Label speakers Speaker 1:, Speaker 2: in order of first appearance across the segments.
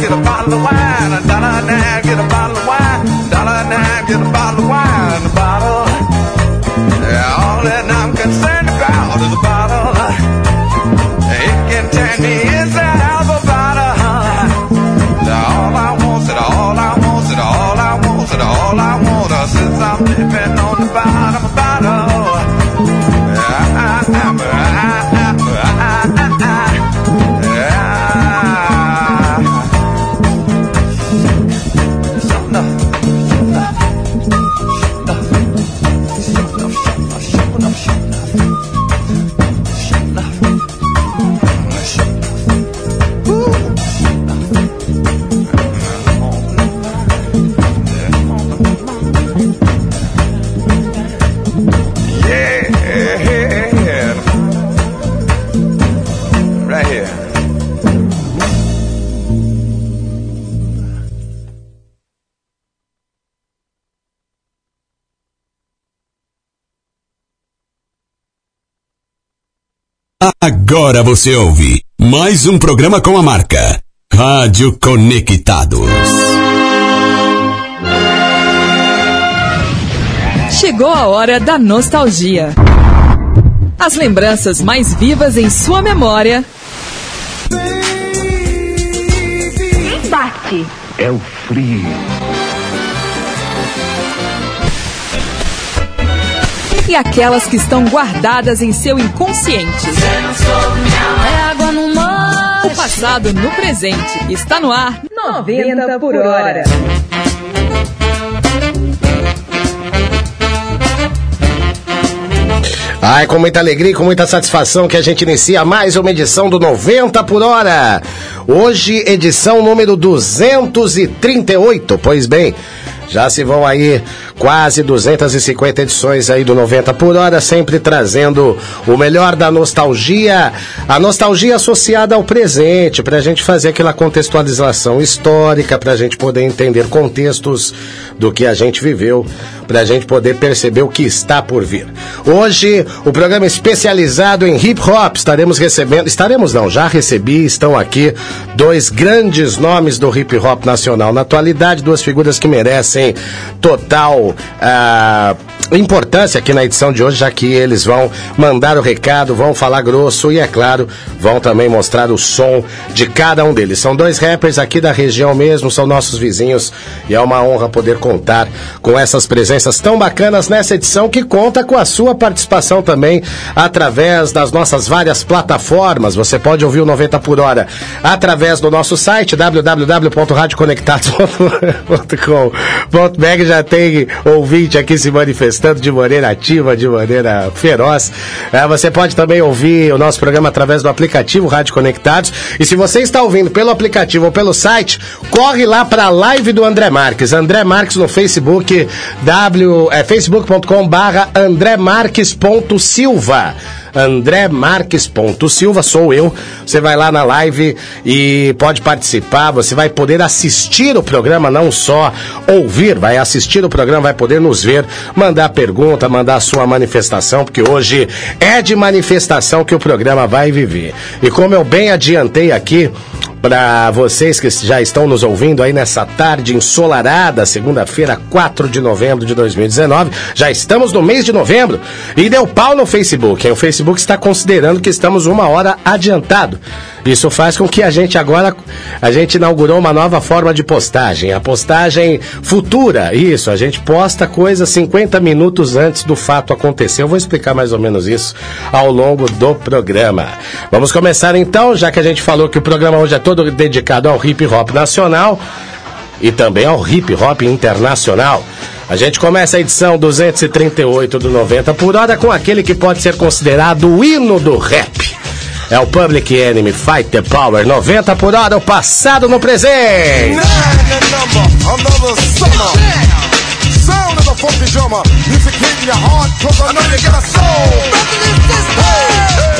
Speaker 1: get a bottle of wine. A dollar a dime, get a bottle of wine. Dollar a dime, get a bottle of wine.
Speaker 2: Agora você ouve mais um programa com a marca Rádio Conectados.
Speaker 3: Chegou a hora da nostalgia. As lembranças mais vivas em sua memória.
Speaker 4: Bate.
Speaker 5: É o frio.
Speaker 3: E aquelas que estão guardadas em seu inconsciente.
Speaker 4: É água no mar.
Speaker 3: O passado no presente. Está no ar 90 por hora.
Speaker 6: Ai, com muita alegria e com muita satisfação que a gente inicia mais uma edição do 90 por hora. Hoje, edição número 238. Pois bem, já se vão aí quase 250 edições aí do 90 por hora, sempre trazendo o melhor da nostalgia, a nostalgia associada ao presente, para a gente fazer aquela contextualização histórica, para a gente poder entender contextos do que a gente viveu, para a gente poder perceber o que está por vir. Hoje, o programa especializado em hip hop, estaremos recebendo, estaremos não, já recebi, estão aqui dois grandes nomes do hip hop nacional na atualidade, duas figuras que merecem total ah, importância aqui na edição de hoje, já que eles vão mandar o recado, vão falar grosso e, é claro, vão também mostrar o som de cada um deles. São dois rappers aqui da região mesmo, são nossos vizinhos e é uma honra poder contar com essas presenças tão bacanas nessa edição que conta com a sua participação também através das nossas várias plataformas. Você pode ouvir o 90 por hora através do nosso site www.radioconectados.com.br já tem ouvinte aqui se manifestando de maneira ativa, de maneira feroz. É, você pode também ouvir o nosso programa através do aplicativo Rádio Conectados. E se você está ouvindo pelo aplicativo ou pelo site, corre lá para a live do André Marques. André Marques no Facebook, w, é, facebook.com barra andremarques.silva. André Marques Silva, sou eu. Você vai lá na live e pode participar. Você vai poder assistir o programa, não só ouvir, vai assistir o programa, vai poder nos ver, mandar pergunta, mandar sua manifestação, porque hoje é de manifestação que o programa vai viver. E como eu bem adiantei aqui, para vocês que já estão nos ouvindo aí nessa tarde ensolarada, segunda-feira, 4 de novembro de 2019. Já estamos no mês de novembro e deu pau no Facebook. O Facebook está considerando que estamos uma hora adiantado. Isso faz com que a gente agora a gente inaugurou uma nova forma de postagem, a postagem futura. Isso, a gente posta coisas 50 minutos antes do fato acontecer. Eu vou explicar mais ou menos isso ao longo do programa. Vamos começar então, já que a gente falou que o programa hoje é todo dedicado ao hip hop nacional e também ao hip hop internacional. A gente começa a edição 238 do 90 por hora com aquele que pode ser considerado o hino do rap. É o Public Enemy Fight the Power 90 por hora, o passado no presente.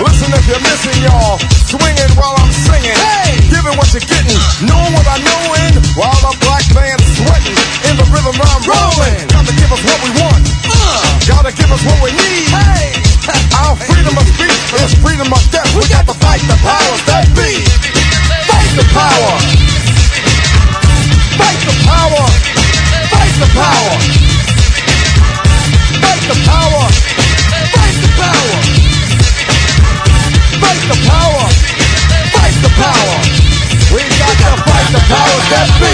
Speaker 5: Listen if you're missing y'all, swinging while I'm singing, hey. giving what you're getting, knowing what I know in, while the black band's sweating, in the rhythm I'm rolling. Gotta give us what we want, uh. gotta give us what we need. Hey. Our freedom of speech is freedom of death. We got to fight the powers that be. Fight the power. Fight the power. Fight the power. Fight the power. Fight the power. Fight the power. Fight the power. We got to fight the powers that be.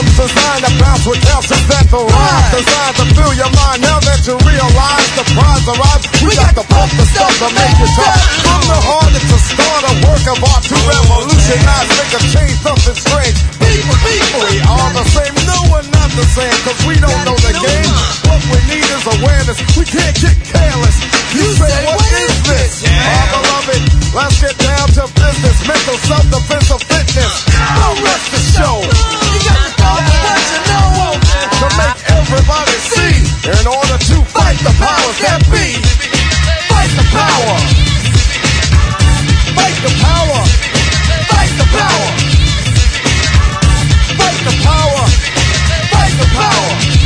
Speaker 5: Rhythm's designed to bounce with calcium that the rhyme designed to fill your mind. Now that you realize the prize arrives, we got to pump the stuff to make it tough. From the heart, it's a start, a work of art to revolutionize, make a change, something strange. People, people, we are the same. No, we're not the same, cause we don't know the game. What we need is awareness. We can't get careless. You say, what is this? Our beloved, let's get down to business. Mental self-defense of fitness. Don't rest the show. You got to follow what you know to make everybody see. In order to fight the powers that be. Fight the power. Fight the power. Fight the power. Fight the power. Fight the power.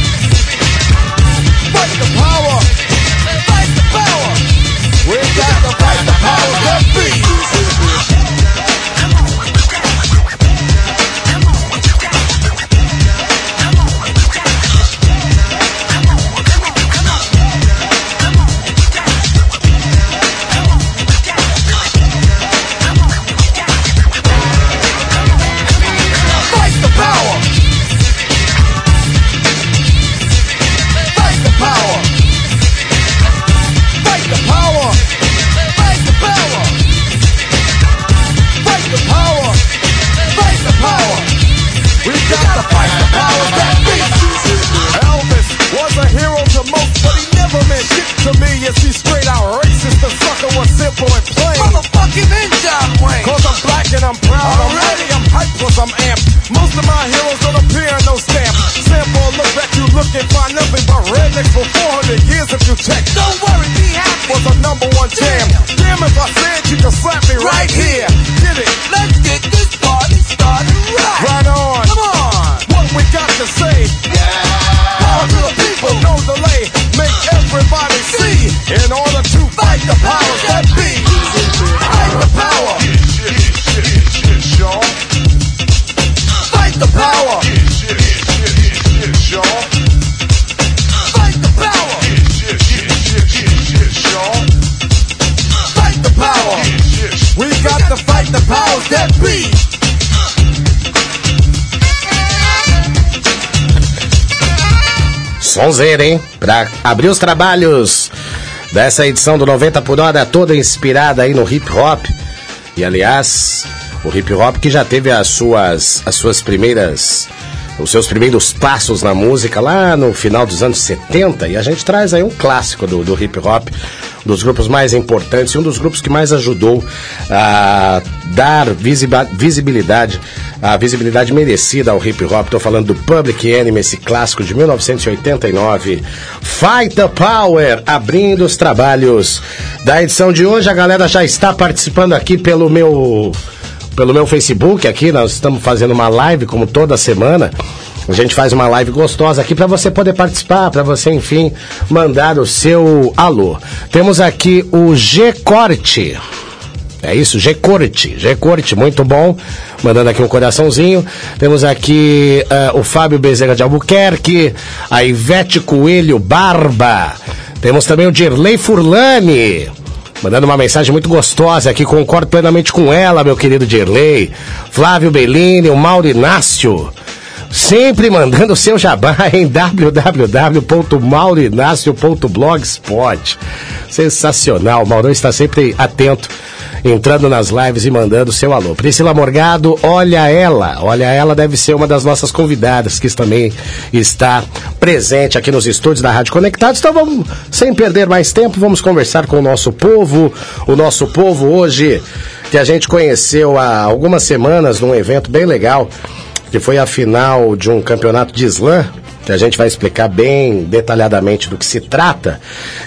Speaker 6: Sonzeira, hein? Pra abrir os trabalhos dessa edição do 90 por hora, toda inspirada aí no hip hop. E aliás, o hip hop que já teve as suas, as suas primeiras. Os seus primeiros passos na música lá no final dos anos 70, e a gente traz aí um clássico do, do hip hop, um dos grupos mais importantes e um dos grupos que mais ajudou a dar visibilidade, a visibilidade merecida ao hip hop. Estou falando do Public Enemy, esse clássico de 1989. Fight the Power, abrindo os trabalhos da edição de hoje. A galera já está participando aqui pelo meu pelo meu Facebook aqui, nós estamos fazendo uma live como toda semana. A gente faz uma live gostosa aqui para você poder participar, para você, enfim, mandar o seu alô. Temos aqui o G Corte. É isso, G Corte. G Corte, muito bom. Mandando aqui um coraçãozinho. Temos aqui eh, o Fábio Bezerra de Albuquerque, a Ivete Coelho Barba. Temos também o Dirley Furlani. Mandando uma mensagem muito gostosa aqui, concordo plenamente com ela, meu querido Dirley. Flávio Bellini, o Maurinácio. Sempre mandando o seu jabá em www.maurinácio.blogspot. Sensacional, o Maurão está sempre atento entrando nas lives e mandando seu alô. Priscila Morgado, olha ela, olha ela, deve ser uma das nossas convidadas que também está presente aqui nos estúdios da Rádio Conectados. Então vamos, sem perder mais tempo, vamos conversar com o nosso povo, o nosso povo hoje que a gente conheceu há algumas semanas num evento bem legal, que foi a final de um campeonato de slam, que a gente vai explicar bem detalhadamente do que se trata.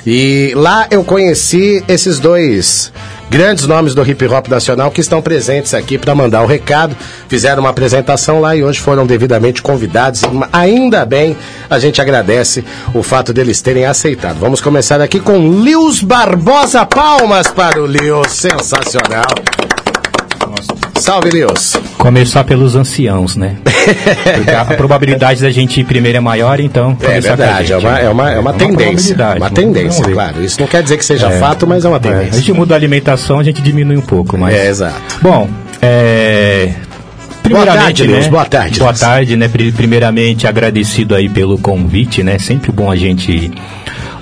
Speaker 6: E lá eu conheci esses dois grandes nomes do hip hop nacional que estão presentes aqui para mandar o recado. Fizeram uma apresentação lá e hoje foram devidamente convidados. Ainda bem, a gente agradece o fato deles terem aceitado. Vamos começar aqui com Lius Barbosa. Palmas para o Lius, sensacional. Salve, Lius.
Speaker 7: Começar pelos anciãos, né? Porque a probabilidade da gente ir primeiro é maior, então.
Speaker 6: É verdade, é uma, é uma, é uma, tendência. Uma
Speaker 7: vamos-
Speaker 6: tendência, claro. Isso não quer dizer que seja fato, mas é uma
Speaker 7: É, a
Speaker 6: tendência.
Speaker 7: gente muda a alimentação, a gente diminui um pouco, mas.
Speaker 6: É, exato.
Speaker 7: Bom, é.
Speaker 6: Boa tarde,
Speaker 7: né?
Speaker 6: Deus, boa tarde,
Speaker 7: Boa
Speaker 6: Deus.
Speaker 7: tarde, né? Pri- Primeiramente, agradecido aí pelo convite, né? Sempre bom a gente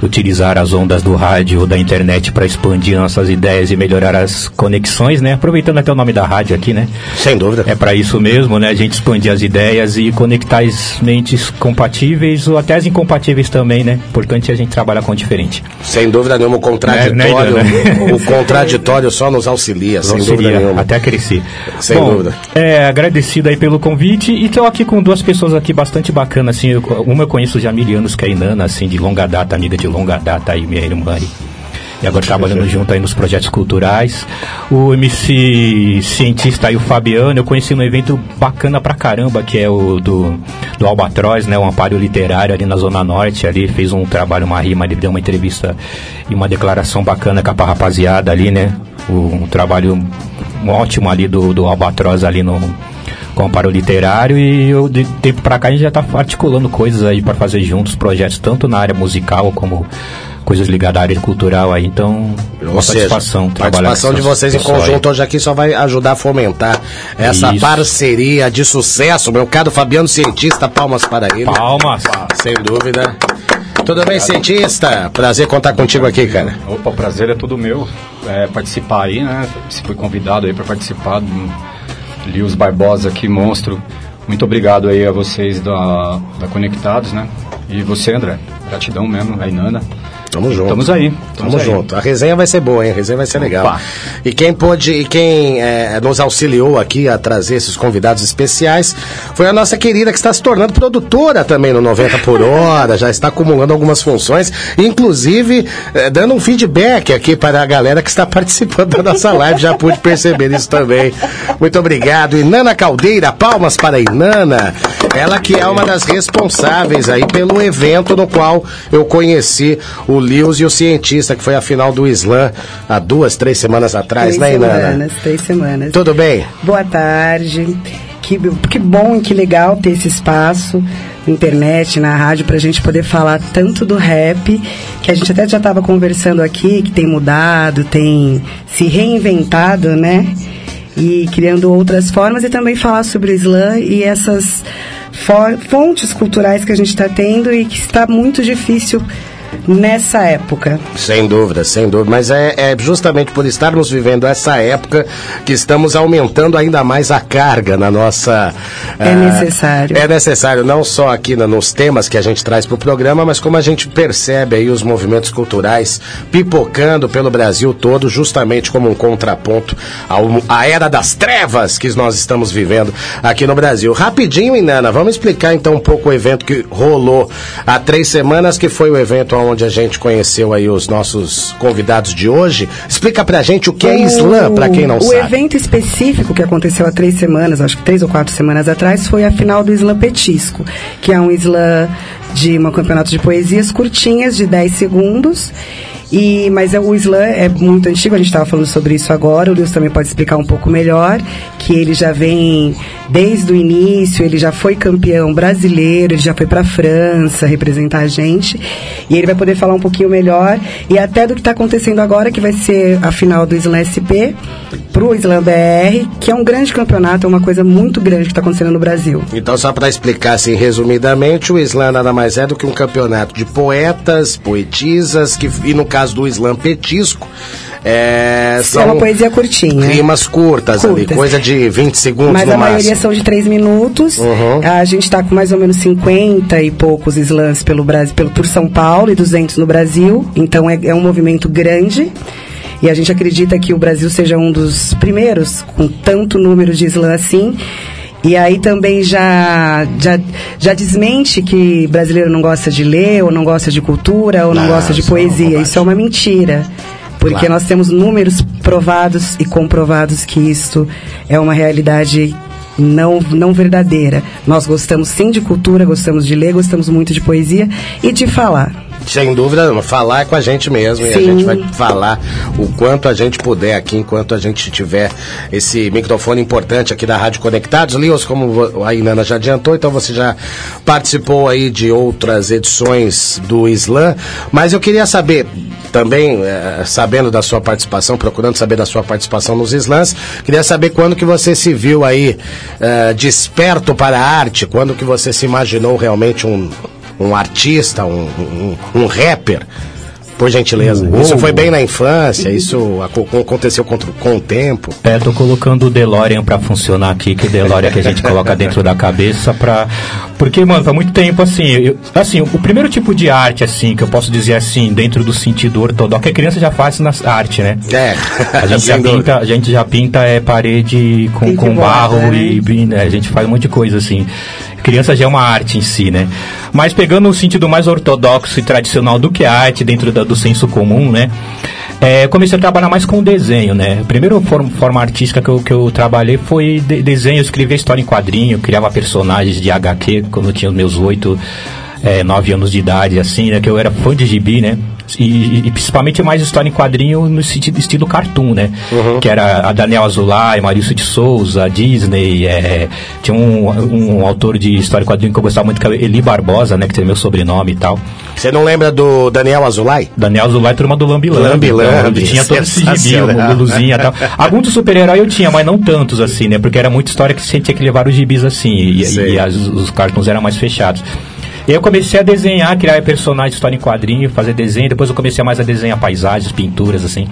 Speaker 7: utilizar as ondas do rádio ou da internet para expandir nossas ideias e melhorar as conexões, né? Aproveitando até o nome da rádio aqui, né?
Speaker 6: Sem dúvida.
Speaker 7: É para isso mesmo, né? A gente expandir as ideias e conectar as mentes compatíveis ou até as incompatíveis também, né? Importante a gente trabalhar com o diferente.
Speaker 6: Sem dúvida nenhuma, o contraditório,
Speaker 7: Né, né,
Speaker 6: o contraditório só nos auxilia, sem dúvida
Speaker 7: Auxilia,
Speaker 6: nenhuma.
Speaker 7: até crescer.
Speaker 6: Sem
Speaker 7: Bom,
Speaker 6: dúvida.
Speaker 7: É, agradecido aí pelo convite e estou aqui com duas pessoas aqui bastante bacanas, assim, uma eu conheço já há mil anos, que é a Inana, assim, de longa data, amiga de longa data aí, minha irmã aí. E agora trabalhando junto aí nos projetos culturais. O MC cientista aí, o Fabiano, eu conheci num evento bacana pra caramba, que é o do, do Albatroz, né? O Amparo Literário ali na Zona Norte, ali, fez um trabalho, uma rima, ele deu uma entrevista e uma declaração bacana com a rapaziada ali, né? Um trabalho ótimo ali do, do Albatroz ali no com o Amparo Literário e eu, de tempo pra cá a gente já tá articulando coisas aí para fazer juntos, projetos tanto na área musical como coisas ligadas à área cultural aí, então
Speaker 6: Ou seja,
Speaker 7: satisfação
Speaker 6: a participação de vocês em
Speaker 7: pessoas aí.
Speaker 6: conjunto hoje aqui só vai ajudar a fomentar essa
Speaker 7: Isso.
Speaker 6: parceria de sucesso. Meu caro Fabiano Cientista, palmas para ele.
Speaker 7: Palmas!
Speaker 6: Sem dúvida. Tudo bem, cientista? Prazer contar contigo aqui, cara.
Speaker 8: Opa, o prazer é todo meu é, participar aí, né? Se fui convidado aí para participar do Lius Barbosa aqui, monstro. Muito obrigado aí a vocês da, da Conectados, né? E você, André. Gratidão mesmo, a Inana.
Speaker 6: Tamo junto.
Speaker 8: Estamos aí.
Speaker 6: Tamo
Speaker 8: Estamos aí.
Speaker 6: junto. A resenha vai ser boa, hein? A resenha vai ser legal.
Speaker 8: Opa.
Speaker 6: E quem pôde, e quem eh, nos auxiliou aqui a trazer esses convidados especiais foi a nossa querida que está se tornando produtora também no 90 por hora, já está acumulando algumas funções, inclusive eh, dando um feedback aqui para a galera que está participando da nossa live, já pude perceber isso também. Muito obrigado. Inana Caldeira, palmas para a Inana. Ela que é uma das responsáveis aí pelo evento no qual eu conheci o Lewis e o cientista, que foi a final do Slam há duas, três semanas atrás,
Speaker 9: três
Speaker 6: né, Inana?
Speaker 9: semanas, três semanas.
Speaker 6: Tudo bem?
Speaker 9: Boa tarde. Que, que bom e que legal ter esse espaço na internet, na rádio, para a gente poder falar tanto do rap, que a gente até já estava conversando aqui, que tem mudado, tem se reinventado, né? E criando outras formas, e também falar sobre o slam e essas fontes culturais que a gente está tendo e que está muito difícil nessa época.
Speaker 6: Sem dúvida, sem dúvida. Mas é, é justamente por estarmos vivendo essa época que estamos aumentando ainda mais a carga na nossa.
Speaker 9: É
Speaker 6: ah,
Speaker 9: necessário.
Speaker 6: É necessário, não só aqui nos temas que a gente traz para o programa, mas como a gente percebe aí os movimentos culturais pipocando pelo Brasil todo, justamente como um contraponto ao, à era das trevas que nós estamos vivendo aqui no Brasil. Rapidinho, Inana, vamos explicar então um pouco o evento que rolou há três semanas, que foi o evento onde a gente conheceu aí os nossos convidados de hoje. Explica pra gente o que é slam, pra quem não
Speaker 9: o
Speaker 6: sabe.
Speaker 9: evento específico que aconteceu há três semanas, acho que três ou quatro semanas atrás, foi a final do Slam Petisco, que é um slam de um campeonato de poesias curtinhas, de 10 segundos. E, mas é- o slam é muito antigo, a gente estava falando sobre isso agora, o Lewis também pode explicar um pouco melhor, que ele já vem desde o início, ele já foi campeão brasileiro, ele já foi para a França representar a gente, e ele vai poder falar um pouquinho melhor, e até do que está acontecendo agora, que vai ser a final do Slam SP, pro Slam BR, que é um grande campeonato, é uma coisa muito grande que está acontecendo no Brasil.
Speaker 6: Então, só para explicar assim resumidamente, o slam nada mais é do que um campeonato de poetas, poetisas, que, e no caso do Slam Petisco, é,
Speaker 9: É
Speaker 6: são
Speaker 9: uma poesia curtinha.
Speaker 6: rimas curtas, ali,
Speaker 9: Curtas.
Speaker 6: coisa de 20 segundos
Speaker 9: Mas
Speaker 6: no
Speaker 9: a
Speaker 6: máximo.
Speaker 9: maioria são de três minutos.
Speaker 6: Uhum.
Speaker 9: A gente está com mais ou menos 50 e poucos slams pelo Brasil, pelo por São Paulo e 200 no Brasil. Então é, é um movimento grande. E a gente acredita que o Brasil seja um dos primeiros com tanto número de slam assim. E aí também já, já, já desmente que brasileiro não gosta de ler, ou não gosta de cultura, ou não,
Speaker 6: Não,
Speaker 9: gosta de
Speaker 6: é
Speaker 9: poesia. Isso é uma mentira. Porque
Speaker 6: Claro.
Speaker 9: nós temos números provados e comprovados que isto é uma realidade não, não verdadeira. Nós gostamos sim de cultura, gostamos de ler, gostamos muito de poesia e de falar.
Speaker 6: Sem dúvida, falar é com a gente mesmo e a
Speaker 9: Sim.
Speaker 6: gente vai falar o quanto a gente puder aqui, enquanto a gente tiver esse microfone importante aqui da Rádio Conectados. Lios, como a Inana já adiantou, então você já participou aí de outras edições do Slam, mas eu queria saber também, eh, sabendo da sua participação, procurando saber da sua participação nos slams, queria saber quando que você se viu aí eh, desperto para a arte, quando que você se imaginou realmente um, um artista, um, um, um rapper, por gentileza.
Speaker 7: Uou.
Speaker 6: Isso foi bem na infância, isso aco- aconteceu com, com o tempo.
Speaker 7: É, tô colocando o DeLorean pra funcionar aqui, que o DeLorean que a gente coloca dentro da cabeça pra... Porque, mano, faz muito tempo, assim, eu- assim, o primeiro tipo de arte, assim, que eu posso dizer assim, dentro do sentido ortodoxo, que a criança já faz na arte, né?
Speaker 6: É,
Speaker 7: A gente, já pinta, a gente já pinta é, parede com, com barro
Speaker 9: né?
Speaker 7: e né, a gente faz um monte de coisa assim. Criança já é uma arte em si, né? Mas pegando o sentido mais ortodoxo e tradicional do que a arte, dentro da- do senso comum, né? É, comecei a trabalhar mais com desenho, né? A primeira forma, forma artística que eu, que eu trabalhei foi de- desenho, eu escrevia história em quadrinho, criava personagens de HQ quando eu tinha os meus oito, é, nove anos de idade, assim, né? Que eu era fã de gibi, né? E, e principalmente mais história em quadrinho no sentido, estilo cartoon, né? Que era a Daniel Azulay, Marício de Souza, Disney, é, tinha um, um autor de história em quadrinho que eu gostava muito, que era Eli Barbosa, né? Que tem meu sobrenome e tal.
Speaker 6: Você não lembra do Daniel Azulay?
Speaker 7: Daniel Azulay, turma do Lambi Lambi.
Speaker 6: Lambi Lambi,
Speaker 7: Então, tinha todo esse gibi, Luluzinha e tal. Alguns dos super-heróis eu tinha, mas não tantos, assim, né? Porque era muita história que você tinha que levar os gibis assim, e,
Speaker 6: Sei.
Speaker 7: e as- os cartões eram mais fechados. E eu comecei a desenhar, criar personagens, história em quadrinho, fazer desenho. Depois eu comecei mais a desenhar paisagens, pinturas, assim.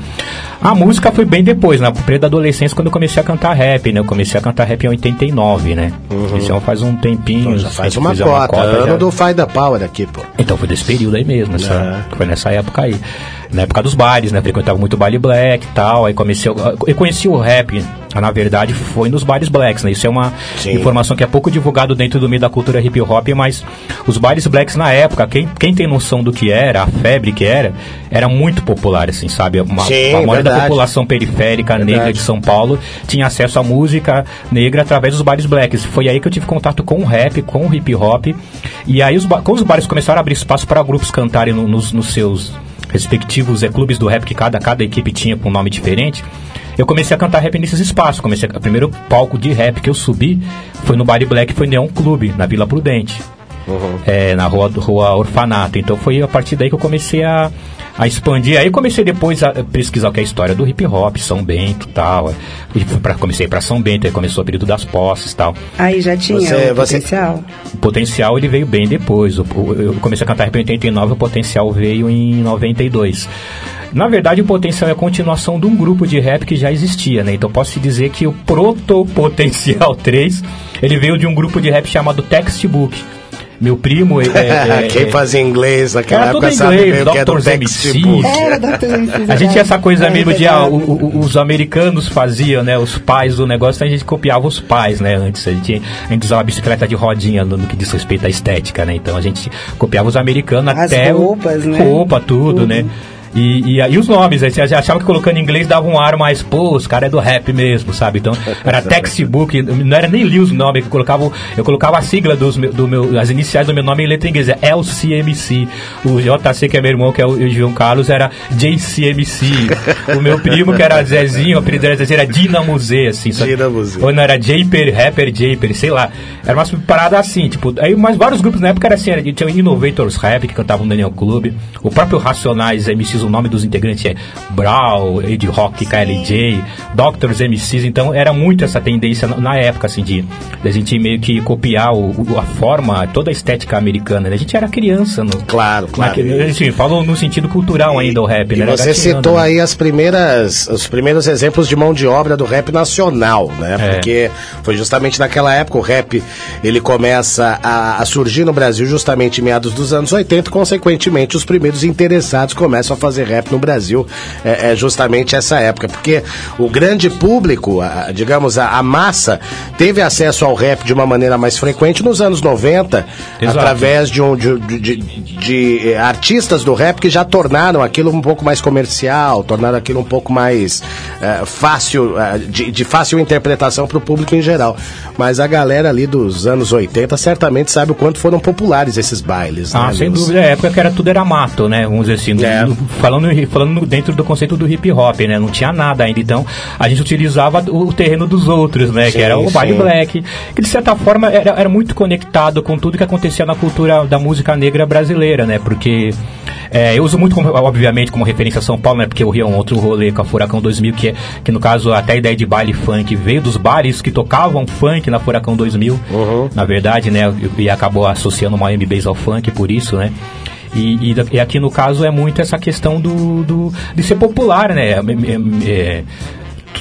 Speaker 7: A música foi bem depois, na período da adolescência, quando eu comecei a cantar rap, né? Eu comecei a cantar rap em 89, né? Isso já faz um tempinho.
Speaker 6: Então já
Speaker 7: se a
Speaker 6: faz uma
Speaker 7: fizer
Speaker 6: cota, ano
Speaker 7: já-
Speaker 6: do Fight the Power aqui, pô.
Speaker 7: então foi desse período aí mesmo, nessa,
Speaker 6: É.
Speaker 7: foi nessa época aí. Na época dos bailes, né? Frequentava muito baile black e tal. Aí comecei. Eu conheci o rap, na verdade, foi nos bailes blacks, né? Isso é uma
Speaker 6: Sim.
Speaker 7: informação que é pouco divulgado dentro do meio da cultura hip hop, mas os bailes blacks na época, quem, quem tem noção do que era, a febre que era, era muito popular, assim, sabe? Uma,
Speaker 6: Sim,
Speaker 7: a maioria da população periférica negra
Speaker 6: Verdade.
Speaker 7: de São Paulo tinha acesso à música negra através dos bares blacks. Foi aí que eu tive contato com o rap, com o hip hop. E aí, os, quando os bares começaram a abrir espaço para grupos cantarem no- nos, nos seus respectivos é, clubes do rap que cada, cada equipe tinha com um nome diferente. Eu comecei a cantar rap nesses espaços. Comecei a, o primeiro palco de rap que eu subi foi no Bar Black, foi Neon Clube, na Vila Prudente. É, na rua, rua Orfanato. Então foi a partir daí que eu comecei a, a expandir. Aí comecei depois a pesquisar o que é a história do hip hop, São Bento e tal. E fui pra, comecei para São Bento, aí começou o período das posses e tal.
Speaker 9: Aí já tinha
Speaker 6: Você-
Speaker 9: o
Speaker 6: você-
Speaker 9: potencial.
Speaker 7: O potencial ele veio bem depois. Eu comecei a cantar rap em 89, o potencial veio em 92. Na verdade, o potencial é a continuação de um grupo de rap que já existia, né? Então posso te dizer que o Proto Potencial 3, ele veio de um grupo de rap chamado Textbook. Meu primo, é, é,
Speaker 6: Quem
Speaker 7: é,
Speaker 6: fazia inglês naquela
Speaker 7: tudo
Speaker 6: época sabe
Speaker 7: inglês,
Speaker 6: bem o que é do.
Speaker 7: MC.
Speaker 9: Era da
Speaker 7: a gente tinha essa coisa mesmo de ah, o- o- os americanos faziam, né? Os pais do negócio, então a gente copiava os pais, né? Antes a gente, a gente usava bicicleta de rodinha no, no que diz respeito à estética, né? Então a gente copiava os americanos
Speaker 9: As
Speaker 7: até o-
Speaker 9: roupas, né?
Speaker 7: roupa, tudo, né? E, e, aí os nomes, aí você achava que colocando em inglês dava um ar mais, pô, os caras é do rap mesmo, sabe? Então, era textbook, não era nem li os nomes, eu colocava, eu colocava a sigla dos, do meu, as iniciais do meu nome em letra inglesa, LCMC. O JC, que é meu irmão, que é o, João Carlos, era JCMC. o meu primo, que era Zezinho, o apelido era Zezinho, era Dinamo Z, assim.
Speaker 6: Dinamo Z.
Speaker 7: Ou não, era Japer, Rapper Japer, sei lá. Era uma parada assim, tipo, aí mas vários grupos na época era assim, era, tinha o Innovators Rap, que cantavam no Daniel Clube, o próprio Racionais MCs o nome dos integrantes é Brawl, Ed Rock, KLJ, Doctors, MCs, então era muito essa tendência na, na época, assim, de, de a gente meio que copiar o, o- a forma, toda a estética americana, né? A gente era criança, no,
Speaker 6: Claro, claro.
Speaker 7: naquele- assim, falou no sentido cultural ainda o rap,
Speaker 6: E
Speaker 7: né?
Speaker 6: Você citou
Speaker 7: né?
Speaker 6: aí as primeiras, os primeiros exemplos de mão de obra do rap nacional, né?
Speaker 7: É.
Speaker 6: Porque foi justamente naquela época o rap ele começa a, a surgir no Brasil justamente em meados dos anos 80, consequentemente os primeiros interessados começam a fazer rap no Brasil é, é justamente essa época, porque o grande público, a- digamos a, a massa, teve acesso ao rap de uma maneira mais frequente nos anos 90,
Speaker 7: Exato.
Speaker 6: através de, um, de, de- de- eh, artistas do rap que já tornaram aquilo um pouco mais comercial, tornaram aquilo um pouco mais eh, fácil, eh, de, de fácil interpretação para o público em geral. Mas a galera ali dos anos 80 certamente sabe o quanto foram populares esses bailes.
Speaker 7: Ah,
Speaker 6: né,
Speaker 7: sem
Speaker 6: Luz?
Speaker 7: dúvida, é a época que era tudo era mato, né? Vamos dizer assim,
Speaker 6: É.
Speaker 7: falando, falando dentro do conceito do hip hop, né? Não tinha nada ainda, então a gente utilizava o, o terreno dos outros, né?
Speaker 6: Sim,
Speaker 7: que era o baile black, que de certa forma era, era muito conectado com tudo que acontecia na cultura da música negra brasileira, né? Porque é, eu uso muito, como- obviamente, como referência a São Paulo, né? Porque eu ria um outro rolê com a Furacão 2000, que, é, que no caso até a ideia de baile funk veio dos bares que tocavam funk na Furacão 2000, na verdade, né? E, e acabou associando o Miami Bass ao funk por isso, né? E, e e aqui no caso é muito essa questão do, do- de ser popular, né? É, é, é,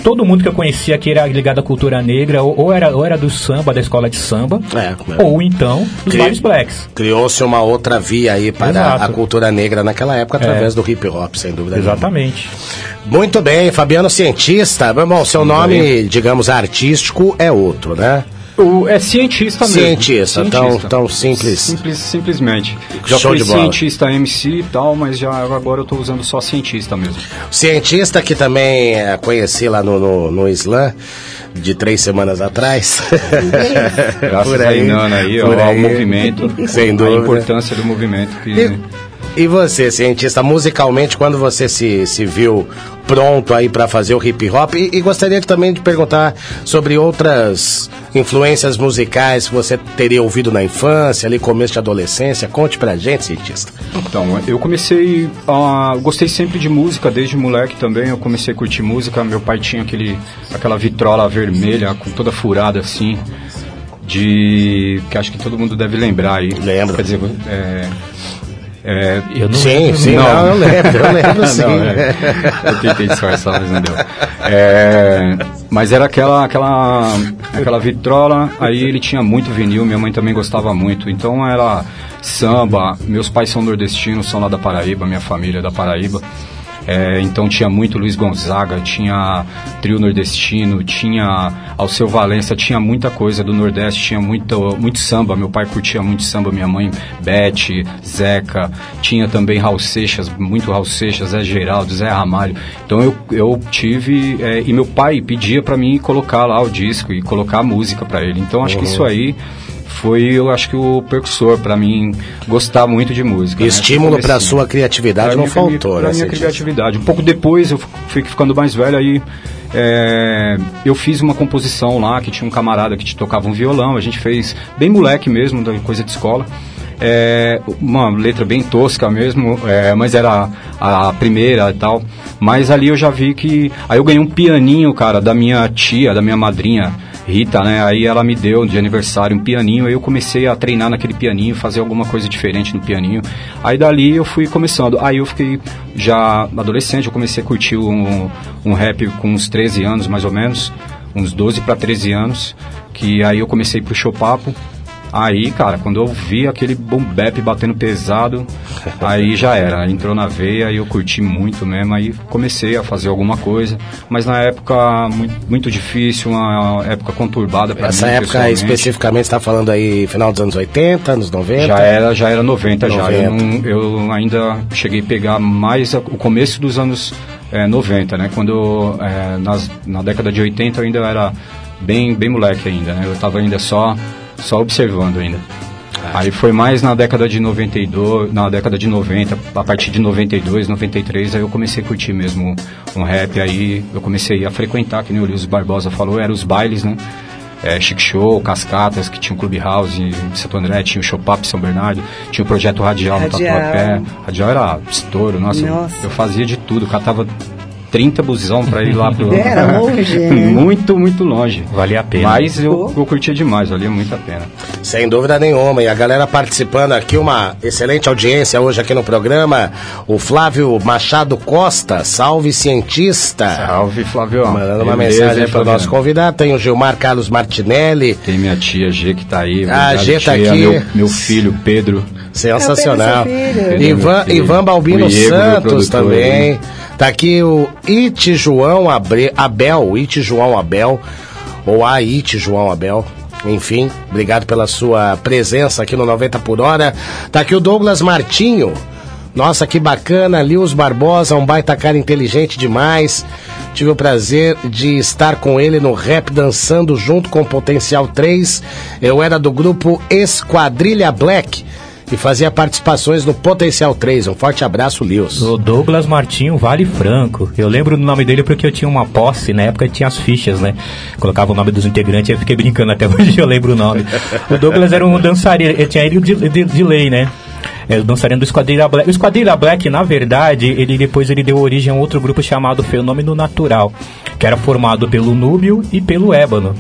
Speaker 7: todo mundo que eu conhecia que era ligado à cultura negra, ou, ou era, ou era do samba, da escola de samba,
Speaker 6: É, é.
Speaker 7: ou então dos
Speaker 6: Cri-
Speaker 7: blacks.
Speaker 6: Criou-se uma outra via aí para
Speaker 7: Exato.
Speaker 6: a cultura negra naquela época através do hip hop, sem dúvida. nenhuma.
Speaker 7: Exatamente.
Speaker 6: Muito bem, Fabiano Cientista. Meu irmão, seu nome, digamos, artístico é outro, né?
Speaker 8: O, é cientista mesmo.
Speaker 6: Cientista, tão- tão simples.
Speaker 8: Simples, simplesmente. Já
Speaker 6: Show
Speaker 8: fui
Speaker 6: de bola.
Speaker 8: cientista MC e tal, mas já agora eu tô usando só cientista mesmo.
Speaker 6: Cientista que também é, conheci lá no, no, no Islã, de três semanas atrás.
Speaker 8: Graças
Speaker 6: Por
Speaker 8: a
Speaker 6: aí,
Speaker 8: Inana aí,
Speaker 6: por
Speaker 8: ao
Speaker 6: aí.
Speaker 8: movimento.
Speaker 6: Sem
Speaker 8: A
Speaker 6: dúvida.
Speaker 8: importância do movimento que...
Speaker 6: E, e você, cientista, musicalmente, quando você se, se viu pronto aí para fazer o hip hop? E, e gostaria também de perguntar sobre outras influências musicais que você teria ouvido na infância, ali começo de adolescência. Conte pra gente, cientista.
Speaker 8: Então, eu comecei a. Gostei sempre de música, desde moleque também. Eu comecei a curtir música. Meu pai tinha aquele, aquela vitrola vermelha, com toda furada assim. De. que acho que todo mundo deve lembrar aí.
Speaker 6: Lembro.
Speaker 8: Quer dizer, é. É,
Speaker 7: Eu não
Speaker 6: Sim,
Speaker 7: lembro
Speaker 6: sim,
Speaker 7: não.
Speaker 6: não, eu lembro, eu lembro sim.
Speaker 8: Não, é. Eu tentei disfarçar, mas não deu. É, mas era aquela, aquela, aquela vitrola, aí ele tinha muito vinil, minha mãe também gostava muito. Então era samba, meus pais são nordestinos, são lá da Paraíba, minha família é da Paraíba. É, então tinha muito Luiz Gonzaga, tinha trio nordestino, tinha Alceu Valença, tinha muita coisa do Nordeste, tinha muito, muito samba. Meu pai curtia muito samba, minha mãe Beth, Zeca, tinha também Raul Seixas, muito Raul Seixas, Zé Geraldo, Zé Ramalho. Então eu, eu tive. é, e meu pai pedia para mim colocar lá o disco e colocar a música para ele. Então acho que isso aí foi, eu acho que o percussor para mim gostar muito de música. né?
Speaker 6: Estímulo
Speaker 8: Comecei.
Speaker 6: para sua criatividade
Speaker 8: Pra
Speaker 6: não
Speaker 8: minha-
Speaker 6: faltou,
Speaker 8: pra
Speaker 6: né,
Speaker 8: minha criatividade. Um pouco depois eu fui ficando mais velho aí. é, eu fiz uma composição lá que tinha um camarada que tocava um violão. A gente fez bem moleque mesmo, coisa de escola. É, uma letra bem tosca mesmo, é, mas era a, a primeira e tal. Mas ali eu já vi que. Aí eu ganhei um pianinho, cara, da minha tia, da minha madrinha. Rita, né? Aí ela me deu de aniversário um pianinho, aí eu comecei a treinar naquele pianinho, fazer alguma coisa diferente no pianinho. Aí dali eu fui começando. Aí eu fiquei já adolescente, eu comecei a curtir um, um rap com uns 13 anos mais ou menos, uns 12 para 13 anos, que aí eu comecei pro Chopapo. Aí, cara, quando eu vi aquele boom bap batendo pesado, aí já era, entrou na veia e eu curti muito mesmo, aí comecei a fazer alguma coisa, mas na época muito, muito difícil, uma época conturbada para mim.
Speaker 6: Essa época especificamente está falando aí final dos anos 80, anos 90?
Speaker 8: Já era, já era 90, já.
Speaker 6: 90.
Speaker 8: Eu, não- eu ainda cheguei a pegar mais a- o começo dos anos eh, 90, né? Quando eh, nas, na década de 80 eu ainda era bem, bem moleque ainda, né? Eu estava ainda só, só observando ainda. Aí foi mais na década de 92, na década de 90, a partir de 92, 93, aí eu comecei a curtir mesmo um rap, aí eu comecei a frequentar, que nem o Luiz Barbosa falou, eram os bailes, né? é, Chic Show, Cascatas, que tinha o Clubhouse em Santo André, tinha o Showpap São Bernardo, tinha o Projeto Radial,
Speaker 9: Radial.
Speaker 8: no Tatuapé. Radial era estouro, nossa,
Speaker 9: Nossa.
Speaker 8: eu fazia de tudo, catava 30 busão pra ir lá pro...
Speaker 9: Era longe, né?
Speaker 8: muito, muito longe.
Speaker 7: Valia a pena.
Speaker 8: Mas eu, eu curtia demais, valia muito a pena.
Speaker 6: Sem dúvida nenhuma. E a galera participando aqui, uma excelente audiência hoje aqui no programa. O Flávio Machado Costa, salve cientista.
Speaker 8: Salve, Flávio.
Speaker 6: Mandando uma
Speaker 8: Beleza,
Speaker 6: mensagem para o nosso convidado. Tem o Gilmar Carlos Martinelli.
Speaker 8: Tem minha tia G que tá aí. Obrigado,
Speaker 6: G tá
Speaker 8: tia.
Speaker 6: aqui.
Speaker 8: Meu, meu filho Pedro.
Speaker 6: Sensacional.
Speaker 9: É Pedro, seu filho.
Speaker 6: Ivan. Ivan Balbino
Speaker 8: Diego,
Speaker 6: Santos também.
Speaker 8: aí.
Speaker 6: Tá aqui o Iti João Abre, Abel, Iti João Abel, ou a Iti João Abel. Enfim, obrigado pela sua presença aqui no 90 por hora. Tá aqui o Douglas Martinho. Nossa, que bacana. Lius Barbosa, um baita cara inteligente demais. Tive o prazer de estar com ele no rap dançando junto com Potencial 3. Eu era do grupo Esquadrilha Black e fazia participações no Potencial 3. Um forte abraço, Lius.
Speaker 7: O Douglas Martinho Vale Franco. Eu lembro do nome dele porque eu tinha uma posse, na época tinha as fichas, né? Colocava o nome dos integrantes e eu fiquei brincando até hoje, eu lembro o nome. O Douglas era um dançarino, ele tinha ele de, de, de lei, né? É o dançarino do Esquadrilha Black. O Esquadrilha Black, na verdade, ele depois ele deu origem a um outro grupo chamado Fenômeno Natural, que era formado pelo Núbio e pelo Ébano.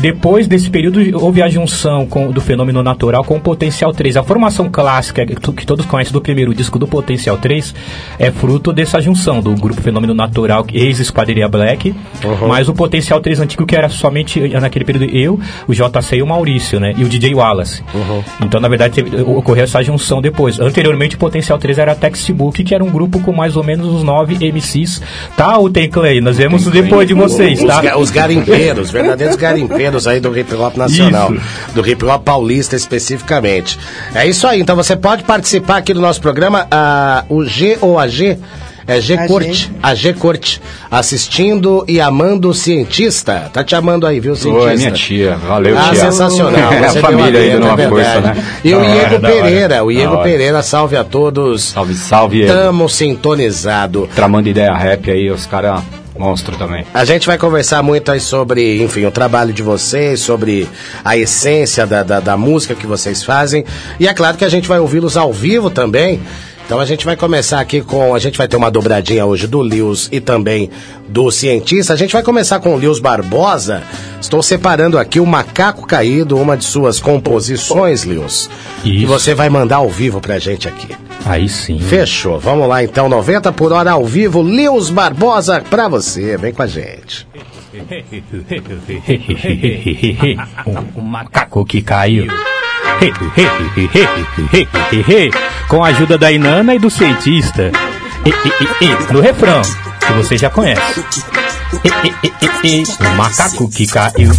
Speaker 7: Depois desse período, houve a junção com- do fenômeno natural com o Potencial 3. A formação clássica que, tu- que todos conhecem do primeiro disco do Potencial 3 é fruto dessa junção do grupo Fenômeno Natural, ex-Esquadrilha Black, mas o Potencial 3 antigo, que era somente eh, naquele período eu, o JC e o Maurício, né? E o DJ Wallace. Então, na verdade, teve- ocorreu essa junção depois. Anteriormente, o Potencial 3 era a Textbook, que era um grupo com mais ou menos uns nove MCs. Tá, o Tem Clay? Nós vemos depois de vocês,
Speaker 6: Os,
Speaker 7: tá?
Speaker 6: ga- os garimpeiros, verdadeiros garimpeiros aí do hip hop nacional. Do hip hop paulista especificamente. É isso aí, então você pode participar aqui do nosso programa, ah, o G ou a G. É G
Speaker 9: A
Speaker 6: Corte,
Speaker 9: G.
Speaker 6: a G Corte, assistindo e amando o cientista. Tá te amando aí, viu, cientista?
Speaker 8: é minha tia. Valeu,
Speaker 6: Ah,
Speaker 8: tia.
Speaker 6: sensacional.
Speaker 8: É a família aí
Speaker 6: dentro,
Speaker 8: dando
Speaker 6: é
Speaker 8: uma força, né?
Speaker 6: E o
Speaker 7: Da hora,
Speaker 6: Iego. Pereira, o Iego
Speaker 7: hora.
Speaker 6: Pereira, salve a todos.
Speaker 8: Salve, salve. Diego.
Speaker 6: Tamo sintonizado.
Speaker 8: Tramando ideia rap aí, os caras monstro também.
Speaker 6: A gente vai conversar muito aí sobre, enfim, o trabalho de vocês, sobre a essência da, da, da música que vocês fazem. E é claro que a gente vai ouvi-los ao vivo também. Então a gente vai começar aqui com. A gente vai ter uma dobradinha hoje do Lius e também do cientista. A gente vai começar com o Lius Barbosa. Estou separando aqui o Macaco Caído, uma de suas composições. Que
Speaker 7: Isso.
Speaker 6: você vai mandar ao vivo pra gente aqui.
Speaker 7: Aí sim.
Speaker 6: Fechou. Vamos lá então, 90 por hora ao vivo. Lius Barbosa pra você. Vem com a gente.
Speaker 7: um, um macaco que caiu. Com a ajuda da Inana e do cientista. E, e, e, e, no refrão, que você já conhece. O macaco que caiu.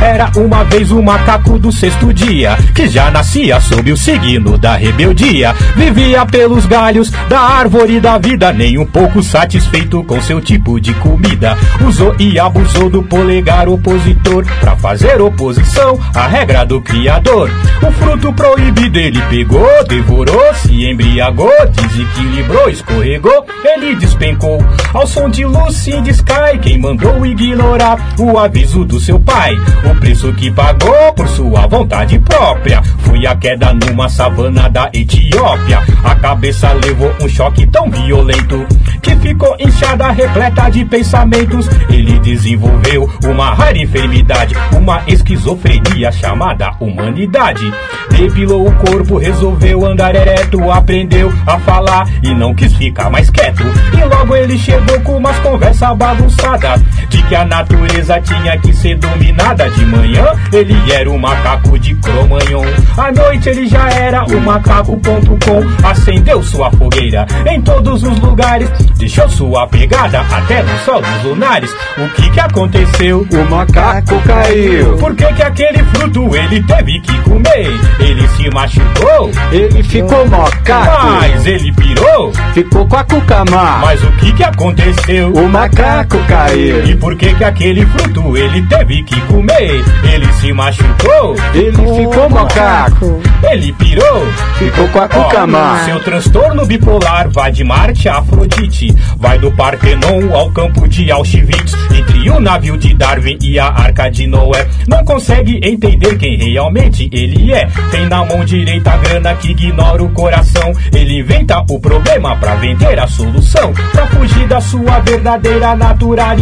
Speaker 7: Era uma vez o macaco do sexto dia, que já nascia sob o signo da rebeldia. Vivia pelos galhos da árvore da vida, nem um pouco satisfeito com seu tipo de comida. Usou e abusou do polegar opositor pra fazer oposição à regra do criador. O fruto proibido ele pegou, devorou, se embriagou, desequilibrou, escorregou, ele despencou. Ao som de in the Sky, quem mandou ignorar o aviso do seu pai? O preço que pagou por sua vontade própria foi a queda numa savana da Etiópia. A cabeça levou um choque tão violento que ficou inchada, repleta de pensamentos. Ele desenvolveu uma rara enfermidade, uma esquizofrenia chamada humanidade. Depilou o corpo, resolveu andar ereto, aprendeu a falar e não quis ficar mais quieto. E logo ele chegou com umas conversas bagunçadas de que a natureza tinha que ser dominada. De manhã ele era o macaco de Cromanhon, à noite ele já era o macaco.com. Acendeu sua fogueira em todos os lugares, deixou sua pegada até no sol dos lunares. O que que aconteceu?
Speaker 8: O macaco caiu.
Speaker 7: Por que que aquele fruto ele teve que comer? Ele se machucou?
Speaker 8: Ele ficou macaco.
Speaker 7: Mas ele pirou?
Speaker 8: ficou com a cuca má.
Speaker 7: Mas o que que aconteceu?
Speaker 8: O macaco caiu.
Speaker 7: E por que que aquele fruto ele teve que comer? Ele se machucou?
Speaker 8: Ele ficou macaco.
Speaker 7: Ele pirou?
Speaker 8: Ficou com a cuca
Speaker 7: Ó,
Speaker 8: má.
Speaker 7: Seu transtorno bipolar vai de Marte a Afrodite, vai do Partenon ao campo de Auschwitz, entre o navio de Darwin e a arca de Noé. Não consegue entender quem realmente ele é. Tem na mão direita a grana que ignora o coração. Ele inventa o problema pra vender a solução. Pra fugir da sua verdadeira naturalidade,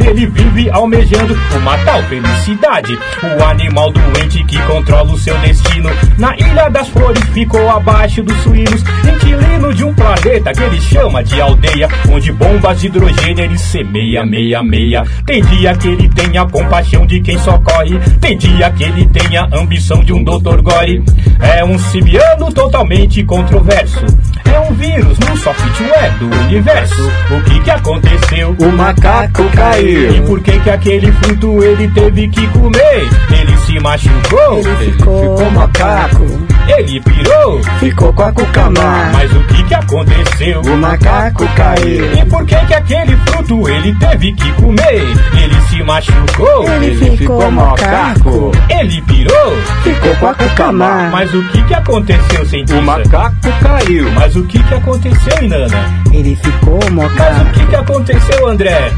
Speaker 7: ele vive almejando uma tal felicidade. O animal doente que controla o seu destino. Na Ilha das Flores ficou abaixo dos suínos, inquilino de um planeta que ele chama de aldeia, onde bombas de hidrogênio ele semeia, meia, meia. Tem dia que ele tem a compaixão de quem socorre, tem dia que ele tem a ambição de um Dr. Gore. É um simiano totalmente controverso. É um vírus no software do universo. O que que aconteceu?
Speaker 8: O macaco caiu.
Speaker 7: E por que que aquele fruto ele teve que comer? Ele se machucou?
Speaker 9: Ele ficou macaco.
Speaker 7: Ele pirou?
Speaker 8: Ficou com a cuca má.
Speaker 7: Mas o que que aconteceu?
Speaker 8: O macaco caiu.
Speaker 7: E por que que aquele fruto ele teve que comer? Ele se machucou?
Speaker 9: Ele ficou macaco.
Speaker 7: Ele pirou?
Speaker 8: Ficou com a cuca má.
Speaker 7: Mas o que que aconteceu, cientista?
Speaker 8: O macaco caiu.
Speaker 7: Mas o que que aconteceu, Inana?
Speaker 9: Ele ficou
Speaker 7: Mas o
Speaker 9: macaco.
Speaker 7: que que aconteceu, André?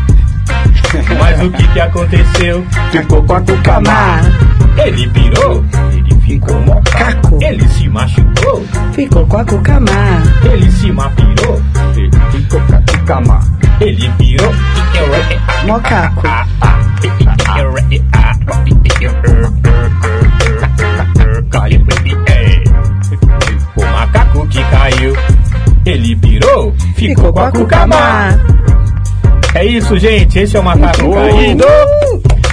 Speaker 7: Mas o que que aconteceu?
Speaker 8: Ficou com a cuca má.
Speaker 7: Ele pirou? Ele ficou
Speaker 9: Macaco.
Speaker 7: Ele se machucou?
Speaker 9: Ficou com a cuca má.
Speaker 7: Ele se mapirou?
Speaker 8: Ficou com a cuca má.
Speaker 7: Ele pirou?
Speaker 9: Macaco.
Speaker 7: O macaco que caiu, ele pirou, ficou com a cuca má. É isso, gente. Esse é o macaco caído.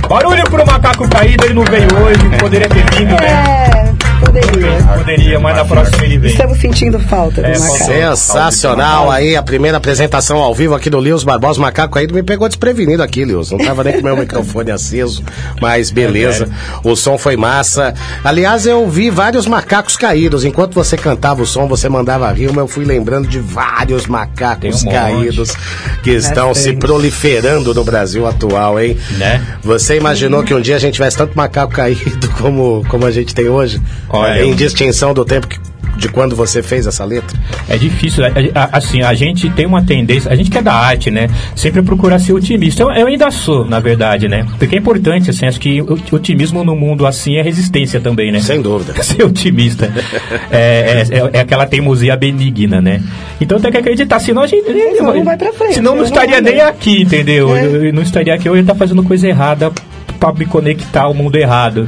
Speaker 7: Barulho pro macaco caído, ele não veio hoje, poderia ter vindo, né?
Speaker 9: É, poderia.
Speaker 7: Poderia, mas na próxima ele vem.
Speaker 9: Estamos sentindo falta do
Speaker 7: É,
Speaker 9: macaco.
Speaker 6: Sensacional aí, a primeira apresentação ao vivo aqui do Lios Barbosa, Macaco Caído, me pegou desprevenido aqui, Lios. Não tava nem com meu microfone aceso, mas beleza. O som foi massa. Aliás, eu vi vários macacos caídos. Enquanto você cantava o som, você mandava rima, eu fui lembrando de vários macacos
Speaker 7: um monte.
Speaker 6: caídos que estão se proliferando no Brasil atual, hein?
Speaker 7: Né?
Speaker 6: Você imaginou que um dia a gente tivesse tanto macaco caído como, como a gente tem hoje?
Speaker 7: Olha,
Speaker 6: em
Speaker 7: eu-
Speaker 6: distinção do tempo que- de quando você fez essa letra?
Speaker 7: É difícil, a- a- assim, a gente tem uma tendência, a gente que é da arte, né? Sempre procurar ser otimista. Eu, eu ainda sou, na verdade, né? Porque é importante, assim, acho que o otimismo no mundo assim é resistência também, né?
Speaker 6: Sem dúvida.
Speaker 7: Ser otimista. é, é, é- é aquela teimosia benigna, né? Então tem que acreditar, senão a gente.
Speaker 9: Senão não vai pra frente,
Speaker 7: Senão não
Speaker 9: senão
Speaker 7: estaria
Speaker 9: não
Speaker 7: nem aqui, entendeu?
Speaker 9: É.
Speaker 7: Eu, eu não estaria aqui, eu ia estar fazendo coisa errada pra me conectar ao mundo errado.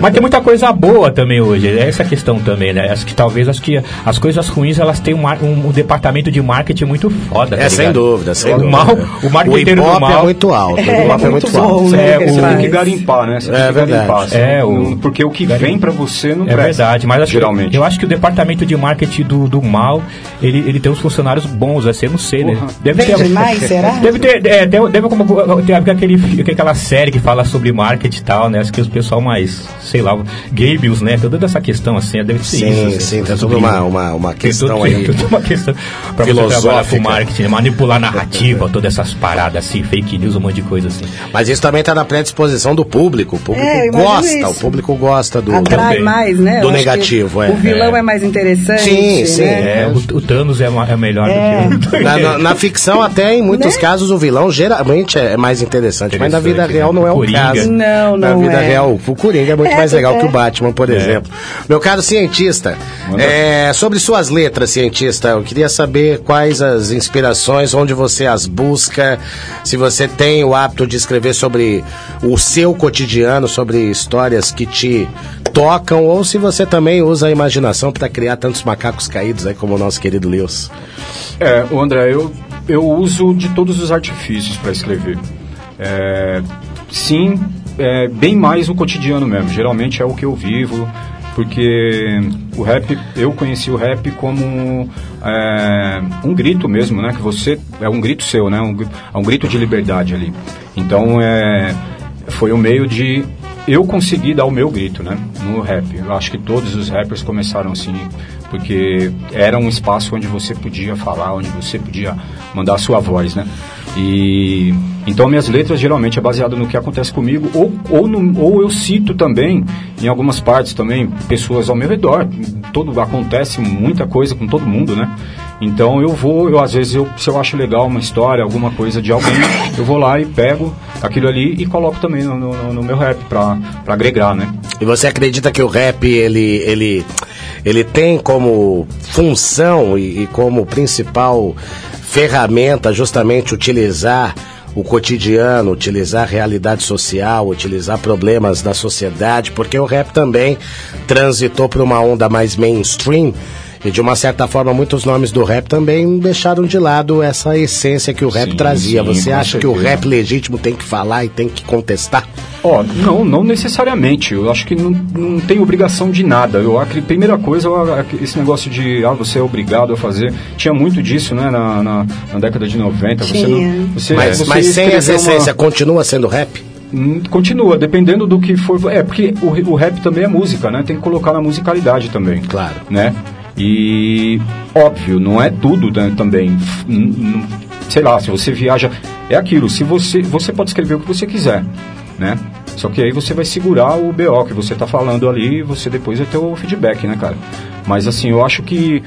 Speaker 7: Mas tem muita coisa boa também hoje. É essa a questão também, né? Acho que talvez acho que as coisas ruins elas têm um, um- um departamento de marketing muito foda.
Speaker 6: É,
Speaker 7: tá
Speaker 6: sem
Speaker 7: ligado?
Speaker 6: dúvida, sem
Speaker 7: o
Speaker 6: dúvida.
Speaker 7: Mal, o marketeiro
Speaker 6: o
Speaker 7: do
Speaker 6: Ibope
Speaker 7: mal.
Speaker 6: é muito alto. o
Speaker 9: É,
Speaker 6: Ibope é muito alto.
Speaker 9: bom, né?
Speaker 7: É,
Speaker 9: que
Speaker 7: o-
Speaker 8: Você tem que garimpar, né? Você
Speaker 6: É
Speaker 8: tem que
Speaker 6: verdade.
Speaker 8: garimpar.
Speaker 7: É,
Speaker 8: Não-
Speaker 7: o-
Speaker 8: Porque o que vem pra você não
Speaker 7: É
Speaker 8: presta.
Speaker 7: verdade, mas acho que-
Speaker 8: geralmente.
Speaker 7: eu acho que o departamento de marketing do, do mal, ele, ele tem uns funcionários bons, assim, eu não sei, né? Deve
Speaker 9: Vende mais, será?
Speaker 7: Deve ter, é, deve, deve como, ter aquele, aquela série que fala sobre marketing e tal, né? Acho que os pessoal mais, sei lá, gabios, né? Toda essa questão, assim, deve ser
Speaker 6: Sim,
Speaker 7: isso. assim,
Speaker 6: sim, tem
Speaker 7: sobre
Speaker 6: toda uma, uma, uma
Speaker 7: Tem
Speaker 6: questão
Speaker 7: tudo-
Speaker 6: aí.
Speaker 7: tudo uma questão pra você trabalhar
Speaker 6: filosófica.
Speaker 7: com marketing, né? manipular narrativa, todas essas paradas assim, fake news, um monte de coisa assim.
Speaker 6: Mas isso também está na predisposição do público. O público
Speaker 9: É,
Speaker 6: gosta,
Speaker 9: isso.
Speaker 6: o público gosta do.
Speaker 9: Atrai
Speaker 7: também.
Speaker 9: mais, né?
Speaker 6: Do negativo, é.
Speaker 9: O vilão é, mais interessante.
Speaker 6: Sim, sim,
Speaker 9: né?
Speaker 7: É, o, o Thanos é, é melhor
Speaker 9: É.
Speaker 7: do que o.
Speaker 6: Na, na- na ficção, até em muitos
Speaker 9: Né?
Speaker 6: casos, o vilão geralmente é mais interessante, mas na vida
Speaker 7: Interessante,
Speaker 6: real
Speaker 7: né?
Speaker 6: não é o
Speaker 7: Coringa.
Speaker 6: Caso.
Speaker 9: Não,
Speaker 6: Na
Speaker 9: não
Speaker 6: vida
Speaker 9: é.
Speaker 6: real, o Coringa é muito
Speaker 9: É,
Speaker 6: mais legal
Speaker 9: é.
Speaker 6: que o Batman, por exemplo. Meu caro cientista, é, sobre suas letras, cientista, eu queria saber quais as inspirações, onde você as busca, se você tem o hábito de escrever sobre o seu cotidiano, sobre histórias que te tocam, ou se você também usa a imaginação para criar tantos macacos caídos aí como o nosso querido Lewis.
Speaker 8: É, o André, eu, eu uso de todos os artifícios para escrever. É, sim, é, bem mais o cotidiano mesmo. Geralmente é o que eu vivo, porque o rap, eu conheci o rap como é, um grito mesmo, né? Que você é um grito seu, né? Um, é um grito de liberdade ali. Então é, foi o meio de eu conseguir dar o meu grito, né? No rap. Eu acho que todos os rappers começaram assim, porque era um espaço onde você podia falar, onde você podia mandar a sua voz, né? E então minhas letras geralmente é baseado no que acontece comigo ou, ou, no, ou eu cito também em algumas partes também pessoas ao meu redor. Todo acontece muita coisa com todo mundo, né? Então eu vou, eu às vezes eu, se eu acho legal uma história, alguma coisa de alguém, eu vou lá e pego aquilo ali e coloco também no, no, no meu rap pra agregar, né?
Speaker 6: E você acredita que o rap, ele, ele, ele tem como função e, e como principal ferramenta justamente utilizar o cotidiano, utilizar a realidade social, utilizar problemas da sociedade, porque o rap também transitou para uma onda mais mainstream e de uma certa forma muitos nomes do rap também deixaram de lado essa essência que o rap
Speaker 8: Sim,
Speaker 6: trazia.
Speaker 8: sim,
Speaker 6: Você acha que o
Speaker 8: certeza.
Speaker 6: rap legítimo tem que falar e tem que contestar?
Speaker 8: Ó, não, não necessariamente. Eu acho que não, não tem obrigação de nada. Eu acredito, primeira coisa, esse negócio de ah, você é obrigado a fazer. Tinha muito disso, né, na, na, na década de 90. Você não, você,
Speaker 6: Mas,
Speaker 8: você
Speaker 6: mas sem essa
Speaker 8: escreveu uma-
Speaker 6: essência, continua sendo rap?
Speaker 8: Hum, Continua, dependendo do que for. É, porque o, o rap também é música, né? Tem que colocar na musicalidade também.
Speaker 6: Claro.
Speaker 8: Né? E, óbvio, não é tudo né, também. Sei lá, se você viaja. É aquilo, se você. Você pode escrever o que você quiser, né? Só que aí você vai segurar o BO que você tá falando ali e você depois vai ter o feedback, né, cara? Mas assim, eu acho que.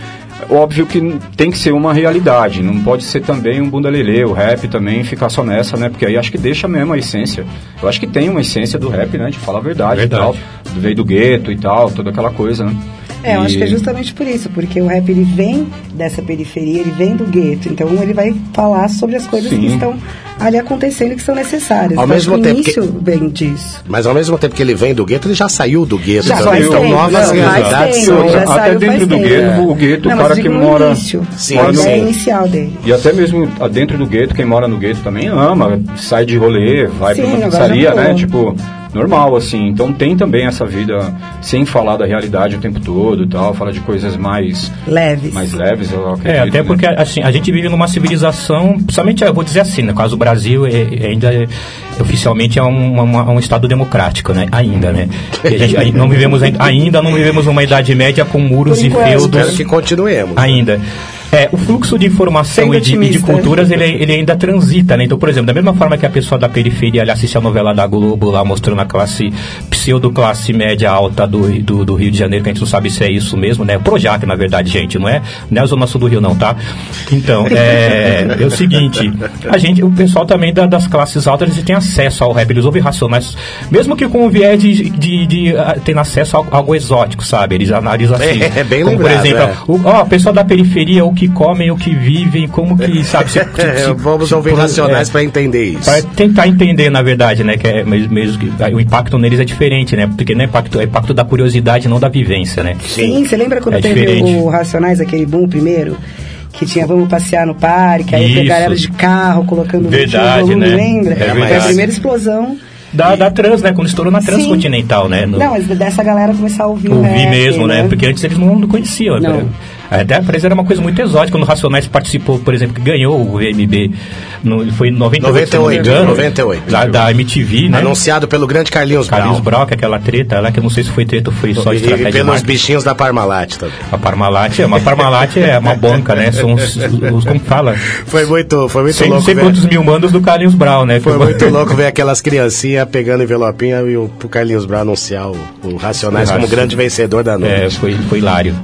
Speaker 8: Óbvio que tem que ser uma realidade, não pode ser também um bunda lelê, o rap também ficar só nessa, né? Porque aí acho que deixa mesmo a essência. Eu acho que tem uma essência do rap, né? De falar a verdade,
Speaker 7: Verdade.
Speaker 8: e tal. Veio do gueto e tal, toda aquela coisa, né?
Speaker 9: É, eu acho que é justamente por isso, porque o rap ele vem dessa periferia, ele vem do gueto, então ele vai falar sobre as coisas
Speaker 8: Sim.
Speaker 9: que estão ali acontecendo e que são necessárias.
Speaker 6: Ao
Speaker 9: acho
Speaker 6: mesmo tempo
Speaker 9: o
Speaker 6: que-
Speaker 9: início vem disso.
Speaker 6: Mas ao mesmo tempo que ele vem do gueto, ele já saiu do gueto
Speaker 9: Já
Speaker 6: também. Então novas realidades são-
Speaker 8: Até dentro
Speaker 9: faz
Speaker 8: do
Speaker 9: tempo.
Speaker 8: gueto, o gueto,
Speaker 9: Não,
Speaker 8: o cara que
Speaker 9: no
Speaker 8: mora-
Speaker 9: Início,
Speaker 6: Sim,
Speaker 9: a ideia
Speaker 6: sim.
Speaker 9: inicial dele.
Speaker 8: E até mesmo dentro do gueto, quem mora no gueto também ama, sai de rolê, vai
Speaker 9: Sim,
Speaker 8: pra uma pizzaria,
Speaker 9: já
Speaker 8: né? Tipo, normal, assim. Então tem também essa vida sem falar da realidade o tempo todo e tal, fala de coisas mais,
Speaker 9: Leves.
Speaker 8: mais leves, eu acredito.
Speaker 7: É, até
Speaker 8: né?
Speaker 7: porque assim, a gente vive numa civilização, principalmente eu vou dizer assim, no caso do Brasil, é, é ainda é- oficialmente é um, uma- um estado democrático, né? Ainda, né? E a gente, aí não vivemos ainda, não vivemos uma idade média com muros
Speaker 9: Por
Speaker 7: e feudos
Speaker 6: Espero que continuemos.
Speaker 7: ainda. É, o fluxo de informação e de, e de
Speaker 9: otimista.
Speaker 7: culturas, ele, ele ainda transita, né? Então, por exemplo, da mesma forma que a pessoa da periferia ele assiste a novela da Globo lá mostrando a classe, pseudo-classe média alta do, do, do Rio de Janeiro, que a gente não sabe se é isso mesmo, né? Projac, na verdade, gente, não é, não é a Zona Sul do Rio, não, tá? Então, é, é o seguinte, a gente, o pessoal também da- das classes altas, eles têm acesso ao rap, eles ouvem racionais, mesmo que com o viés de, de, de, ah, ter acesso a algo exótico, sabe? Eles analisam assim.
Speaker 6: É, é bem
Speaker 7: como, por
Speaker 6: lembrado,
Speaker 7: exemplo,
Speaker 6: é.
Speaker 7: o, ó, a pessoa da periferia, o que comem, o que vivem, como que, sabe? se- se-
Speaker 6: É,
Speaker 7: se-
Speaker 6: vamos
Speaker 7: se-
Speaker 6: ouvir racionais
Speaker 7: é,
Speaker 6: para entender isso.
Speaker 7: Para tentar entender, na verdade, né? Que é mesmo, mesmo que o impacto neles é diferente, né? Porque não é impacto, é impacto da curiosidade, não da vivência, né?
Speaker 9: Sim, você lembra quando
Speaker 7: É
Speaker 9: teve
Speaker 7: diferente.
Speaker 9: o Racionais, aquele boom primeiro? Que tinha Vamos Passear no Parque, aí pegaram ela de carro, colocando
Speaker 7: Verdade,
Speaker 9: volume,
Speaker 7: né?
Speaker 9: lembra?
Speaker 7: É
Speaker 9: Foi a primeira explosão.
Speaker 7: Da, da trans, né? Quando estourou na
Speaker 9: Sim.
Speaker 7: transcontinental, né? No-
Speaker 9: Não, mas dessa galera começar a ouvir o
Speaker 7: Ouvir
Speaker 9: rap,
Speaker 7: mesmo, né? Porque antes eles não, não conheciam.
Speaker 9: Não.
Speaker 7: Até para eles era uma coisa muito exótica. Quando o Racionais participou, por exemplo, que ganhou o VMB, no, foi em 98, se não me
Speaker 6: 98,
Speaker 7: engano,
Speaker 6: 98.
Speaker 7: Da, da MTV, né?
Speaker 6: Anunciado pelo grande Carlinhos,
Speaker 7: Carlinhos
Speaker 6: Brown.
Speaker 7: Brown, que é aquela treta lá, que eu não sei se foi treta ou foi só
Speaker 6: E,
Speaker 7: estratégia
Speaker 6: e pelos bichinhos da Parmalat também.
Speaker 7: A Parmalat, é, uma Parmalat é uma banca, né? São os, os como fala?
Speaker 6: Foi muito, foi muito
Speaker 7: Sei,
Speaker 6: louco
Speaker 7: sei
Speaker 6: ver.
Speaker 7: quantos mil mandos do Carlinhos Brown, né?
Speaker 6: Foi muito louco ver aquelas criancinhas pegando envelopinha e o pro Carlinhos Brown anunciar o, o Racionais
Speaker 7: O
Speaker 6: como grande vencedor da noite.
Speaker 7: É, foi, foi hilário.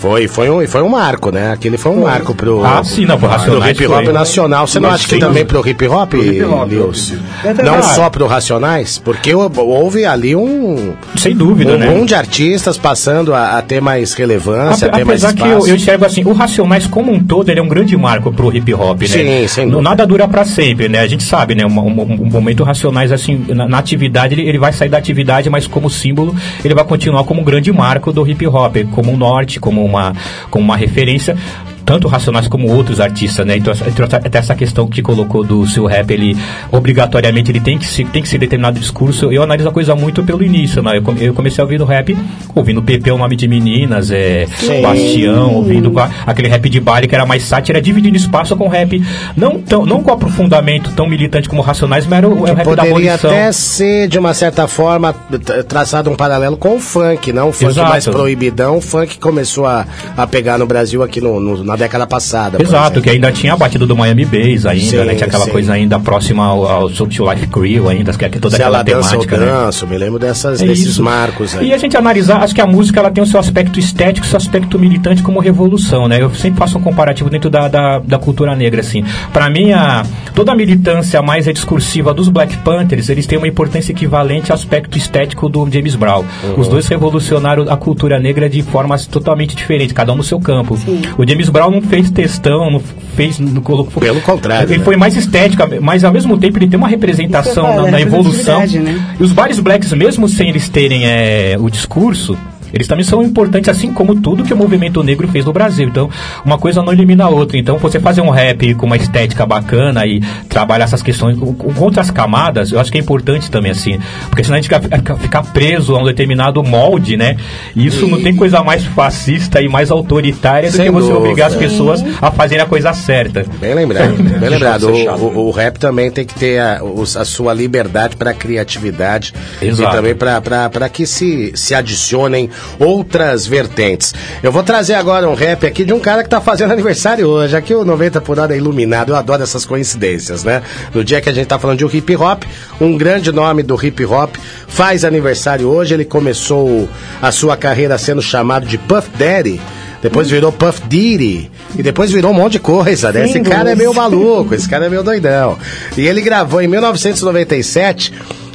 Speaker 6: Foi, foi um, foi um marco, né? Aquele foi um marco pro,
Speaker 7: Ah, sim, não, pro
Speaker 6: pro hip hop
Speaker 7: foi.
Speaker 6: nacional. Você não acha que também pro hip hop,
Speaker 9: também
Speaker 6: Não só pro Racionais? Porque hou- houve ali um,
Speaker 7: Sem dúvida,
Speaker 6: um
Speaker 7: né?
Speaker 6: boom de artistas passando a, a ter mais relevância, a
Speaker 7: Ape-
Speaker 6: ter mais
Speaker 7: Apesar que
Speaker 6: espaço.
Speaker 7: eu, eu enxergo assim, o Racionais como um todo, ele é um grande marco pro hip hop, né?
Speaker 6: Sim, sem dúvida.
Speaker 7: Nada dura pra sempre, né? A gente sabe, né? Um, um- um momento Racionais, assim, na, na atividade, ele, ele vai sair da atividade, mas como símbolo, ele vai continuar como um grande marco do hip hop, como um norte, como uma, como uma referência. Tanto Racionais como outros artistas, né? Então, até essa questão que colocou do seu rap, ele obrigatoriamente ele tem que ser, tem que ser determinado discurso. Eu analiso a coisa muito pelo início, né? Eu, eu comecei a ouvir o rap, ouvindo PP, o nome de meninas, é, Bastião, ouvindo aquele rap de baile que era mais sátira, dividindo espaço com rap, não, tão, não com aprofundamento tão militante como Racionais, mas era o, é o rap da
Speaker 6: Poderia
Speaker 7: abolição.
Speaker 6: até ser, de uma certa forma, tra- traçado um paralelo com o funk, não? O funk
Speaker 7: Exato.
Speaker 6: mais proibidão, o funk começou a, a pegar no Brasil aqui no, no- na década passada.
Speaker 7: Exato, que ainda tinha a batida do Miami Bass ainda,
Speaker 6: Sim,
Speaker 7: né? Tinha aquela
Speaker 6: sim.
Speaker 7: coisa ainda próxima ao, ao Social Life Crew ainda, que é toda
Speaker 6: Se
Speaker 7: aquela
Speaker 6: ela dança ou
Speaker 7: temática, né?
Speaker 6: danço, me lembro dessas,
Speaker 7: É
Speaker 6: desses
Speaker 7: isso.
Speaker 6: marcos aí.
Speaker 7: E a gente analisar, acho que a música ela tem o seu aspecto estético, seu aspecto militante como revolução, né? Eu sempre faço um comparativo dentro da, da, da cultura negra, assim. Para mim, a, toda a militância mais é discursiva dos Black Panthers, eles têm uma importância equivalente ao aspecto estético do James Brown. Os dois revolucionaram a cultura negra de formas totalmente diferentes, cada um no seu campo. O James Brown não fez textão, não fez... Não colocou,
Speaker 6: Pelo contrário,
Speaker 7: Ele
Speaker 6: né?
Speaker 7: foi mais estética, mas ao mesmo tempo ele tem uma representação
Speaker 9: falo,
Speaker 7: na,
Speaker 9: é
Speaker 7: na evolução.
Speaker 9: representatividade, né?
Speaker 7: E os bares blacks, mesmo sem eles terem é, o discurso, eles também são importantes, assim como tudo que o movimento negro fez no Brasil. Então, uma coisa não elimina a outra. Então, você fazer um rap com uma estética bacana e trabalhar essas questões com, com outras camadas, eu acho que é importante também, assim. Porque senão a gente fica, fica- preso a um determinado molde, né? E isso não tem coisa mais fascista e mais autoritária do
Speaker 6: Sem
Speaker 7: que você
Speaker 6: dúvida.
Speaker 7: obrigar as pessoas a fazerem a coisa certa.
Speaker 6: Bem lembrado, bem lembrado. O, o- o rap também tem que ter a, a sua liberdade para criatividade
Speaker 7: Exato.
Speaker 6: e também para que se, se adicionem outras vertentes. Eu vou trazer agora um rap aqui de um cara que tá fazendo aniversário hoje. Aqui o 90 por hora é iluminado. Eu adoro essas coincidências, né? No dia que a gente tá falando de um hip hop, um grande nome do hip hop faz aniversário hoje. Ele começou a sua carreira sendo chamado de Puff Daddy. Depois virou Puff Diddy. E depois virou um monte de coisa, né? Esse cara é meio maluco, esse cara é meio doidão. E ele gravou em 1997.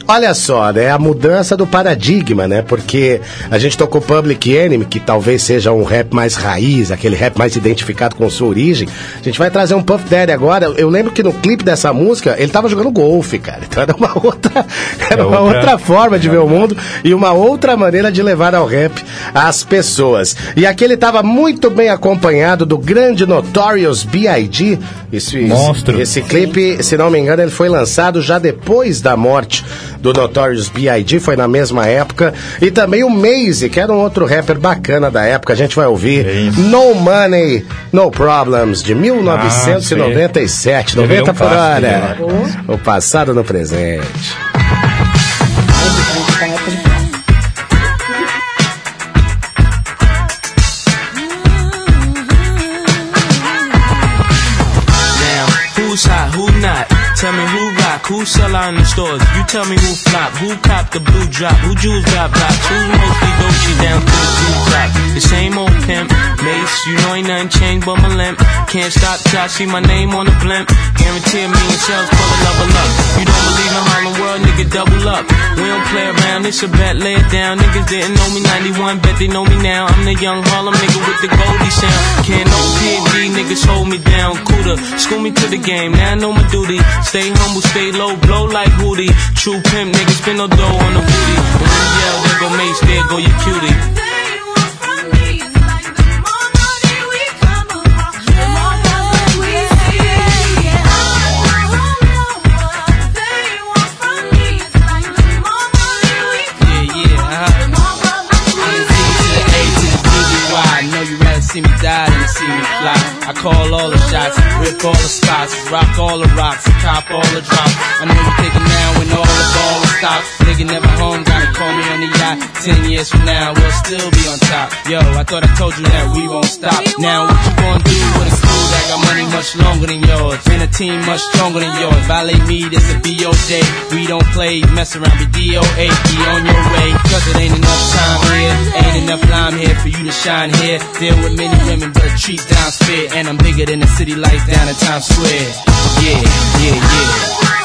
Speaker 6: Olha só, né? A mudança do paradigma, né? Porque a gente tocou Public Enemy, que talvez seja um rap mais raiz, aquele rap mais identificado com sua origem. A gente vai trazer um Puff Daddy agora. Eu lembro que no clipe dessa música, ele tava jogando golfe, cara. Então era uma outra, era
Speaker 7: É
Speaker 6: uma
Speaker 7: outra-
Speaker 6: outra forma de ver o mundo e uma outra maneira de levar ao rap as pessoas. E aqui ele estava muito bem acompanhado do grande Notorious B.I.G. Esse,
Speaker 7: Monstro.
Speaker 6: Esse clipe, se não me engano, ele foi lançado já depois da morte do Notorious B.I.G., foi na mesma época. E também o Maze, que era um outro rapper bacana da época. A gente vai ouvir
Speaker 7: Isso.
Speaker 6: No Money, No Problems, de 1997.
Speaker 7: Ah,
Speaker 6: 90 por hora. O passado no presente.
Speaker 10: Who sell out in the stores. You tell me who flop, who cop the blue drop, who jewels got blocks, who mostly Dolce down to the blue drop. The same old pimp, Mace, you know ain't nothing changed but my limp. Can't stop till I see my name on the blimp. Guarantee a million shells full of level up. You don't believe in Harlem World, nigga, double up. We don't play around, it's a bet, lay it down. Niggas didn't know me 91, bet they know me now. I'm the young Harlem nigga with the Goldie sound. Can't no PD, niggas hold me down. Cooler, school me to the game, now I know my duty. Stay humble, stay low, blow like Hootie. True pimp, niggas spin no dough on the booty. When you yell, there go Mace, there go your cutie.
Speaker 11: They was from me, like, the more money we come across, the more money we
Speaker 10: yeah, yeah. Uh-huh. A to the B to the Y. I know you rather see me die than see me fly. I call all the shots, rip all the spots, rock all the rocks, cop all the drops. I know you thinking now when all the ball is stopped. Nigga never home, gotta call me on the yacht. Ten years from now, we'll still be on top. Yo, I thought I told you that we won't stop. Now what you gonna do with a crew that got money much longer than yours? And a team much stronger than yours. Violate me, this a BOJ. We don't play, mess around, be DOA. Be on your way, cause it ain't enough time here. Ain't enough lime here for you to shine here. Deal with many women, but treat down spit. And I'm bigger than the city lights down in Times Square. Yeah, yeah, yeah.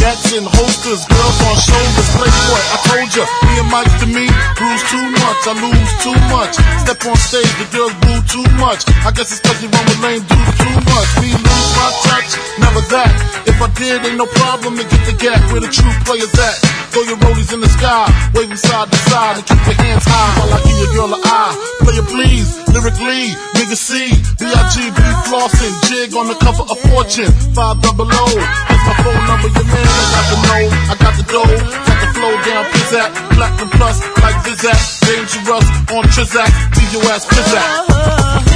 Speaker 12: Gats in holsters, girls on shoulders. Playboy, I told ya, me and Mike to me, bruise too much, I lose too much. Step on stage, the girls boo too much. I guess it's cause you run with lame dudes too much. Me lose my touch, never that. If I did, ain't no problem to get the gap where the true players at. Throw your rollies in the sky, them side to side, and keep your hands high while I give your girl an eye. Player please, lyrically, nigga C, B-I-G-B flossing, jig on the cover of Fortune, five double O. That's my phone number, your man, I got the know, I got the dough, got the flow down, pizzat, platinum plus, like Zizak, dangerous on Trizak, leave your ass pizzat.
Speaker 6: Uh-huh.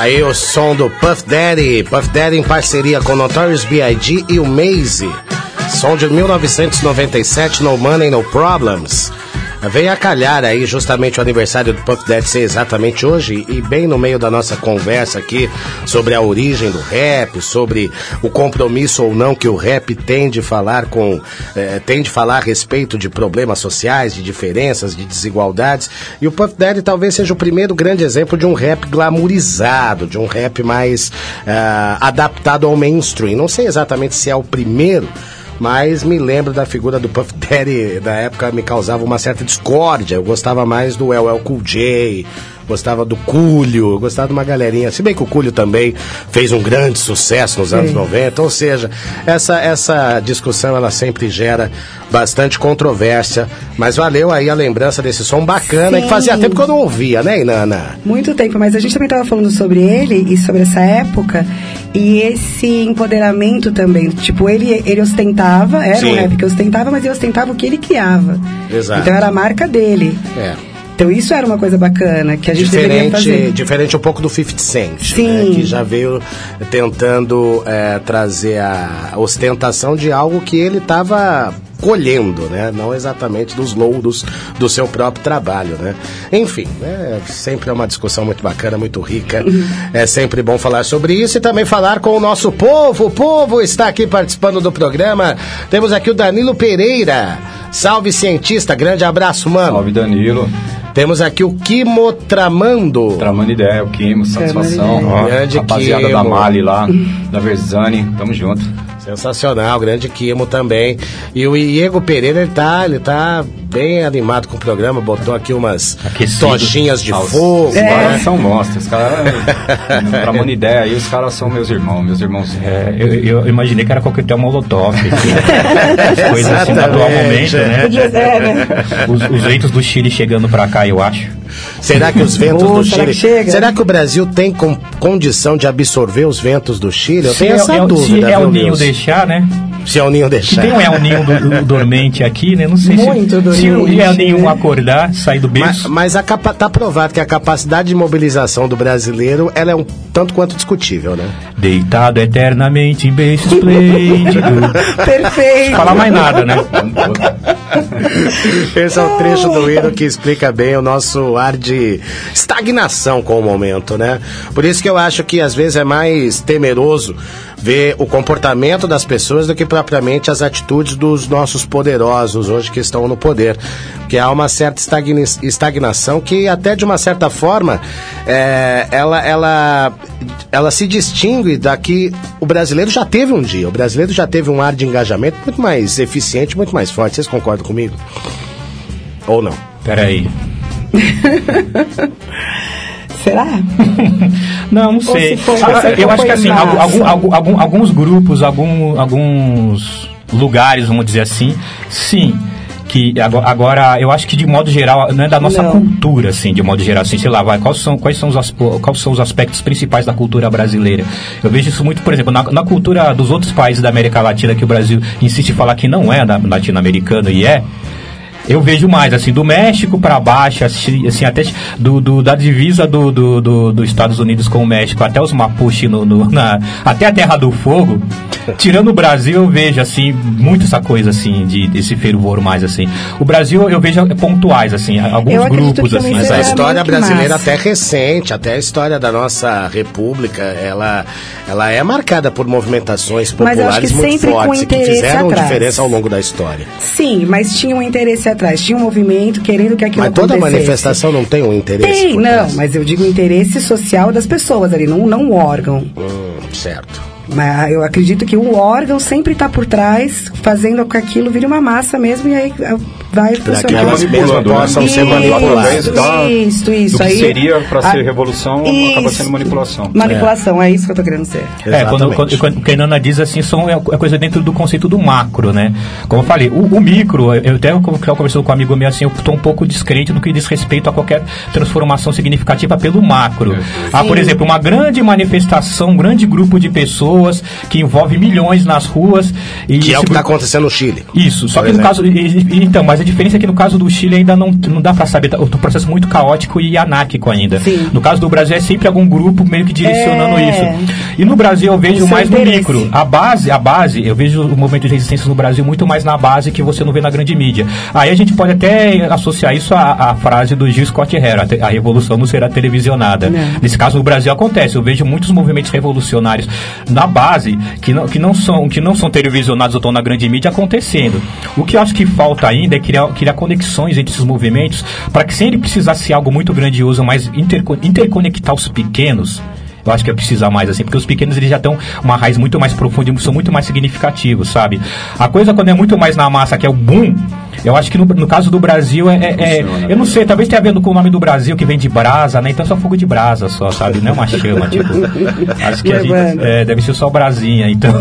Speaker 6: Aí o som do Puff Daddy, Puff Daddy em parceria com Notorious B.I.G. e o Maze. Som de 1997, No Money, No Problems. Veio a calhar aí justamente o aniversário do Puff Daddy ser exatamente hoje e bem no meio da nossa conversa aqui sobre a origem do rap, sobre o compromisso ou não que o rap tem de falar com, eh, tem de falar a respeito de problemas sociais, de diferenças, de desigualdades. E o Puff Daddy talvez seja o primeiro grande exemplo de um rap glamourizado, de um rap mais ah, adaptado ao mainstream. Não sei exatamente se é o primeiro, mas me lembro da figura do Puff Daddy, da época me causava uma certa discórdia. Eu gostava mais do LL Cool J, gostava do Cúlio, gostava de uma galerinha. Se bem que o Cúlio também fez um grande sucesso nos anos 90, ou seja, essa, essa discussão ela sempre gera bastante controvérsia, mas valeu aí a lembrança desse som bacana
Speaker 9: Sim.
Speaker 6: que fazia tempo que eu não ouvia, né, Inana?
Speaker 9: Muito tempo, mas a gente também estava falando sobre ele e sobre essa época e esse empoderamento também. Tipo, ele, ele ostentava, era
Speaker 6: Sim.
Speaker 9: um rap que ostentava, mas ele ostentava o que ele criava.
Speaker 6: Exato.
Speaker 9: Então era a marca dele.
Speaker 6: É.
Speaker 9: Então isso era uma coisa bacana que a gente deveria
Speaker 6: diferente,
Speaker 9: fazer.
Speaker 6: diferente um pouco do 50 Cent,
Speaker 9: Sim.
Speaker 6: né, que já veio tentando é, trazer a ostentação de algo que ele estava colhendo, né? Não exatamente dos louros do seu próprio trabalho, né? Enfim, né? sempre é uma discussão muito bacana, muito rica. É sempre bom falar sobre isso e também falar com o nosso povo. O povo está aqui participando do programa. Temos aqui o Danilo Pereira. Salve cientista, grande abraço, mano.
Speaker 8: Salve Danilo.
Speaker 6: Temos aqui o Kimo Tramando.
Speaker 8: Tramando ideia, o Kimo, satisfação. Ó, rapaziada da Mali lá, da Verzani, tamo junto.
Speaker 6: Sensacional, grande Kimo também. E o Diego Pereira, ele tá, ele tá bem animado com o programa, botou aqui umas
Speaker 7: Aquecido.
Speaker 6: tochinhas de
Speaker 8: Ah,
Speaker 6: fogo.
Speaker 8: Os
Speaker 6: né?
Speaker 8: caras são monstros, os caras. Tramando ideia aí, os caras são meus irmãos, meus irmãos.
Speaker 7: É, eu, eu imaginei que era coquetel molotov. As coisas assim do atual momento, né?
Speaker 9: Né?
Speaker 7: Os, os ventos do Chile chegando pra cá, eu acho.
Speaker 6: Será que os ventos
Speaker 9: Oh,
Speaker 6: do
Speaker 9: será
Speaker 6: Chile.
Speaker 9: que chega?
Speaker 6: Será que o Brasil tem com- condição de absorver os ventos do Chile? Eu tenho
Speaker 7: é,
Speaker 6: essa
Speaker 7: é-
Speaker 6: dúvida.
Speaker 7: se é o ninho
Speaker 6: Nilson?
Speaker 7: Deixar, né?
Speaker 6: Se é o ninho
Speaker 7: Que
Speaker 6: deixar.
Speaker 7: tem um El Ninho do, do- dormente aqui, né? Não sei
Speaker 9: Muito
Speaker 7: se, se o
Speaker 9: dormente,
Speaker 7: El Ninho
Speaker 9: né?
Speaker 7: acordar, sair do
Speaker 6: Mas,
Speaker 7: berço.
Speaker 6: mas a capa, tá provado que a capacidade de mobilização do brasileiro ela é um tanto quanto discutível, né?
Speaker 7: Deitado eternamente em berço esplêndido.
Speaker 9: Perfeito.
Speaker 7: Falar mais nada, né?
Speaker 6: Esse é o trecho do hino que explica bem o nosso ar de estagnação com o momento, né? Por isso que eu acho que às vezes é mais temeroso ver o comportamento das pessoas do que propriamente as atitudes dos nossos poderosos hoje que estão no poder. Porque há uma certa estagnação que até de uma certa forma é, ela, ela, ela se distingue da que o brasileiro já teve um dia. O brasileiro já teve um ar de engajamento muito mais eficiente, muito mais forte. Vocês concordam comigo? Ou não?
Speaker 7: Peraí.
Speaker 9: Será?
Speaker 7: Não, não sei.
Speaker 9: se foi,
Speaker 7: Ah, eu acho que assim, algum- algum- alguns grupos, alguns lugares, vamos dizer assim, sim, que agora, eu acho que de modo geral, não é da nossa
Speaker 9: Não.
Speaker 7: cultura, assim, de modo geral, assim, sei lá, vai, quais são, quais são, os, quais são os aspectos principais da cultura brasileira? Eu vejo isso muito, por exemplo, na, na cultura dos outros países da América Latina, que o Brasil insiste em falar que não é latino-americano e é, eu vejo mais, assim, do México para baixo, assim, assim, até do, do- da divisa do, do, do- dos Estados Unidos com o México, até os Mapuche, no, no- na, até a Terra do Fogo, tirando o Brasil, eu vejo, assim, muito essa coisa, assim, de, desse fervor mais, assim. O Brasil, eu vejo pontuais, assim, alguns
Speaker 9: Eu
Speaker 7: grupos, assim,
Speaker 6: Mas a
Speaker 9: seja
Speaker 7: sabe?
Speaker 6: história brasileira
Speaker 9: massa.
Speaker 6: até recente, até a história da nossa república, ela, ela é marcada por movimentações
Speaker 9: Mas eu acho
Speaker 6: populares
Speaker 9: que
Speaker 6: muito fortes que fizeram
Speaker 9: atrás.
Speaker 6: diferença ao longo da história.
Speaker 9: Sim, mas tinha um interesse atrás, tinha um movimento querendo que aquilo
Speaker 6: Mas toda
Speaker 9: acontecesse.
Speaker 6: manifestação não tem um interesse?
Speaker 9: Tem, não,
Speaker 6: trás?
Speaker 9: mas eu digo interesse social das pessoas ali, não, não o órgão.
Speaker 6: Hum, certo.
Speaker 9: Mas eu acredito que o órgão sempre está por trás, fazendo com que aquilo vire uma massa mesmo e aí ah, vai funcionar.
Speaker 6: elas mesmas
Speaker 8: Manipulando, né?
Speaker 6: possam ser
Speaker 9: Isso,
Speaker 6: manipuladas.
Speaker 8: da-
Speaker 9: Isso, isso.
Speaker 8: do
Speaker 9: aí,
Speaker 8: seria para ser revolução, acaba
Speaker 9: isso.
Speaker 8: sendo manipulação.
Speaker 9: Manipulação, é. isso que eu tô querendo ser.
Speaker 7: É, quando, quando, quando o que a Nana diz assim, são, é é coisa dentro do conceito do macro, né? Como eu falei, o, o micro, eu até conversando com um amigo meu assim, eu estou um pouco descrente no que diz respeito a qualquer transformação significativa pelo macro. Ah, por exemplo, uma grande manifestação, um grande grupo de pessoas que envolve milhões nas ruas. E
Speaker 6: Que é o que está acontecendo no Chile.
Speaker 7: isso, só que no caso. e- então, mas a diferença é que no caso do Chile ainda não, não dá pra saber. tá- O processo muito caótico e anárquico ainda.
Speaker 9: Sim.
Speaker 7: No caso do Brasil é sempre algum grupo meio que direcionando
Speaker 9: É.
Speaker 7: isso. E no Brasil eu vejo
Speaker 9: seu
Speaker 7: mais no
Speaker 9: interesse.
Speaker 7: micro. A base, a base, eu vejo o movimento de resistência no Brasil muito mais na base que você não vê na grande mídia. Aí a gente pode até associar isso à, à frase do Gil Scott Heron, a, a revolução não será televisionada.
Speaker 9: Não.
Speaker 7: Nesse caso no Brasil acontece, eu vejo muitos movimentos revolucionários na base que não, que não, são, que não são televisionados ou estão na grande mídia acontecendo. O que eu acho que falta ainda é criar, criar conexões entre esses movimentos para que se ele precisasse algo muito grandioso, mas interco- interconectar os pequenos, eu acho que é precisar mais, assim, porque os pequenos eles já estão uma raiz muito mais profunda e são muito mais significativos, sabe? A coisa quando é muito mais na massa, que é o boom, eu acho que no, no caso do Brasil é. é- é- eu não sei, talvez tenha a ver com o nome do Brasil, que vem de brasa, né? Então é só fogo de brasa só, sabe? Não é uma chama, tipo. Acho que a gente, é, deve ser só brasinha, então.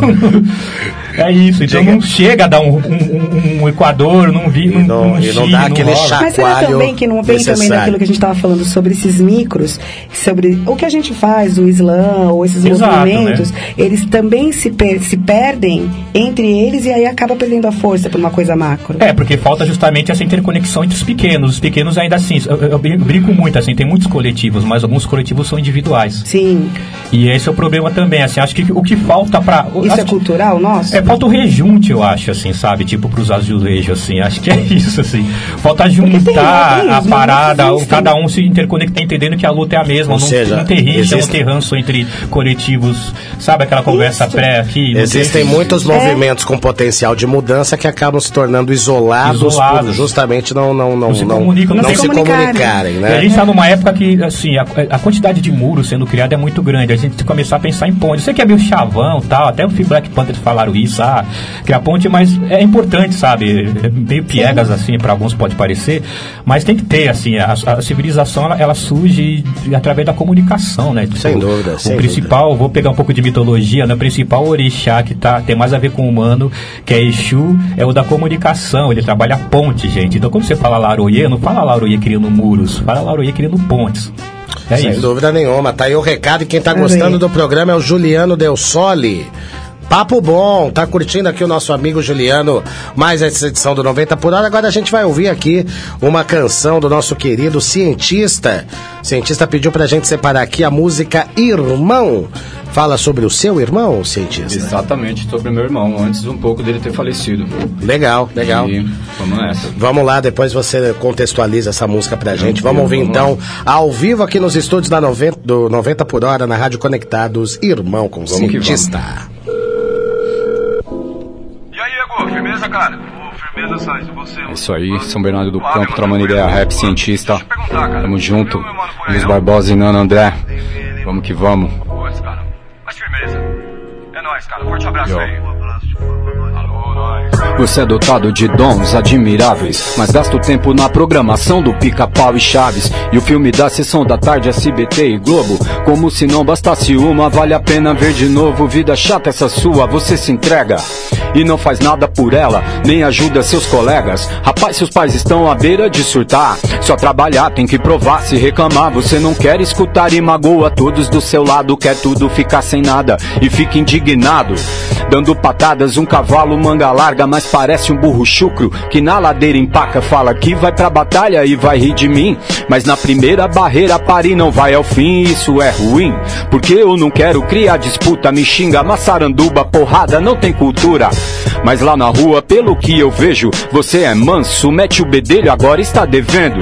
Speaker 7: é isso, então não chega a dar um, um- um- um Equador, não vi.
Speaker 6: E não- e não dá aquele chá.
Speaker 9: Mas será também que não vem também daquilo que a gente estava falando sobre esses micros, sobre o que a gente faz, o Islã ou esses
Speaker 7: Exato,
Speaker 9: movimentos,
Speaker 7: né?
Speaker 9: eles também se, per- se perdem entre eles e aí acaba perdendo a força por uma coisa macro.
Speaker 7: É, porque falta justamente essa interconexão entre os pequenos. Os pequenos ainda assim, eu, eu brin- brinco muito, assim, tem muitos coletivos, mas alguns coletivos são individuais.
Speaker 9: Sim.
Speaker 7: E esse é o problema também, assim, acho que o que falta pra...
Speaker 9: Isso é
Speaker 7: que-
Speaker 9: cultural nosso?
Speaker 7: É, falta o rejunte, eu acho, assim, sabe? Tipo, pros azulejos, assim. Acho que é isso, assim. Falta
Speaker 9: tem,
Speaker 7: juntar
Speaker 9: tem,
Speaker 7: a
Speaker 9: os
Speaker 7: parada, cada um se interconectar, entendendo que a luta é a mesma.
Speaker 6: Ou
Speaker 7: não,
Speaker 6: seja,
Speaker 7: não tem rixa, não tem entre coletivos. Sabe aquela conversa
Speaker 9: Isso.
Speaker 7: pré aqui?
Speaker 6: Existem
Speaker 7: tem-
Speaker 6: muitos movimentos com potencial de mudança que acabam se tornando isolados,
Speaker 7: Isolados.
Speaker 6: por justamente não, não, não,
Speaker 7: Não se
Speaker 6: não,
Speaker 7: comunicam,
Speaker 6: não
Speaker 7: não
Speaker 6: se
Speaker 9: se comunicarem.
Speaker 6: comunicarem,
Speaker 7: E a
Speaker 6: né?
Speaker 7: gente está numa época que, assim, a, a quantidade de muros sendo criada é muito grande. A gente tem que começar a pensar em ponte. Eu sei que é meio chavão tal, até o Black Panther falaram isso, ah, criar ponte, mas é importante, sabe? É meio piegas, assim, para alguns pode parecer, mas tem que ter, assim, a, a civilização, ela, ela surge através da comunicação, né? Tipo,
Speaker 6: Sem dúvida,
Speaker 7: O
Speaker 6: sem
Speaker 7: principal, vou pegar um pouco de mitologia, né? O principal orixá que tá, tem mais a ver com o humano, que é Exu, é o da comunicação, ele trabalha ponte, gente. Então quando você fala Laroye, não fala Laroye criando muros, fala Laroye criando pontes. É
Speaker 6: Sem
Speaker 7: isso.
Speaker 6: dúvida nenhuma. Tá aí o recado. E quem tá gostando do programa é o Juliano Del Soli. Papo bom, tá curtindo aqui o nosso amigo Juliano, mais essa edição do 90 por hora. Agora a gente vai ouvir aqui uma canção do nosso querido cientista. O cientista pediu pra gente separar aqui a música Irmão. Fala sobre o seu irmão, cientista.
Speaker 8: Exatamente, sobre meu irmão, antes um pouco dele ter falecido.
Speaker 6: Legal, legal.
Speaker 8: E vamos nessa.
Speaker 6: Vamos lá, depois você contextualiza essa música pra gente. Vamos ouvir
Speaker 8: vamos
Speaker 6: então, ao vivo aqui nos estúdios da 90, do 90 por hora, na Rádio Conectados, Irmão com
Speaker 8: Vamos que
Speaker 6: Cientista.
Speaker 13: Firmeza, cara? Firmeza, Sainz, você?
Speaker 8: É isso aí, São Bernardo do Campo, Tramando Ideia. Rap Cientista. Tamo junto. Luiz? Barbosa e Nano André. Vamos que vamos.
Speaker 13: Cara. Mas firmeza. É nóis, cara. Forte abraço
Speaker 8: Yo.
Speaker 13: aí. Um abraço. Alô, nóis.
Speaker 8: Você é dotado de dons admiráveis, mas gasta o tempo na programação do pica-pau e chaves. E o filme da sessão da tarde SBT e Globo. Como se não bastasse uma, vale a pena ver de novo. Vida chata essa sua, você se entrega e não faz nada por ela, nem ajuda seus colegas. Rapaz, seus pais estão à beira de surtar. Só trabalhar tem que provar, se reclamar. Você não quer escutar e magoa todos do seu lado, quer tudo ficar sem nada e fica indignado. Dando patadas, um cavalo manga larga, mas parece um burro chucro que na ladeira empaca, fala que vai pra batalha e vai rir de mim. Mas na primeira barreira pare não vai ao fim, isso é ruim. Porque eu não quero criar disputa, me xinga, maçaranduba, porrada, não tem cultura. Mas lá na rua, pelo que eu vejo, você é manso, mete o bedelho, agora está devendo.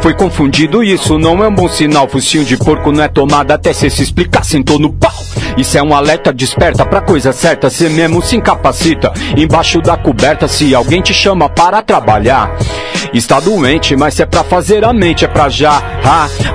Speaker 8: Foi confundido isso, não é um bom sinal. Focinho de porco não é tomada até cê se explicar, sentou no pau. Isso é um alerta, desperta pra coisa certa, cê mesmo se incapacita. Embaixo da coberta, se alguém te chama para trabalhar. Está doente, mas se é pra fazer a mente, é pra já.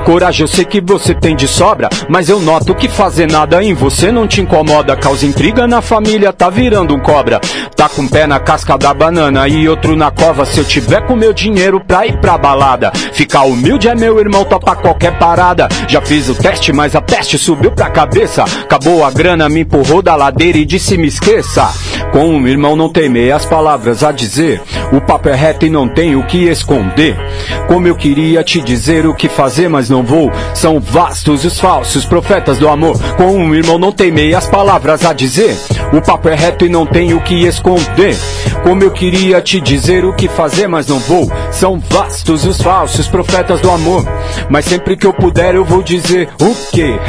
Speaker 8: Coragem eu sei que você tem de sobra, mas eu noto que fazer nada em você não te incomoda. Causa intriga na família, tá virando um cobra. Tá com um pé na casca da banana e outro na cova. Se eu tiver com meu dinheiro pra ir pra balada, ficar humilde é meu irmão, topa qualquer parada. Já fiz o teste, mas a peste subiu pra cabeça. Acabou a grana, me empurrou da ladeira e disse me esqueça. Com um irmão não tem meias palavras a dizer. O papo é reto e não tem o que esconder. Como eu queria te dizer o que fazer, mas não vou. São vastos os falsos profetas do amor. Com um irmão não tem meias palavras a dizer. O papo é reto e não tem o que esconder. Como eu queria te dizer o que fazer, mas não vou. São vastos os falsos profetas do amor. Mas sempre que eu puder eu vou dizer o que?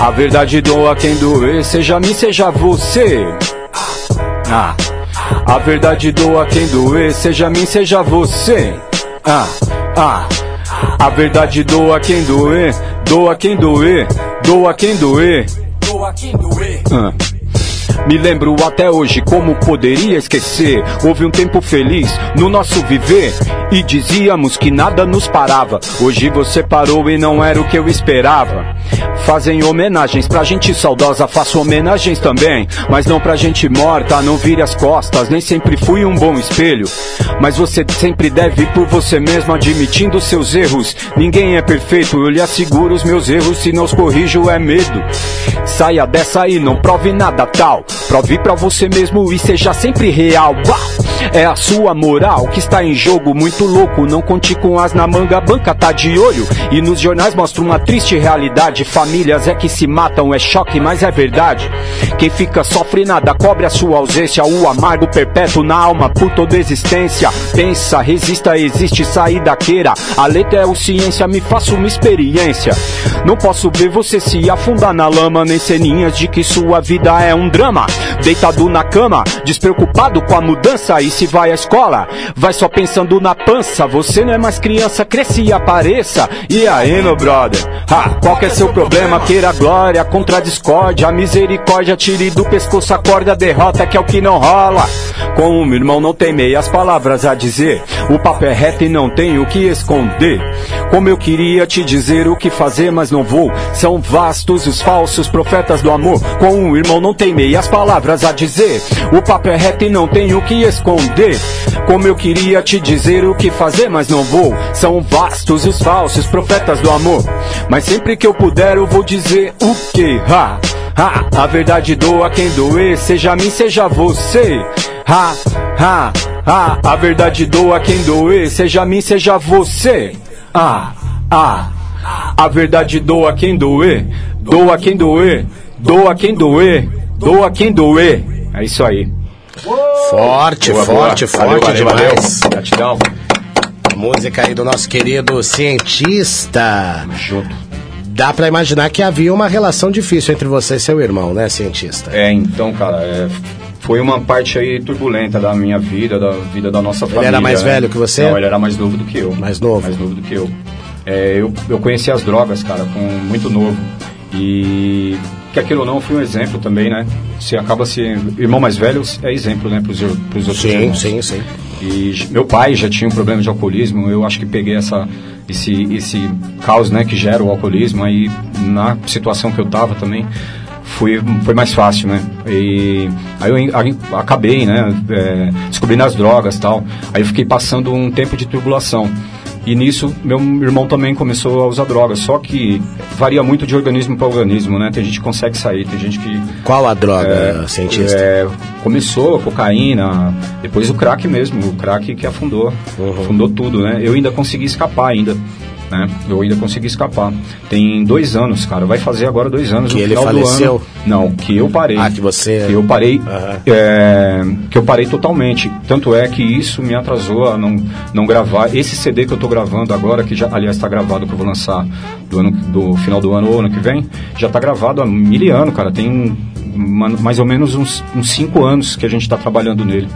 Speaker 8: A verdade doa quem doer, seja mim, seja você. Ah. A verdade doa quem doer, seja mim, seja você. Ah, ah. A verdade doa quem doer, doa quem doer, doa quem doer.
Speaker 10: Doa quem doer.
Speaker 8: Ah. Me lembro até hoje como poderia esquecer. Houve um tempo feliz no nosso viver e dizíamos que nada nos parava. Hoje você parou e não era o que eu esperava. Fazem homenagens pra gente saudosa, faço homenagens também. Mas não pra gente morta, não vire as costas. Nem sempre fui um bom espelho. Mas você sempre deve ir por você mesmo, admitindo seus erros. Ninguém é perfeito, eu lhe asseguro os meus erros. Se não os corrijo, é medo. Saia dessa e não prove nada tal. Prove pra você mesmo e seja sempre real. É a sua moral que está em jogo, muito louco. Não conte com as na manga, banca tá de olho. E nos jornais mostra uma triste realidade. Famílias é que se matam, é choque, mas é verdade. Quem fica sofre nada, cobre a sua ausência. O amargo perpétuo na alma por toda existência. Pensa, resista, existe saída queira. A letra é o ciência, me faça uma experiência. Não posso ver você se afundar na lama, nem ceninhas de que sua vida é um drama. Deitado na cama, despreocupado com a mudança. E se vai à escola, vai só pensando na pança. Você não é mais criança, cresce e apareça. E aí, meu brother? Ah, qual que é seu problema? Queira glória contra a discórdia. A misericórdia, tire do pescoço a corda, derrota que é o que não rola. Com o meu irmão não tem meias palavras a dizer. O papo é reto e não tem o que esconder. Como eu queria te dizer o que fazer, mas não vou. São vastos os falsos profetas do amor. Com o irmão não tem meias palavras a dizer. O papo é reto e não tem o que esconder. Como eu queria te dizer o que fazer, mas não vou. São vastos os falsos profetas do amor. Mas sempre que eu puder, eu vou dizer o que? Ha! Ha! A verdade doa quem doer, seja mim, seja você. Ha! Ha! Ha! A verdade doa quem doer, seja mim, seja você. Ah! Ah! A verdade doa quem doa quem doer, doa quem doer, doa quem doer. É isso aí.
Speaker 6: Forte,
Speaker 8: Boa,
Speaker 6: forte,
Speaker 8: boa.
Speaker 6: forte
Speaker 8: Valeu, valeu.
Speaker 6: demais.
Speaker 8: Gratidão.
Speaker 6: Música aí do nosso querido cientista.
Speaker 8: Junto.
Speaker 6: Dá pra imaginar que havia uma relação difícil entre você e seu irmão, né, cientista?
Speaker 8: É, então, cara, é, foi uma parte aí turbulenta da minha vida, da vida da nossa família.
Speaker 6: era mais
Speaker 8: né?
Speaker 6: velho que você?
Speaker 8: Não, ele era mais novo do que eu.
Speaker 6: Mais novo?
Speaker 8: Mais novo do que eu. É, eu, eu conheci as drogas, cara, com muito novo. E que aquilo ou não foi um exemplo também, né? Você acaba se. Irmão mais velho é exemplo, né, ir- pros outros
Speaker 6: Sim,
Speaker 8: irmãos.
Speaker 6: sim, sim.
Speaker 8: E meu pai já tinha um problema de alcoolismo, eu acho que peguei essa, esse, esse caos né, que gera o alcoolismo aí na situação que eu tava também. foi, foi mais fácil, né? E aí eu acabei, né? é, descobrindo as drogas tal. Aí eu fiquei passando um tempo de tribulação. E nisso, meu irmão também começou a usar drogas. Só que varia muito de organismo para organismo, né? Tem gente que consegue sair, tem gente que
Speaker 6: Qual a droga, cientista?
Speaker 8: é, começou a cocaína, depois o crack mesmo, o crack que afundou,
Speaker 6: Uhum.
Speaker 8: afundou tudo, né? Eu ainda consegui escapar ainda, né? Eu ainda consegui escapar. Tem dois anos, cara, vai fazer agora dois anos
Speaker 6: Que
Speaker 8: no
Speaker 6: ele
Speaker 8: final
Speaker 6: faleceu?
Speaker 8: do ano. Não, que eu parei.
Speaker 6: Ah, que você-
Speaker 8: Que eu parei,
Speaker 6: Aham.
Speaker 8: é, que eu parei totalmente. Tanto é que isso me atrasou a não, não gravar. Esse CD que eu tô gravando agora, que já, aliás, está gravado, que eu vou lançar do, ano, do final do ano ou ano que vem, já tá gravado há mil anos, cara. Tem mais ou menos uns, uns cinco anos que a gente está trabalhando nele.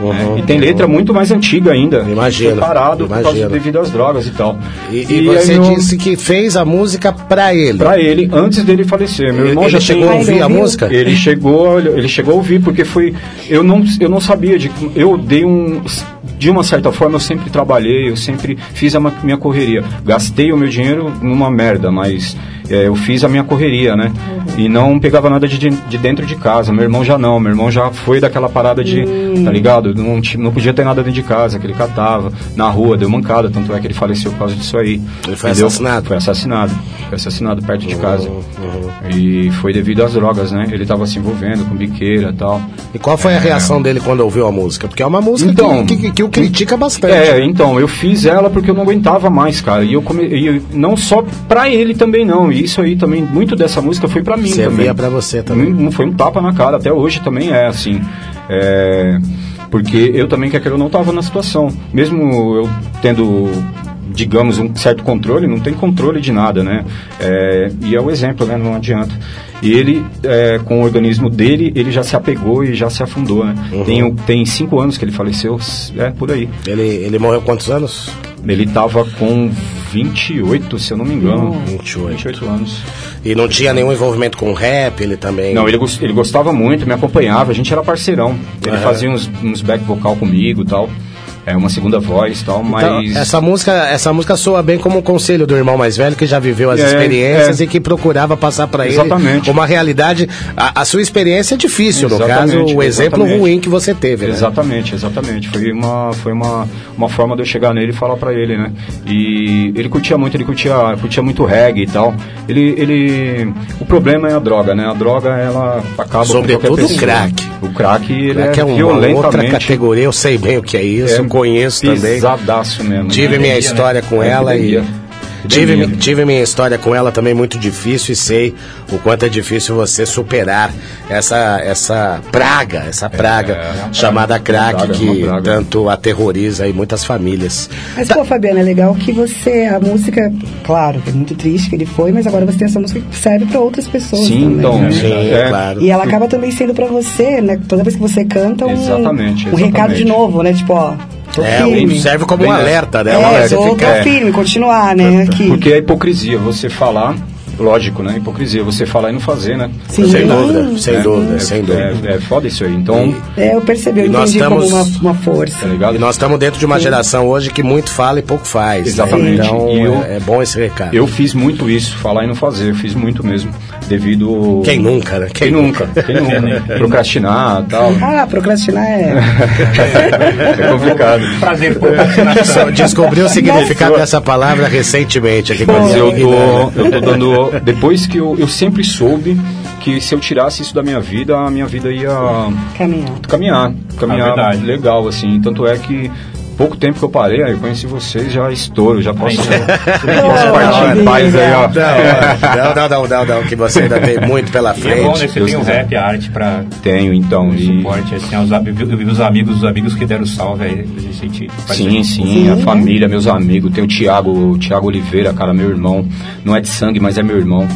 Speaker 8: Né? E tem letra muito mais antiga ainda.
Speaker 6: Imagino,
Speaker 8: Foi parado devido às drogas e tal.
Speaker 6: E, e
Speaker 8: aí
Speaker 6: você
Speaker 8: meu-
Speaker 6: disse que fez a música pra ele.
Speaker 8: Pra ele, antes dele falecer. Meu irmão
Speaker 6: ele
Speaker 8: já
Speaker 6: chegou
Speaker 8: tem-
Speaker 6: a ouvir a música?
Speaker 8: Ele chegou, ele chegou a ouvir, porque foi. Eu não, eu não sabia de. Eu dei um. De uma certa forma, eu sempre trabalhei, eu sempre fiz a minha correria. Gastei o meu dinheiro numa merda, mas é, eu fiz a minha correria, né? E não pegava nada de, de dentro de casa. Meu irmão já não. Meu irmão já foi daquela parada de. Tá ligado? Não, não podia ter nada dentro de casa, que ele catava. Na rua, deu mancada, tanto é que ele faleceu por causa disso aí.
Speaker 6: Ele foi
Speaker 8: Entendeu?
Speaker 6: assassinado? Uhum,
Speaker 8: Foi assassinado. Foi assassinado perto de casa. E foi devido às drogas, né? Ele tava se envolvendo com biqueira e tal.
Speaker 6: E qual foi a reação dele quando ouviu a música? Porque é uma música
Speaker 8: Então,
Speaker 6: que, que, que o critica bastante.
Speaker 8: É, então, eu fiz ela porque eu não aguentava mais, cara. E eu come... e eu- não só pra ele também não. E isso aí também, muito dessa música foi pra mim
Speaker 6: Servia
Speaker 8: também.
Speaker 6: pra você também.
Speaker 8: Foi um tapa na cara, até hoje também é assim. É, porque eu também, quer queira, eu não tava na situação. Mesmo eu tendo, digamos, um certo controle, não tem controle de nada, né? É, e é o exemplo, né? Não adianta. E ele, é, com o organismo dele, ele já se apegou e já se afundou, né?
Speaker 6: Uhum.
Speaker 8: Tem, tem cinco anos que ele faleceu, é por aí.
Speaker 6: Ele, ele morreu quantos anos?
Speaker 8: Ele tava com 28, se eu não me engano.
Speaker 6: 28.
Speaker 8: 28 anos.
Speaker 6: E não tinha nenhum envolvimento com rap, ele também.
Speaker 8: Não, ele, ele gostava muito, me acompanhava, a gente era parceirão. Ele
Speaker 6: Aham.
Speaker 8: fazia uns, uns back vocal comigo e tal. É uma segunda voz e tal,
Speaker 6: Então,
Speaker 8: mas.
Speaker 6: essa música, essa música soa bem como um conselho do irmão mais velho que já viveu as
Speaker 8: É,
Speaker 6: experiências
Speaker 8: é.
Speaker 6: e que procurava passar para ele uma realidade. A, a sua experiência é difícil, no
Speaker 8: Exatamente,
Speaker 6: caso, o exemplo
Speaker 8: exatamente.
Speaker 6: ruim que você teve, né?
Speaker 8: Exatamente, exatamente. Foi uma, foi uma, uma forma de eu chegar nele e falar pra ele, né? E ele curtia muito, ele curtia, curtia muito reggae e tal. Ele, ele, o problema é a droga, né? A droga ela acaba
Speaker 6: Sobretudo
Speaker 8: com
Speaker 6: o crack.
Speaker 8: O crack ele
Speaker 6: Crack
Speaker 8: é,
Speaker 6: é uma
Speaker 8: violentamente
Speaker 6: outra categoria, eu sei bem o que é isso,
Speaker 8: É
Speaker 6: eu conheço também.
Speaker 8: Pesadaço mesmo.
Speaker 6: Tive
Speaker 8: né?
Speaker 6: minha história com
Speaker 8: É
Speaker 6: ela e. Tive, tive minha história com ela também muito difícil e sei o quanto é difícil você superar essa, essa praga, essa praga
Speaker 8: é uma
Speaker 6: chamada crack
Speaker 8: uma
Speaker 6: que
Speaker 8: praga,
Speaker 6: tanto aterroriza aí muitas famílias.
Speaker 9: Mas, pô, Fabiana, é legal que você, a música, claro, é muito triste que ele foi, mas agora você tem essa música que serve pra outras pessoas
Speaker 8: Sim,
Speaker 9: também.
Speaker 8: então.
Speaker 9: né?
Speaker 6: Sim,
Speaker 8: é,
Speaker 6: claro.
Speaker 9: E ela acaba também sendo pra você, né? Toda vez que você canta, um,
Speaker 8: Exatamente,
Speaker 9: um recado
Speaker 8: exatamente.
Speaker 9: de novo, né? Tipo, ó, tô
Speaker 6: É,
Speaker 9: firme.
Speaker 6: serve como um
Speaker 8: Bem, né?
Speaker 6: alerta, né?
Speaker 9: É,
Speaker 6: Um alerta.
Speaker 9: tô, tô
Speaker 8: fica- é.
Speaker 9: firme, continuar, né? Aqui.
Speaker 8: Porque é hipocrisia você falar, lógico, né? Hipocrisia você falar e não fazer, né?
Speaker 9: Sim.
Speaker 6: Sem dúvida, sem
Speaker 8: É,
Speaker 6: dúvida,
Speaker 8: é,
Speaker 6: sem dúvida.
Speaker 8: É, é foda isso aí. Então,
Speaker 9: É, eu percebi, eu
Speaker 6: nós
Speaker 9: entendi
Speaker 6: estamos-
Speaker 9: como uma, uma força.
Speaker 8: tá ligado?
Speaker 6: E nós estamos dentro de uma geração hoje que muito fala e pouco faz. né?
Speaker 8: Exatamente.
Speaker 6: Então
Speaker 8: E eu-
Speaker 6: é, é bom esse recado.
Speaker 8: Eu fiz muito isso, falar e não fazer, eu fiz muito mesmo, devido...
Speaker 6: Quem nunca, né?
Speaker 8: Quem nunca? Quem nunca? Procrastinar e tal.
Speaker 9: Ah, procrastinar é.
Speaker 8: É complicado.
Speaker 7: Prazer, pô.
Speaker 6: Só descobri o significado
Speaker 8: Nossa.
Speaker 6: dessa palavra recentemente aqui com
Speaker 8: Mas eu tô, eu tô dando. Depois que eu, eu sempre soube que se eu tirasse isso da minha vida, a minha vida ia
Speaker 9: Caminhar.
Speaker 8: caminhar. Caminhar
Speaker 7: É
Speaker 8: legal, assim. Tanto é que pouco tempo que eu parei, aí eu conheci vocês, já estouro, já posso, posso partir em paz aí, ó.
Speaker 6: Não, não, não, não, não, que você ainda tem muito pela
Speaker 7: E é bom, né?
Speaker 6: frente.
Speaker 7: Você
Speaker 8: Deus
Speaker 7: tem o rap, a arte pra
Speaker 8: Tenho, então. E...
Speaker 7: suporte, assim, aos, eu vi os amigos, os amigos que deram salve aí, a gente
Speaker 8: Sim, sim, a família, meus amigos. Tem o Thiago, o Thiago Oliveira, cara, meu irmão. Não é de sangue, mas é meu irmão.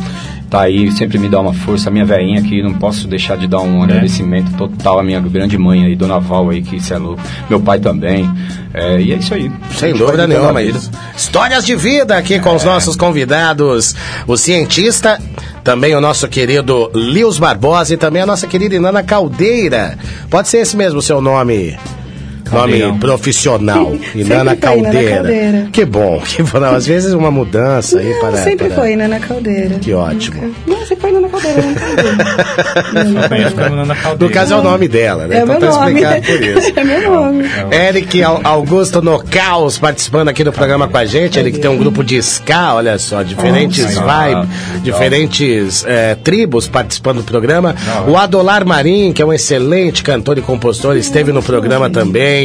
Speaker 8: Tá aí, sempre me dá uma força. A minha velhinha aqui, não posso deixar de dar um agradecimento total à minha grande mãe aí, Dona Val aí, que isso é louco. Meu pai também. É, e é isso aí.
Speaker 6: Sem dúvida nenhuma, mas histórias de vida aqui com os nossos convidados, o cientista, também o nosso querido Lios Barbosa e também a nossa querida Inana Caldeira. Pode ser esse mesmo o seu nome? Nome profissional. Inana
Speaker 9: Sempre Inana
Speaker 6: Caldeira.
Speaker 9: Caldeira.
Speaker 6: Que bom. Que bom. Não, às vezes uma mudança aí
Speaker 9: Não,
Speaker 6: para.
Speaker 9: sempre
Speaker 6: para-
Speaker 9: foi Nana Caldeira.
Speaker 6: Que ótimo.
Speaker 9: Não, você foi Nana Caldeira, Nana Caldeira.
Speaker 7: Só conheço como Nana Caldeira.
Speaker 6: No caso é o nome dela, né?
Speaker 9: É
Speaker 6: então
Speaker 9: meu
Speaker 6: tá
Speaker 9: nome.
Speaker 6: explicado por isso.
Speaker 9: É meu nome.
Speaker 6: Eric Au- Augusto no Caos participando aqui do programa com a gente. Ele que tem um grupo de ska, olha só, diferentes
Speaker 7: Nossa,
Speaker 6: vibes, diferentes eh, tribos participando do programa. O Adolar Marim, que é um excelente cantor e compositor, esteve no programa também,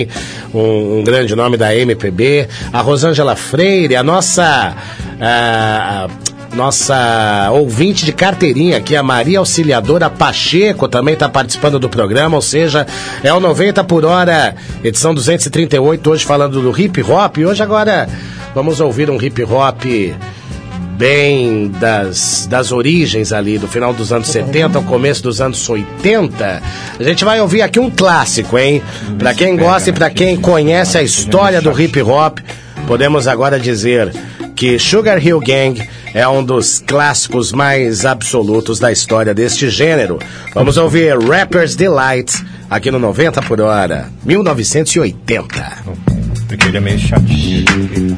Speaker 6: um, um grande nome da MPB. A Rosângela Freire, a nossa. ah, nossa ouvinte de carteirinha aqui, a Maria Auxiliadora Pacheco, também está participando do programa, ou seja, é o 90 por hora, edição 238, hoje falando do hip hop. Hoje agora vamos ouvir um hip hop bem das, das origens ali, do final dos anos 70 ao começo dos anos 80. A gente vai ouvir aqui um clássico, hein? Pra quem gosta e pra quem conhece a história do hip hop, podemos agora dizer que Sugar Hill Gang é um dos clássicos mais absolutos da história deste gênero. Vamos ouvir Rapper's Delight aqui no 90 por hora, 1980.
Speaker 7: Porque ele é meio chatinho.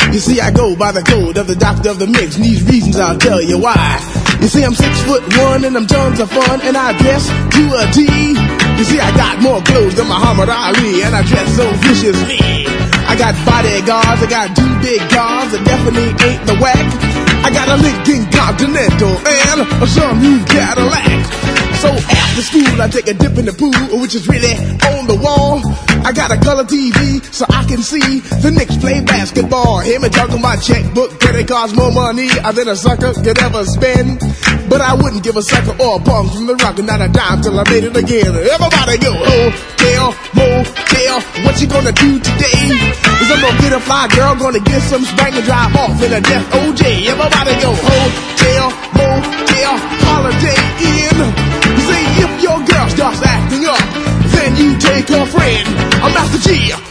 Speaker 12: You see, I go by the code of the doctor of the mix, and these reasons I'll tell you why. You see, I'm six foot one, and I'm tons of fun, and I dress to a T. You see, I got more clothes than Muhammad Ali, and I dress so viciously. I got bodyguards, I got two big cars, that definitely ain't the whack. I got a Lincoln Continental and a new Cadillac. So after school, I take a dip in the pool, which is really on the wall. I got a color TV so I can see the Knicks play basketball. Him and talking my checkbook, credit cards more money than a sucker could ever spend. But I wouldn't give a sucker or a bum from the rock and not a dime till I made it again. Everybody go, hotel, motel, what you gonna do today? Is I'm gonna get a fly girl, gonna get some spring and drive off in a death OJ. Everybody go, hotel, motel, holiday in. If your girl starts acting up, then you take her friend. I'm Master G.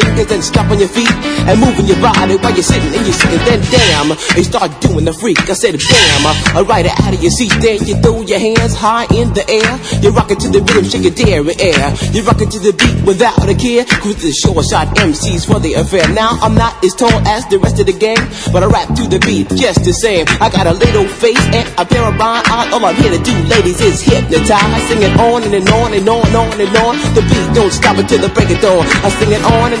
Speaker 14: and stomping your feet and moving your body while you're sitting and you're sitting. Then damn, you start doing the freak. I said ride it out of your seat. Then you throw your hands high in the air. You're rocking to the rhythm, shake your dairy air. You're rocking to the beat without a care. Cruise the short shot MCs for the affair. Now I'm not as tall as the rest of the gang, but I rap to the beat just the same. I got a little face and a pair of rhyme eyes. All I'm here to do, ladies, is hypnotize. Sing it on and, and on and on and on and on. The beat don't stop until the break of dawn. I sing it on and,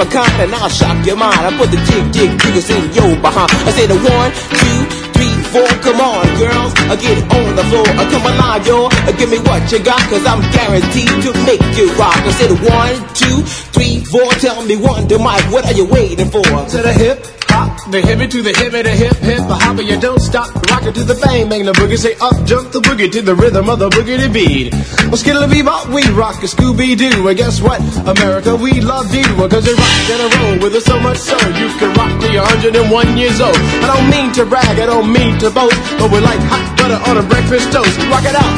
Speaker 14: a kind and I'll shock your mind. I put the jig, jig, jiggers in your behind. I say the one, two, three, four. Come on, girls, uh, get on the floor. Uh, come alive, yo. Uh, give me what you got, cause I'm guaranteed to make you rock. I said one, two, three, four. Tell me one to Mike, what are you waiting for? To the hip
Speaker 15: hop, the hippie to the hippie, the hip hip, the hopper, you don't stop. Rock it to the bang, bang the boogie, say up, jump the boogie to the rhythm of the boogie to beat. Well, skittle bebop, we rock a Scooby Doo. And guess what? America, we love you. Cause you rock and a roll with us so much so you can rock till you're 101 years old. I don't mean to brag, I don't mean to boast, but we like hot butter on a breakfast toast. Rock it out,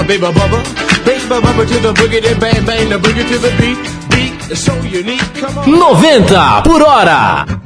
Speaker 15: a baby bubba, baby bubba to the boogie, then bang bang the boogie to the beat. Beat so unique. Come on.
Speaker 16: 90 por hora.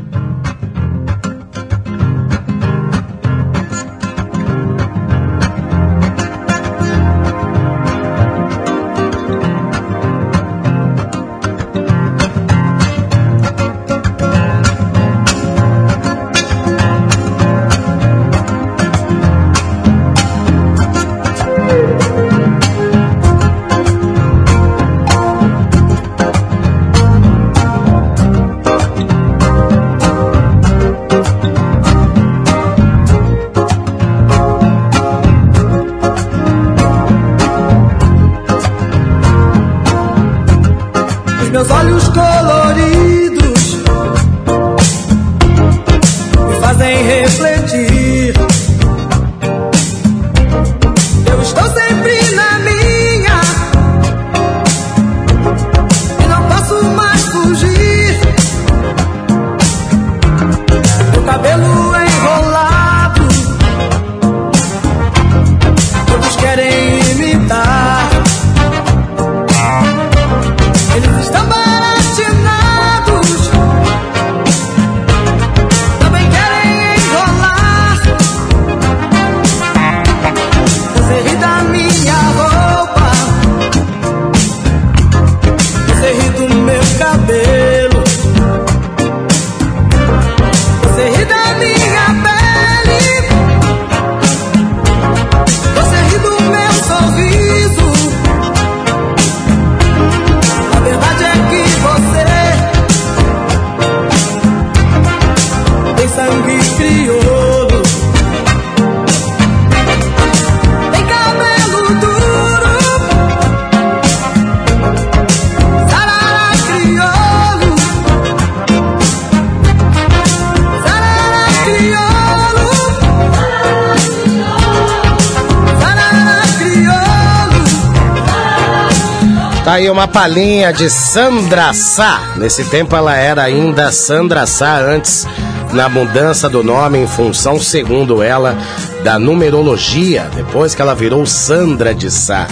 Speaker 6: Palhinha de Sandra Sá. Nesse tempo ela era ainda Sandra Sá antes na mudança do nome em função, segundo ela, da numerologia, depois que ela virou Sandra de Sá.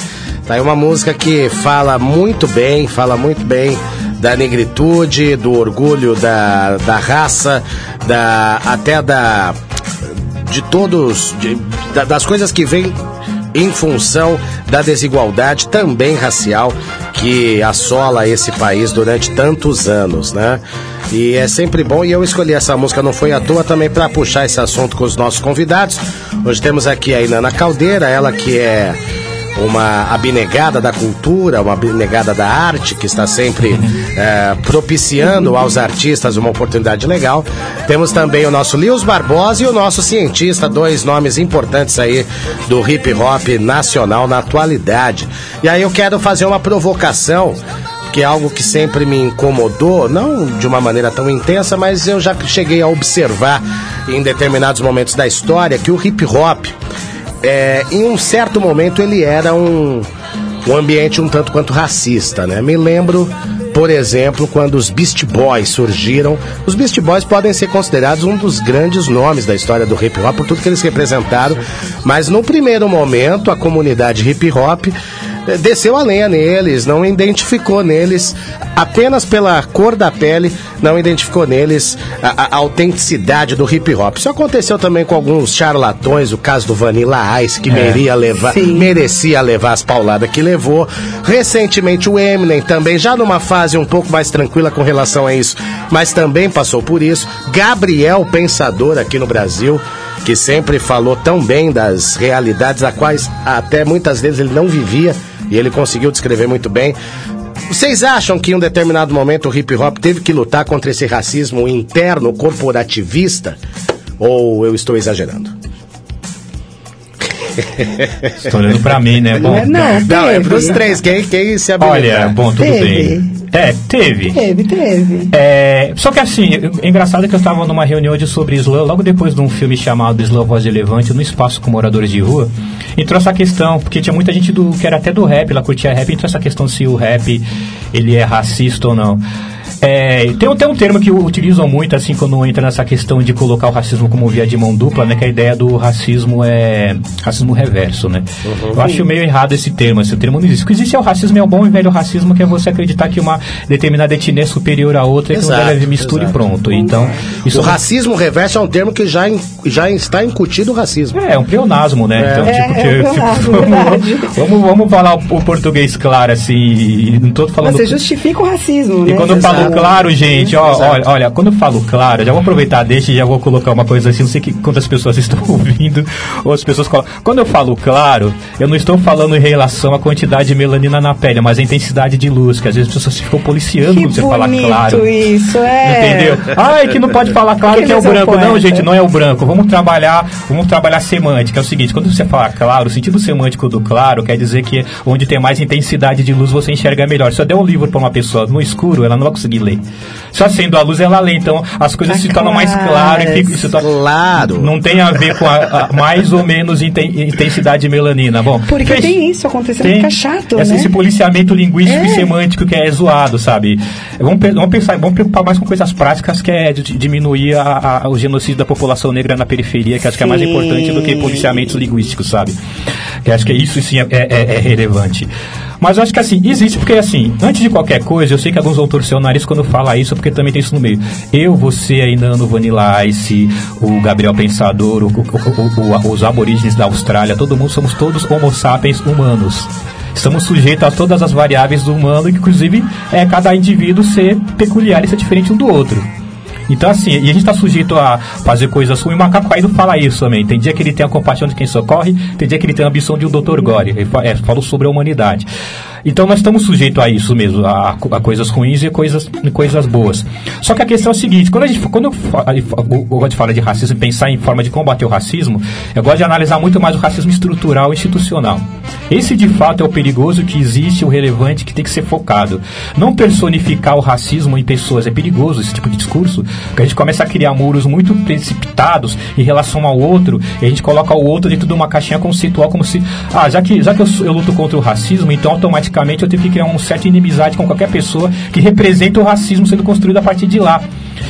Speaker 6: Tá aí uma música que fala muito bem, fala muito bem da negritude, do orgulho da, da raça, da até da de todos de- da- das coisas que vêm em função da desigualdade também racial que assola esse país durante tantos anos, né? E é sempre bom, e eu escolhi essa música, não foi à toa, também para puxar esse assunto com os nossos convidados. Hoje temos aqui a Inana Caldeira, ela que é uma abnegada da cultura, uma abnegada da arte, que está sempre eh, propiciando aos artistas uma oportunidade legal. Temos também o nosso Lios Barbosa e o nosso cientista, dois nomes importantes aí do hip hop nacional na atualidade. E aí eu quero fazer uma provocação que é algo que sempre me incomodou, não de uma maneira tão intensa, mas eu já cheguei a observar em determinados momentos da história que o hip hop, é, em um certo momento, ele era um, um ambiente um tanto quanto racista, né? Me lembro, por exemplo, quando os Beast Boys surgiram. Os Beast Boys podem ser considerados um dos grandes nomes da história do hip hop por tudo que eles representaram, mas no primeiro momento a comunidade hip hop desceu a lenha neles, não identificou neles apenas pela cor da pele, não identificou neles a, a autenticidade do hip hop. Isso aconteceu também com alguns charlatões, o caso do Vanilla Ice, que
Speaker 7: É.
Speaker 6: merecia levar, merecia levar as pauladas que levou. Recentemente o Eminem também, já numa fase um pouco mais tranquila com relação a isso, mas também passou por isso. Gabriel Pensador aqui no Brasil, que sempre falou tão bem das realidades a quais até muitas vezes ele não vivia e ele conseguiu descrever muito bem. Vocês acham que em um determinado momento o hip hop teve que lutar contra esse racismo interno corporativista? Ou eu estou exagerando?
Speaker 7: Estou olhando pra mim, né? Bom,
Speaker 9: Não,
Speaker 6: Não, é
Speaker 9: teve.
Speaker 6: pros três. Quem, quem se habilitar?
Speaker 7: Olha, bom, tudo
Speaker 9: Teve.
Speaker 7: bem. É, teve.
Speaker 9: Teve, teve.
Speaker 7: É, só que assim, é engraçado que eu estava numa reunião de sobre Islã, logo depois de um filme chamado Islã Voz de Levante, no espaço com moradores de rua, entrou essa questão, porque tinha muita gente do que era até do rap, ela curtia rap, entrou essa questão se o rap ele é racista ou não. É, tem, tem um termo que utilizam muito, assim, quando entra nessa questão de colocar o racismo como via de mão dupla, né? Que a ideia do racismo é racismo reverso, né?
Speaker 6: Uhum.
Speaker 7: Eu acho meio errado esse termo, esse termo não existe. O que existe é o racismo, é o bom e velho racismo, que é você acreditar que uma determinada etnia é superior a outra, e que não deve mistura e pronto. Então, isso
Speaker 6: o racismo reverso é um termo que já, in- já está incutido o racismo.
Speaker 7: É, um pleonasmo, né?
Speaker 6: É.
Speaker 7: Então,
Speaker 6: É,
Speaker 7: tipo,
Speaker 6: é
Speaker 7: que-
Speaker 6: um pleonasmo,
Speaker 7: vamos, vamos, vamos falar o português claro, assim, e não tô falando...
Speaker 9: Você justifica o racismo,
Speaker 7: E
Speaker 9: né?
Speaker 7: quando eu falo. Claro, gente, ó, olha, olha, quando eu falo claro, já vou aproveitar deixa e já vou colocar uma coisa assim, não sei que, quantas pessoas estão ouvindo, ou as pessoas colocam. Quando eu falo claro, eu não estou falando em relação à quantidade de melanina na pele, mas a intensidade de luz, que às vezes as pessoas ficam policiando
Speaker 9: Que
Speaker 7: quando você fala claro.
Speaker 9: isso, é.
Speaker 7: Entendeu? Ai, que não pode falar claro
Speaker 9: Porque
Speaker 7: que é o branco. Não,
Speaker 9: poetas.
Speaker 7: gente, não é o branco. Vamos trabalhar, vamos trabalhar semântica. É o seguinte, quando você fala claro, o sentido semântico do claro quer dizer que onde tem mais intensidade de luz você enxerga melhor. Se eu der um livro para uma pessoa no escuro, ela não vai conseguir ler. Só acendo a luz ela lê, então as coisas se tornam mais claras e fica, se torna-
Speaker 6: Claro.
Speaker 7: Não tem a ver com a, a mais ou menos inten- intensidade de melanina. Bom,
Speaker 9: Porque
Speaker 7: fech-
Speaker 9: tem isso acontecendo,
Speaker 7: tem
Speaker 9: fica chato,
Speaker 7: esse,
Speaker 9: né?
Speaker 7: esse policiamento linguístico
Speaker 9: É.
Speaker 7: e semântico que é zoado, sabe? Vamos, vamos pensar, vamos preocupar mais com coisas práticas que é diminuir a- a- o genocídio da população negra na periferia, que acho que é mais
Speaker 9: Sim.
Speaker 7: importante do que policiamentos linguísticos, sabe? Que acho que isso sim é, é- é relevante. Mas eu acho que assim, existe, porque assim, antes de qualquer coisa, eu sei que alguns vão torcer o nariz quando fala isso, porque também tem isso no meio. Eu, você aí, Nano, Vanilla Ice, o Gabriel Pensador, o- o- o- os aborígenes da Austrália, todo mundo somos todos homo sapiens humanos. Estamos sujeitos a todas as variáveis do humano, inclusive é, cada indivíduo ser peculiar e ser diferente um do outro. Então, assim, e a gente está sujeito a fazer coisas ruins. O macaco caído fala isso também. Tem dia que ele tem a compaixão de quem socorre, tem dia que ele tem a ambição de um Dr. Gore. Ele fa- é, falou sobre a humanidade. Então, nós estamos sujeitos a isso mesmo, a, a coisas ruins e coisas, coisas boas. Só que a questão é a seguinte: quando, a gente, quando eu, eu, eu gosto de racismo, pensar em forma de combater o racismo, eu gosto de analisar muito mais o racismo estrutural e institucional. Esse, de fato, é o perigoso que existe, o relevante que tem que ser focado. Não personificar o racismo em pessoas. É perigoso esse tipo de discurso, porque a gente começa a criar muros muito precipitados em relação ao outro, e a gente coloca o outro dentro de uma caixinha conceitual, como se, ah, já que, já que eu, eu luto contra o racismo, então automaticamente eu tenho que criar uma certa inimizade com qualquer pessoa que representa o racismo sendo construído a partir de lá.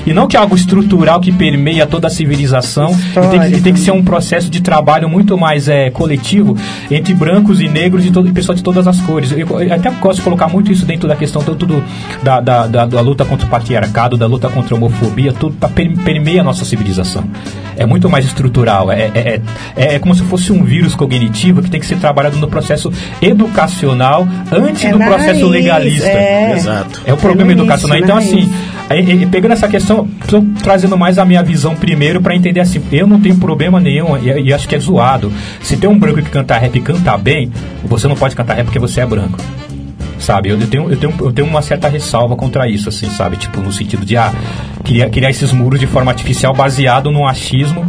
Speaker 7: E não que é algo estrutural que permeia toda a civilização, e tem, que, e tem que ser um processo de trabalho muito mais é, coletivo entre brancos e negros e, todo, e pessoas de todas as cores. Eu, eu até gosto de colocar muito isso dentro da questão tanto do, da, da, da, da luta contra o patriarcado, da luta contra a homofobia, tudo tá, per- permeia a nossa civilização. É muito mais estrutural, é, é, é, é como se fosse um vírus cognitivo que tem que ser trabalhado no processo educacional antes
Speaker 9: É
Speaker 7: do processo
Speaker 9: raiz,
Speaker 7: legalista.
Speaker 9: é.
Speaker 6: Exato.
Speaker 7: É o problema
Speaker 9: É
Speaker 7: educacional.
Speaker 9: início,
Speaker 7: Então, assim, pegando essa questão, tô trazendo mais a minha visão primeiro para entender assim, eu não tenho problema nenhum e, e acho que é zoado. Se tem um branco que canta rap e canta bem, você não pode cantar rap porque você é branco. Sabe, eu, eu tenho, eu, tenho, eu tenho uma certa ressalva contra isso, assim, sabe? Tipo, no sentido de, ah, criar, criar esses muros de forma artificial baseado no achismo.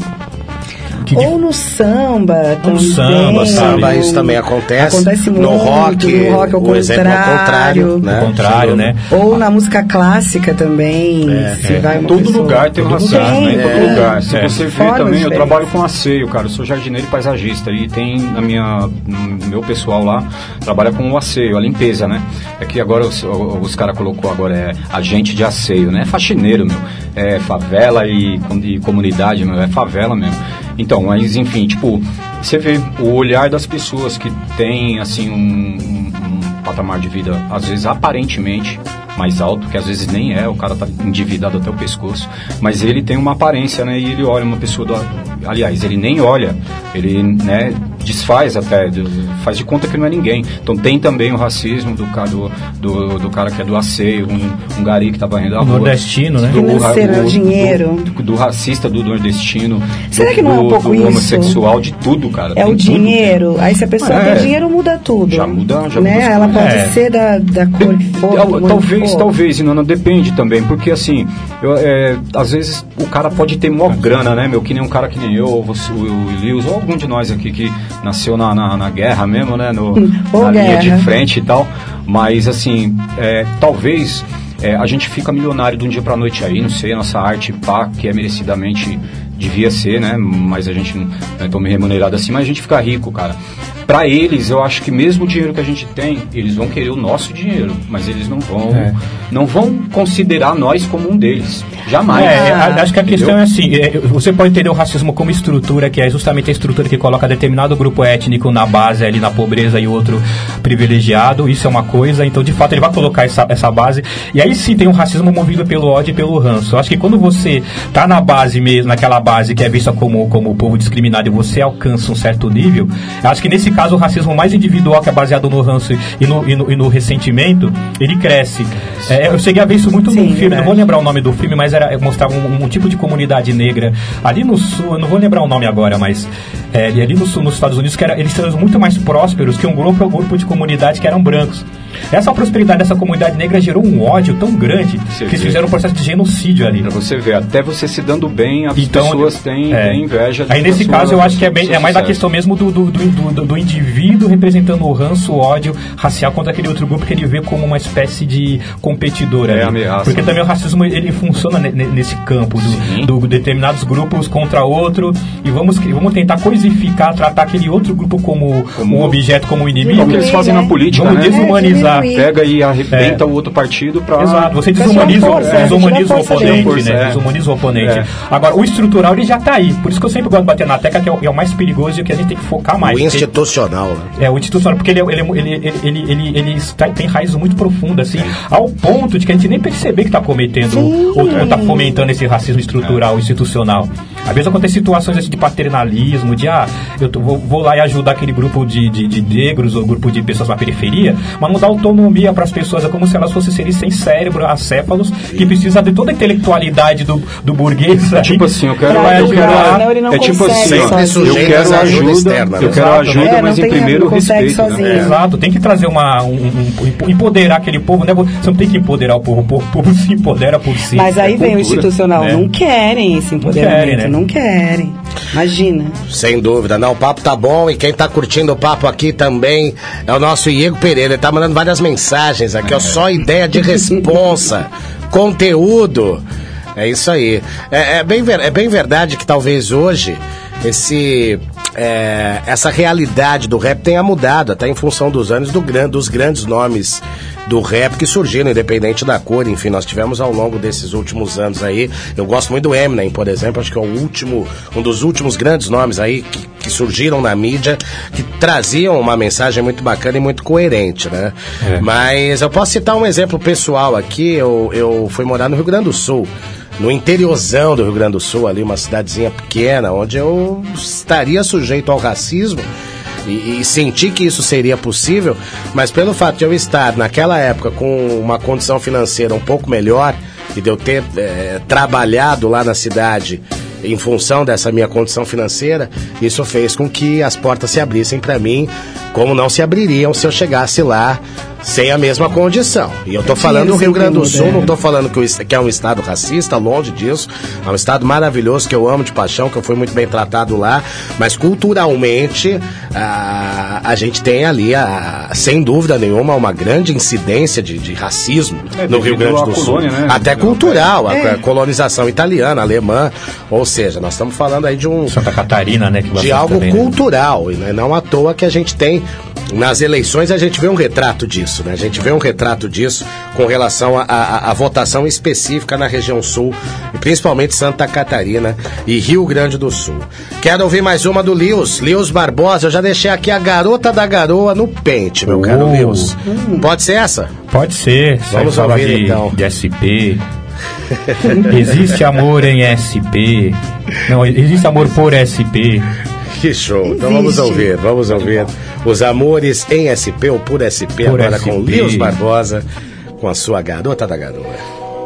Speaker 7: Que
Speaker 9: Ou no samba também.
Speaker 7: samba?
Speaker 6: Samba, isso também acontece.
Speaker 9: Acontece
Speaker 6: No
Speaker 9: muito.
Speaker 6: rock,
Speaker 9: no rock ao
Speaker 6: o exemplo é o contrário, né?
Speaker 7: Ao contrário, né?
Speaker 9: Ou na música clássica também. se
Speaker 8: É,
Speaker 9: vai
Speaker 8: em todo
Speaker 9: pessoa-
Speaker 8: lugar tem racismo,
Speaker 9: lugar.
Speaker 8: né? Em todo
Speaker 9: É.
Speaker 8: lugar. Se
Speaker 7: É.
Speaker 8: você vê também, eu trabalho com asseio, cara. Eu sou jardineiro e paisagista. E tem na minha, no meu pessoal lá, trabalha com o asseio, a limpeza, né? É que agora os, os caras colocou agora é agente de asseio, né? É faxineiro, meu. É favela e, e comunidade, meu. É favela mesmo. Então, mas enfim, tipo, você vê o olhar das pessoas que tem, assim, um, um- um patamar de vida, às vezes aparentemente mais alto, que às vezes nem é, o cara tá endividado até o pescoço, mas ele tem uma aparência, né? E ele olha uma pessoa do. Aliás, ele nem olha, ele, né, desfaz até, faz de conta que não é ninguém. Então tem também o racismo do, do, do, do cara que é do asseio, um, um gari que tá varrendo a
Speaker 7: O
Speaker 8: rua.
Speaker 7: nordestino, né?
Speaker 8: Do,
Speaker 9: Financeiro, o
Speaker 8: do-
Speaker 9: dinheiro.
Speaker 8: Do, do racista, do nordestino.
Speaker 9: Será
Speaker 8: do,
Speaker 9: que não é um pouco
Speaker 8: do
Speaker 9: isso?
Speaker 8: homossexual, de tudo, cara.
Speaker 9: É
Speaker 8: tem
Speaker 9: o
Speaker 8: tudo.
Speaker 9: dinheiro. Aí se a pessoa
Speaker 8: É.
Speaker 9: tem dinheiro, muda tudo.
Speaker 8: Já muda- já
Speaker 9: né?
Speaker 8: muda
Speaker 9: Ela
Speaker 8: coisas.
Speaker 9: pode
Speaker 7: É.
Speaker 9: ser da, da cor que for.
Speaker 8: Talvez,
Speaker 9: for.
Speaker 8: talvez, Inana, depende também, porque assim, eu, é, às vezes o cara pode ter mó grana, né, meu, que nem um cara que nem eu, ou você, o, o Elius, ou algum de nós aqui que nasceu na, na, na guerra mesmo, né, no,
Speaker 9: Ou
Speaker 8: na linha de
Speaker 9: guerra.
Speaker 8: frente e tal. Mas, assim, é, talvez é, a gente fica milionário de um dia pra noite aí, não sei, a nossa arte, pá, que é merecidamente devia ser, né? Mas a gente não é tão remunerado assim, mas a gente fica rico, cara. Pra eles, eu acho que mesmo o dinheiro que a gente tem, eles vão querer o nosso dinheiro, mas eles não vão,
Speaker 7: É.
Speaker 8: não vão considerar nós como um deles. Jamais.
Speaker 7: É, a- acho que a
Speaker 8: Entendeu?
Speaker 7: questão é assim, é, você pode entender o racismo como estrutura, que é justamente a estrutura que coloca determinado grupo étnico na base ali na pobreza e outro privilegiado, isso é uma coisa, então de fato ele vai colocar essa, essa base, e aí sim tem um racismo movido pelo ódio e pelo ranço. Eu acho que quando você tá na base mesmo, naquela base que é vista como, como o povo discriminado e você alcança um certo nível, eu acho que nesse caso o racismo mais individual, que é baseado no ranço e no, e no, e no ressentimento, ele cresce. É, eu cheguei a ver isso muito
Speaker 9: Sim,
Speaker 7: num filme, não vou lembrar o nome do filme, mas era mostrava um, um tipo de comunidade negra ali no sul, eu não vou lembrar o nome agora, mas é, ali no sul, nos Estados Unidos, que era, eles eram muito mais prósperos que um grupo, um grupo de comunidade que eram brancos. Essa prosperidade dessa comunidade negra gerou um ódio tão grande que eles
Speaker 8: vê.
Speaker 7: fizeram um processo de genocídio ali.
Speaker 8: Pra você ver, até você se dando bem, as
Speaker 7: Então,
Speaker 8: pessoas têm,
Speaker 7: é.
Speaker 8: têm inveja.
Speaker 7: Aí nesse caso eu acho que é, bem, é mais a questão mesmo do, do, do, do- do indivíduo representando o ranço, o ódio racial contra aquele outro grupo que ele vê como uma espécie de competidor.
Speaker 8: É,
Speaker 7: ali.
Speaker 8: ameaça,
Speaker 7: Porque
Speaker 8: né?
Speaker 7: também o racismo ele funciona ne- ne- nesse campo do, do determinados grupos contra outro e vamos, vamos tentar coisificar, tratar aquele outro grupo como, um objeto, como um inimigo.
Speaker 8: Como que eles fazem na política,
Speaker 7: Vamos
Speaker 8: né?
Speaker 7: desumanizar.
Speaker 8: Pega e arrebenta o outro partido pra...
Speaker 7: Exato, você desumaniza,
Speaker 8: uma
Speaker 7: o-
Speaker 8: força, é,
Speaker 7: desumaniza o
Speaker 8: força
Speaker 7: oponente, né?
Speaker 8: É.
Speaker 7: Desumaniza o oponente.
Speaker 8: É.
Speaker 7: Agora, o estrutural ele já tá aí. Por isso que eu sempre gosto de bater na tecla, que é o, é o mais perigoso e que a gente tem que focar mais.
Speaker 6: O
Speaker 7: porque-
Speaker 6: institucional, né?
Speaker 7: é, o institucional, porque ele, é- ele, é- ele, ele, ele, ele, ele está- tem raízes muito profundas, assim, ao ponto de que a gente nem perceber que está cometendo ou está fomentando esse racismo estrutural, institucional. Às vezes acontecem situações assim, de paternalismo, de ah, eu tô- vou, vou lá e ajudar aquele grupo de, de, de negros ou grupo de pessoas na periferia, mas não dá autonomia para as pessoas, é como se elas fossem seres sem cérebro, acéfalos, que precisa de toda a intelectualidade do, do burguês. aí
Speaker 8: Tipo assim, eu quero,
Speaker 7: pra
Speaker 8: eu quero
Speaker 9: não
Speaker 8: é tipo assim, ó, eu quero
Speaker 6: ajuda
Speaker 8: ajuda,
Speaker 6: externa, né?
Speaker 8: eu quero
Speaker 7: Exato,
Speaker 8: ajuda,
Speaker 9: né? É,
Speaker 8: mas
Speaker 9: não
Speaker 8: em
Speaker 9: tem-
Speaker 8: primeiro
Speaker 9: não consegue
Speaker 8: respeito,
Speaker 9: sozinho.
Speaker 8: né?
Speaker 7: Exato, tem que trazer uma. Um, um- empoderar aquele povo, né? Você não tem que empoderar o povo, o povo, o povo se empodera por si.
Speaker 9: Mas aí
Speaker 7: É
Speaker 9: vem o
Speaker 7: cultura,
Speaker 9: institucional.
Speaker 7: né?
Speaker 9: Não querem esse empoderamento.
Speaker 7: querem, né?
Speaker 9: Não querem. Imagina.
Speaker 6: Sem dúvida, não, o papo tá bom e quem tá curtindo o papo aqui também é o nosso Diego Pereira. Ele tá mandando várias mensagens aqui, ó, só ideia de responsa, conteúdo. É isso aí. É, é bem, é bem verdade que talvez hoje esse, é, essa realidade do rap tenha mudado, até em função dos anos do gran, dos grandes nomes do rap que surgiram, independente da cor. Enfim, nós tivemos ao longo desses últimos anos aí. Eu gosto muito do Eminem, por exemplo, acho que é o último, um dos últimos grandes nomes aí que, que surgiram na mídia, que traziam uma mensagem muito bacana e muito coerente, né? Mas eu posso citar um exemplo pessoal aqui. Eu, eu fui morar no Rio Grande do Sul no interiorzão do Rio Grande do Sul, ali uma cidadezinha pequena, onde eu estaria sujeito ao racismo e, e senti que isso seria possível, mas pelo fato de eu estar naquela época com uma condição financeira um pouco melhor e de eu ter eh, trabalhado lá na cidade em função dessa minha condição financeira, isso fez com que as portas se abrissem para mim, como não se abririam se eu chegasse lá sem a mesma condição. E eu tô falando do Rio Grande do Sul, não tô falando que, o est- que é um estado racista, longe disso. É um estado maravilhoso que eu amo de paixão, que eu fui muito bem tratado lá. Mas culturalmente, a, a gente tem ali, a, sem dúvida nenhuma, uma grande incidência de, de racismo
Speaker 8: É,
Speaker 6: no Rio Grande do Sul.
Speaker 8: colônia, né?
Speaker 6: Até cultural, a,
Speaker 9: É.
Speaker 6: a colonização italiana, alemã. Ou seja, nós estamos falando aí de um
Speaker 7: Santa Catarina, né?
Speaker 6: De algo
Speaker 7: também, né?
Speaker 6: cultural, e né, não à toa que a gente tem nas eleições a gente vê um retrato disso, né? A gente vê um retrato disso com relação à votação específica na região sul, principalmente Santa Catarina e Rio Grande do Sul. Quero ouvir mais uma do Lios, Lios Barbosa. Eu já deixei aqui a garota da garoa no pente, meu caro
Speaker 7: Oh.
Speaker 6: Lios. Pode ser essa?
Speaker 7: Pode ser.
Speaker 6: Vamos ouvir,
Speaker 7: de,
Speaker 6: então.
Speaker 7: de SP. existe amor em SP. Não, existe amor por SP.
Speaker 6: Que show. Então vamos
Speaker 7: Existe.
Speaker 6: ouvir, vamos ouvir Os Amores em SP ou por SP,
Speaker 7: Por
Speaker 6: agora com
Speaker 7: SP.
Speaker 6: Lios Barbosa, com a sua garota da garoa.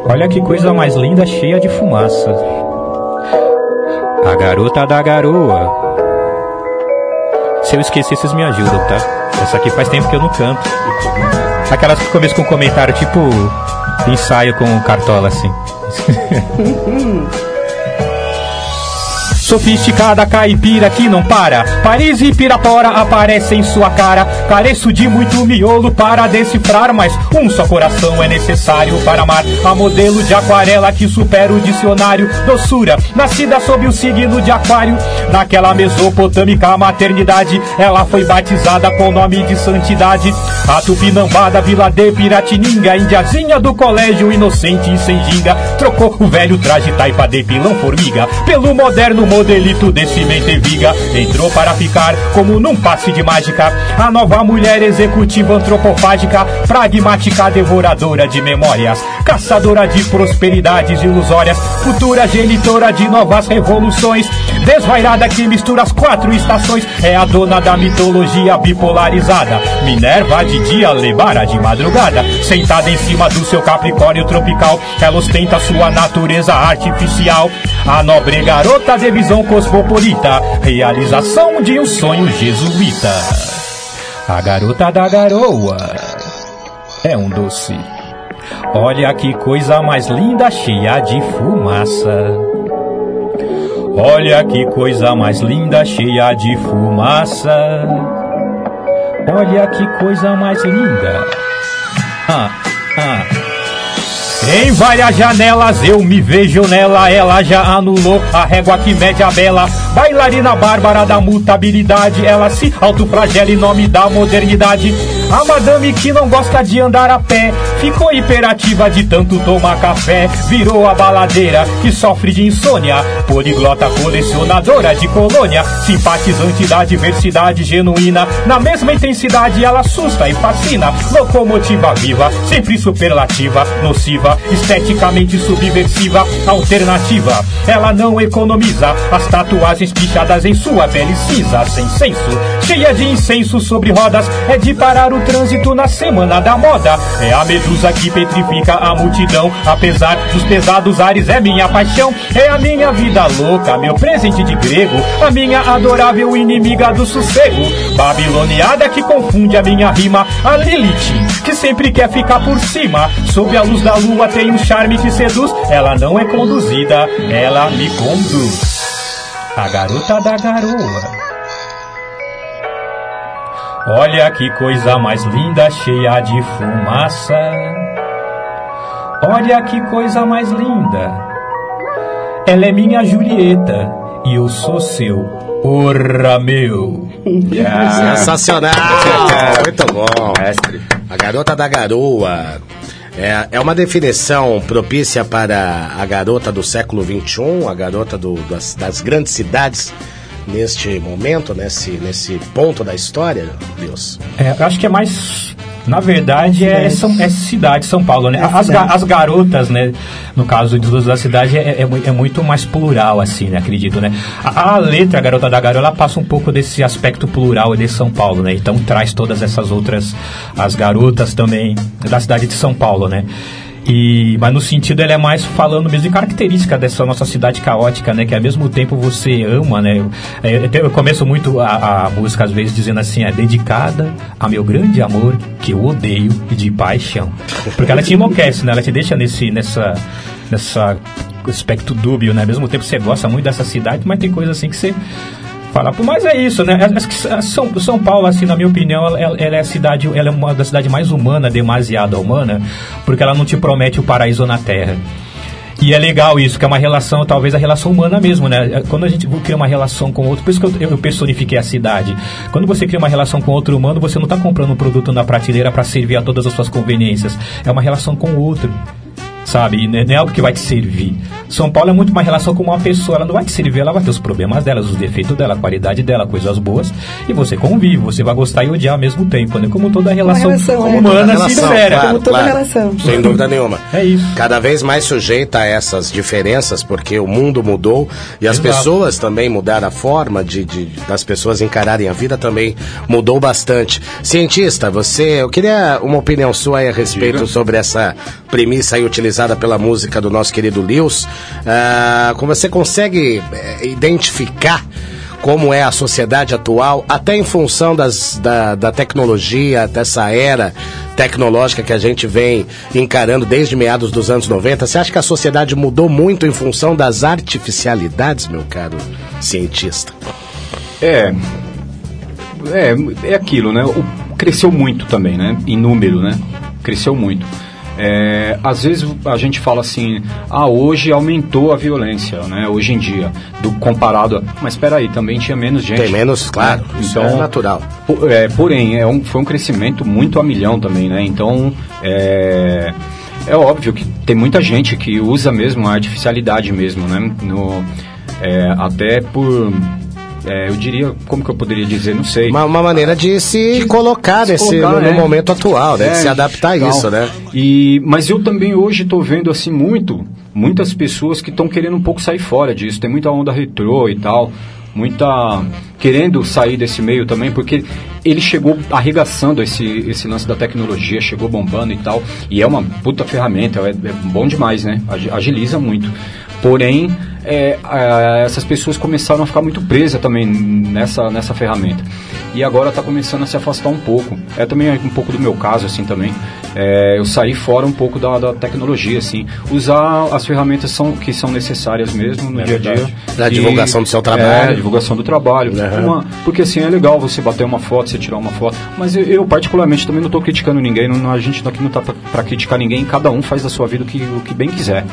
Speaker 7: Olha que coisa mais linda, cheia de fumaça. A garota da garoa. Se eu esquecer, vocês me ajudam, tá? Essa aqui faz tempo que eu não canto. Aquelas que começam com comentário tipo ensaio com cartola assim. Sofisticada caipira que não para. Paris e Pirapora aparecem em sua cara. Careço de muito miolo para decifrar, mas um só coração é necessário para amar. A modelo de aquarela que supera o dicionário. Doçura, nascida sob o signo de Aquário. Naquela mesopotâmica maternidade, ela foi batizada com o nome de santidade. A Tupinambá da Vila de Piratininga, indiazinha do colégio inocente e sem ginga, trocou o velho traje taipa de pilão formiga pelo moderno modelito desse viga. Entrou para ficar como num passe de mágica. A nova mulher executiva antropofágica, pragmática devoradora de memórias, caçadora de prosperidades ilusórias, futura genitora de novas revoluções, desvairada que mistura as quatro estações, é a dona da mitologia bipolarizada. Minerva de dia, Lebara de madrugada, sentada em cima do seu Capricórnio tropical, ela ostenta sua natureza artificial. A nobre garota de visão cosmopolita, realização de um sonho jesuíta. A garota da garoa é um doce. Olha que coisa mais linda, cheia de fumaça. Olha que coisa mais linda, cheia de fumaça. Olha que coisa mais linda. Ah, ah. Em várias janelas eu me vejo nela, ela já anulou a régua que mede a bela. Bailarina bárbara da mutabilidade, ela se autoflagela em nome da modernidade. A madame que não gosta de andar a pé Ficou hiperativa de tanto tomar café. Virou a baladeira que sofre de insônia. Poliglota colecionadora de colônia Simpatizante da diversidade genuína. Na mesma intensidade ela assusta e fascina. Locomotiva viva, sempre superlativa Nociva, esteticamente subversiva Alternativa, ela não economiza. As tatuagens pichadas em sua pele cinza Sem senso, cheia de incenso sobre rodas É de parar o trânsito na semana da moda. É a medusa que petrifica a multidão. Apesar dos pesados ares, é minha paixão. É a minha vida louca, meu presente de grego. A minha adorável inimiga do sossego. Babiloniada que confunde a minha rima. A Lilith, que sempre quer ficar por cima. Sob a luz da lua tem um charme que seduz. Ela não é conduzida, ela me conduz. A garota da garoa. Olha que coisa mais linda, cheia de fumaça. Olha que coisa mais linda. Ela é minha Julieta e eu sou seu. Porra, meu.
Speaker 6: Yeah. Sensacional! Muito bom. Mestre. A garota da garoa. É, é uma definição propícia para a garota do século XXI, a garota do, das, das grandes cidades neste momento, nesse, nesse ponto da história, Deus?
Speaker 7: É, eu acho que é mais. Na verdade, é, são, é cidade, São Paulo, né? As, as garotas, né? No caso Luz da Cidade, é, é, é, muito mais plural, assim, né? Acredito, né? A, a, letra, a Garota da Garoa, ela passa um pouco desse aspecto plural de São Paulo, né? Então traz todas essas outras, as garotas também da cidade de São Paulo, né? E, mas no sentido ele é mais falando mesmo de característica dessa nossa cidade caótica, né? Que ao mesmo tempo você ama, né? Eu, eu começo muito a, a, música às vezes dizendo assim, é dedicada a meu grande amor que eu odeio de paixão. Porque ela te enlouquece, né? Ela te deixa nesse, nessa, nessa aspecto dúbio, né? Ao mesmo tempo você gosta muito dessa cidade, mas tem coisa assim que você falar. Mas é isso, né? São, São Paulo, assim, na minha opinião, ela, ela, é a cidade, ela é uma das cidades mais humanas, demasiado humana, porque ela não te promete o paraíso na Terra. E é legal isso, que é uma relação, talvez a relação humana mesmo, né? Quando a gente cria uma relação com outro, por isso que eu, eu personifiquei a cidade. Quando você cria uma relação com outro humano, você não está comprando um produto na prateleira para servir a todas as suas conveniências. É uma relação com o outro sabe? Não é algo que vai te servir. São Paulo é muito uma relação com uma pessoa, ela não vai te servir, ela vai ter os problemas dela, os defeitos dela, a qualidade dela, coisas boas, e você convive, você vai gostar e odiar ao mesmo tempo, né? Como toda relação, relação é. humana é. sincera.
Speaker 6: Claro, como toda claro. relação. Sem dúvida nenhuma.
Speaker 7: É isso.
Speaker 6: Cada vez mais sujeita a essas diferenças, porque o mundo mudou e as Exato. pessoas também mudaram a forma de, de, das pessoas encararem a vida também mudou bastante. Cientista, você, eu queria uma opinião sua a respeito Diga. sobre essa premissa aí utilizada pela música do nosso querido Lewis. Uh, como você consegue uh, identificar como é a sociedade atual, até em função das, da, da tecnologia, dessa era tecnológica que a gente vem encarando desde meados dos anos 90, você acha que a sociedade mudou muito em função das artificialidades, meu caro cientista?
Speaker 8: É. É, é aquilo, né? O, cresceu muito também, né? Em número, né? Cresceu muito. É, às vezes a gente fala assim, ah, hoje aumentou a violência, né? Hoje em dia, do comparado a, mas espera aí, também tinha menos gente.
Speaker 6: Tem menos, claro, isso é natural.
Speaker 8: po- é, porém, é um, foi um crescimento muito a milhão também, né? Então, é, é óbvio que tem muita gente que usa mesmo a artificialidade mesmo, né? No, é, até por, é, eu diria, como que eu poderia dizer, não sei.
Speaker 6: Uma, uma maneira de se colocar
Speaker 8: se
Speaker 6: nesse,
Speaker 8: colocar,
Speaker 6: no, no
Speaker 8: é.
Speaker 6: momento atual, né? de
Speaker 8: É,
Speaker 6: se adaptar a isso, né?
Speaker 8: E, mas eu também hoje estou vendo assim muito, muitas pessoas que estão querendo um pouco sair fora disso. Tem muita onda retrô e tal, muita querendo sair desse meio também, porque ele chegou arregaçando esse, esse lance da tecnologia, chegou bombando e tal, e é uma puta ferramenta, é, é bom demais, né? Agi- Agiliza muito. Porém, é, essas pessoas começaram a ficar muito presas também nessa, nessa ferramenta. E agora está começando a se afastar um pouco. É também um pouco do meu caso, assim, também. É, eu saí fora um pouco da, da tecnologia, assim. Usar as ferramentas são, que são necessárias mesmo no
Speaker 6: É
Speaker 8: dia a dia. E-
Speaker 6: divulgação do seu trabalho.
Speaker 8: É, divulgação do trabalho. Uma- porque assim, é legal você bater uma foto, você tirar uma foto. Mas eu, eu, particularmente, também não estou criticando ninguém. Não, a gente aqui não está para criticar ninguém. Cada um faz da sua vida o que, o que bem quiser.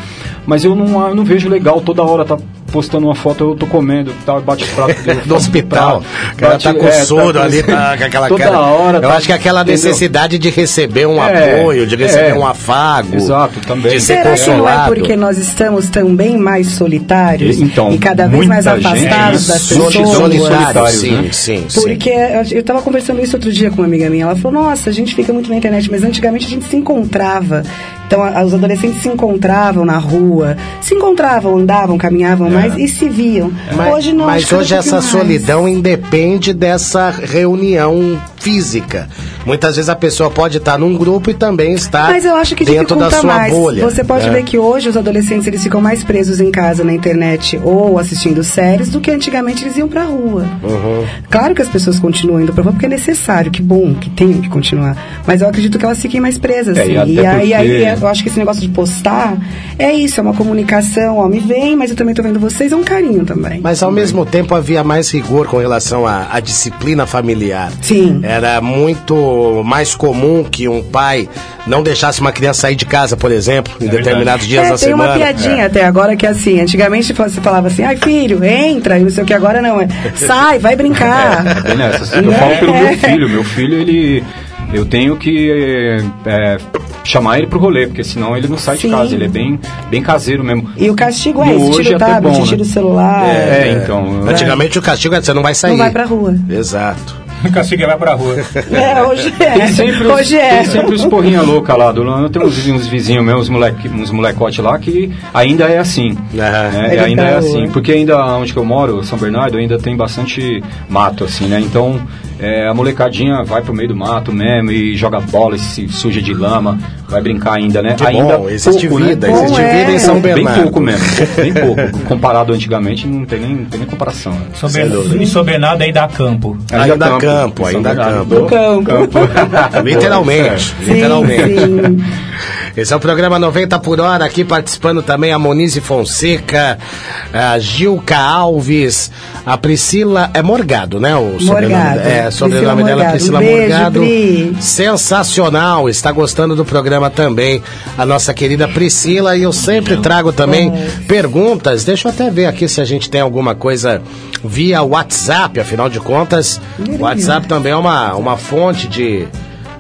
Speaker 8: Mas eu não, eu não vejo legal toda hora tá postando uma foto, eu tô comendo, tá, bate prato.
Speaker 6: Do
Speaker 8: faço
Speaker 6: hospital. O cara
Speaker 8: bate-
Speaker 6: tá com
Speaker 8: é,
Speaker 6: soro
Speaker 8: com-
Speaker 6: ali, tá com aquela
Speaker 8: toda
Speaker 6: cara.
Speaker 8: hora.
Speaker 6: Eu
Speaker 8: tá-
Speaker 6: acho que aquela
Speaker 8: entendeu?
Speaker 6: necessidade de receber um
Speaker 8: É,
Speaker 6: apoio, de receber
Speaker 8: é.
Speaker 6: um afago.
Speaker 8: Exato, também.
Speaker 6: De ser
Speaker 9: Será que não é porque nós estamos também mais solitários
Speaker 8: E- então,
Speaker 9: e cada vez mais afastados das pessoas?
Speaker 6: Solitário, sim,
Speaker 8: né?
Speaker 6: sim, sim.
Speaker 9: Porque eu estava conversando isso outro dia com uma amiga minha. Ela falou: Nossa, a gente fica muito na internet, mas antigamente a gente se encontrava. Então, a- os adolescentes se encontravam na rua, se encontravam, andavam, caminhavam mais e se viam.
Speaker 6: Mas
Speaker 9: hoje não.
Speaker 6: mas
Speaker 9: é
Speaker 6: hoje essa
Speaker 9: mais.
Speaker 6: solidão independe dessa reunião física. Muitas vezes a pessoa pode estar num grupo e também estar
Speaker 9: Mas eu acho que
Speaker 6: dentro da sua
Speaker 9: mais.
Speaker 6: bolha.
Speaker 9: Você pode
Speaker 6: né?
Speaker 9: ver que hoje os adolescentes eles ficam mais presos em casa, na internet ou assistindo séries do que antigamente eles iam pra rua.
Speaker 6: Uhum.
Speaker 9: Claro que as pessoas continuam indo pra rua porque é necessário, que bom, que tem que continuar. Mas eu acredito que elas fiquem mais presas.
Speaker 8: É,
Speaker 9: assim.
Speaker 8: e
Speaker 9: e aí, aí eu acho que esse negócio de postar é isso, é uma comunicação, ó, me vem, mas eu também tô vendo vocês, é um carinho também.
Speaker 6: Mas ao mesmo tempo havia mais rigor com relação à, à disciplina familiar.
Speaker 9: Sim.
Speaker 6: Era muito mais comum que um pai não deixasse uma criança sair de casa, por exemplo, em determinados dias
Speaker 9: é,
Speaker 6: da
Speaker 9: tem
Speaker 6: semana.
Speaker 9: uma piadinha até agora que é assim, antigamente você falava assim, ai filho, entra, e não sei o que, agora não, é sai, vai brincar.
Speaker 8: É bem nessa. Eu
Speaker 9: Né?
Speaker 8: falo pelo
Speaker 9: É.
Speaker 8: meu filho. Meu filho, ele. Eu tenho que é, chamar ele pro rolê, porque senão ele não sai
Speaker 9: Sim.
Speaker 8: de casa. Ele é bem, bem caseiro mesmo.
Speaker 9: E o castigo é esse,
Speaker 8: hoje
Speaker 9: tira o
Speaker 8: é até
Speaker 9: tablet,
Speaker 8: bom,
Speaker 9: tira
Speaker 8: né?
Speaker 9: o celular.
Speaker 8: É, então.
Speaker 6: Antigamente o castigo era você não vai sair.
Speaker 9: Não vai pra rua.
Speaker 6: Exato.
Speaker 7: O castigo vai pra rua.
Speaker 9: É, hoje é.
Speaker 8: Tem sempre, os,
Speaker 9: hoje é.
Speaker 8: tem sempre os porrinha louca lá. Do, eu tenho uns, uns vizinhos meus, uns, moleque, uns molecote lá, que ainda é assim. né?
Speaker 9: Ele
Speaker 8: ainda é assim. Porque ainda onde que eu moro, São Bernardo, ainda tem bastante mato, assim, né? Então é, a molecadinha vai pro meio do mato mesmo e joga bola, e se suja de lama, vai brincar ainda, né?
Speaker 6: Que
Speaker 8: ainda
Speaker 6: bom, existe
Speaker 8: pouco,
Speaker 6: vida,
Speaker 8: né?
Speaker 6: existe
Speaker 9: Bom,
Speaker 6: vida
Speaker 9: é.
Speaker 6: em São
Speaker 8: Bem
Speaker 6: Bernardo.
Speaker 8: pouco mesmo, bem pouco. Comparado antigamente, não tem nem, não tem nem comparação. Né?
Speaker 7: São Bernardo, em São Bernardo ainda há campo.
Speaker 6: Ainda campo,
Speaker 8: São
Speaker 6: ainda
Speaker 8: Bernardo.
Speaker 6: campo.
Speaker 9: Do campo.
Speaker 6: Literalmente,
Speaker 9: Sim,
Speaker 6: literalmente.
Speaker 9: sim.
Speaker 6: Esse é o programa 90 por hora, aqui participando também a Monize Fonseca, a Gilca Alves, a Priscila, é Morgado, né? O sobrenome,
Speaker 9: Morgado.
Speaker 6: é, sobrenome
Speaker 9: Priscila
Speaker 6: dela é. Priscila
Speaker 9: Um beijo,
Speaker 6: Morgado.
Speaker 9: Pri.
Speaker 6: Sensacional, está gostando do programa também, a nossa querida Priscila, e eu sempre trago também perguntas, deixa eu até ver aqui se a gente tem alguma coisa via WhatsApp, afinal de contas, o WhatsApp também é uma, uma fonte de,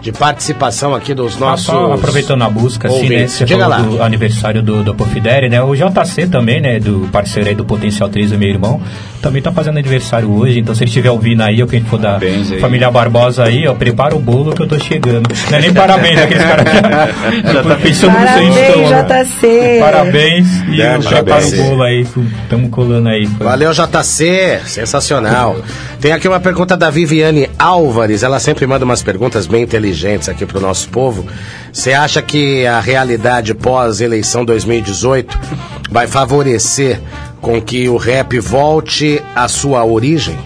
Speaker 6: de participação aqui dos nossos...
Speaker 7: Aproveitando a busca, assim, né? Você falou
Speaker 6: lá.
Speaker 7: do aniversário do, do Pofidere, né? O JC também, né? Do parceiro aí do Potencial 3 do meu irmão, também tá fazendo aniversário hoje. Então, se ele estiver ouvindo aí, ou quem for da
Speaker 8: Parabéns aí.
Speaker 7: família Barbosa aí, ó, prepara o bolo que eu tô chegando. Não é nem parabéns, aqueles caras já, já tá pensando no seu
Speaker 9: Parabéns,
Speaker 7: estômago.
Speaker 9: JC.
Speaker 7: Parabéns e
Speaker 6: É,
Speaker 7: eu preparo
Speaker 6: parabéns.
Speaker 7: o bolo aí, estamos colando aí.
Speaker 6: Valeu, JC. Sensacional. Tem aqui uma pergunta da Viviane Álvares. Ela sempre manda umas perguntas bem inteligentes aqui pro nosso povo. Você acha que a realidade pós-eleição 2018 vai favorecer com que o rap volte à sua origem?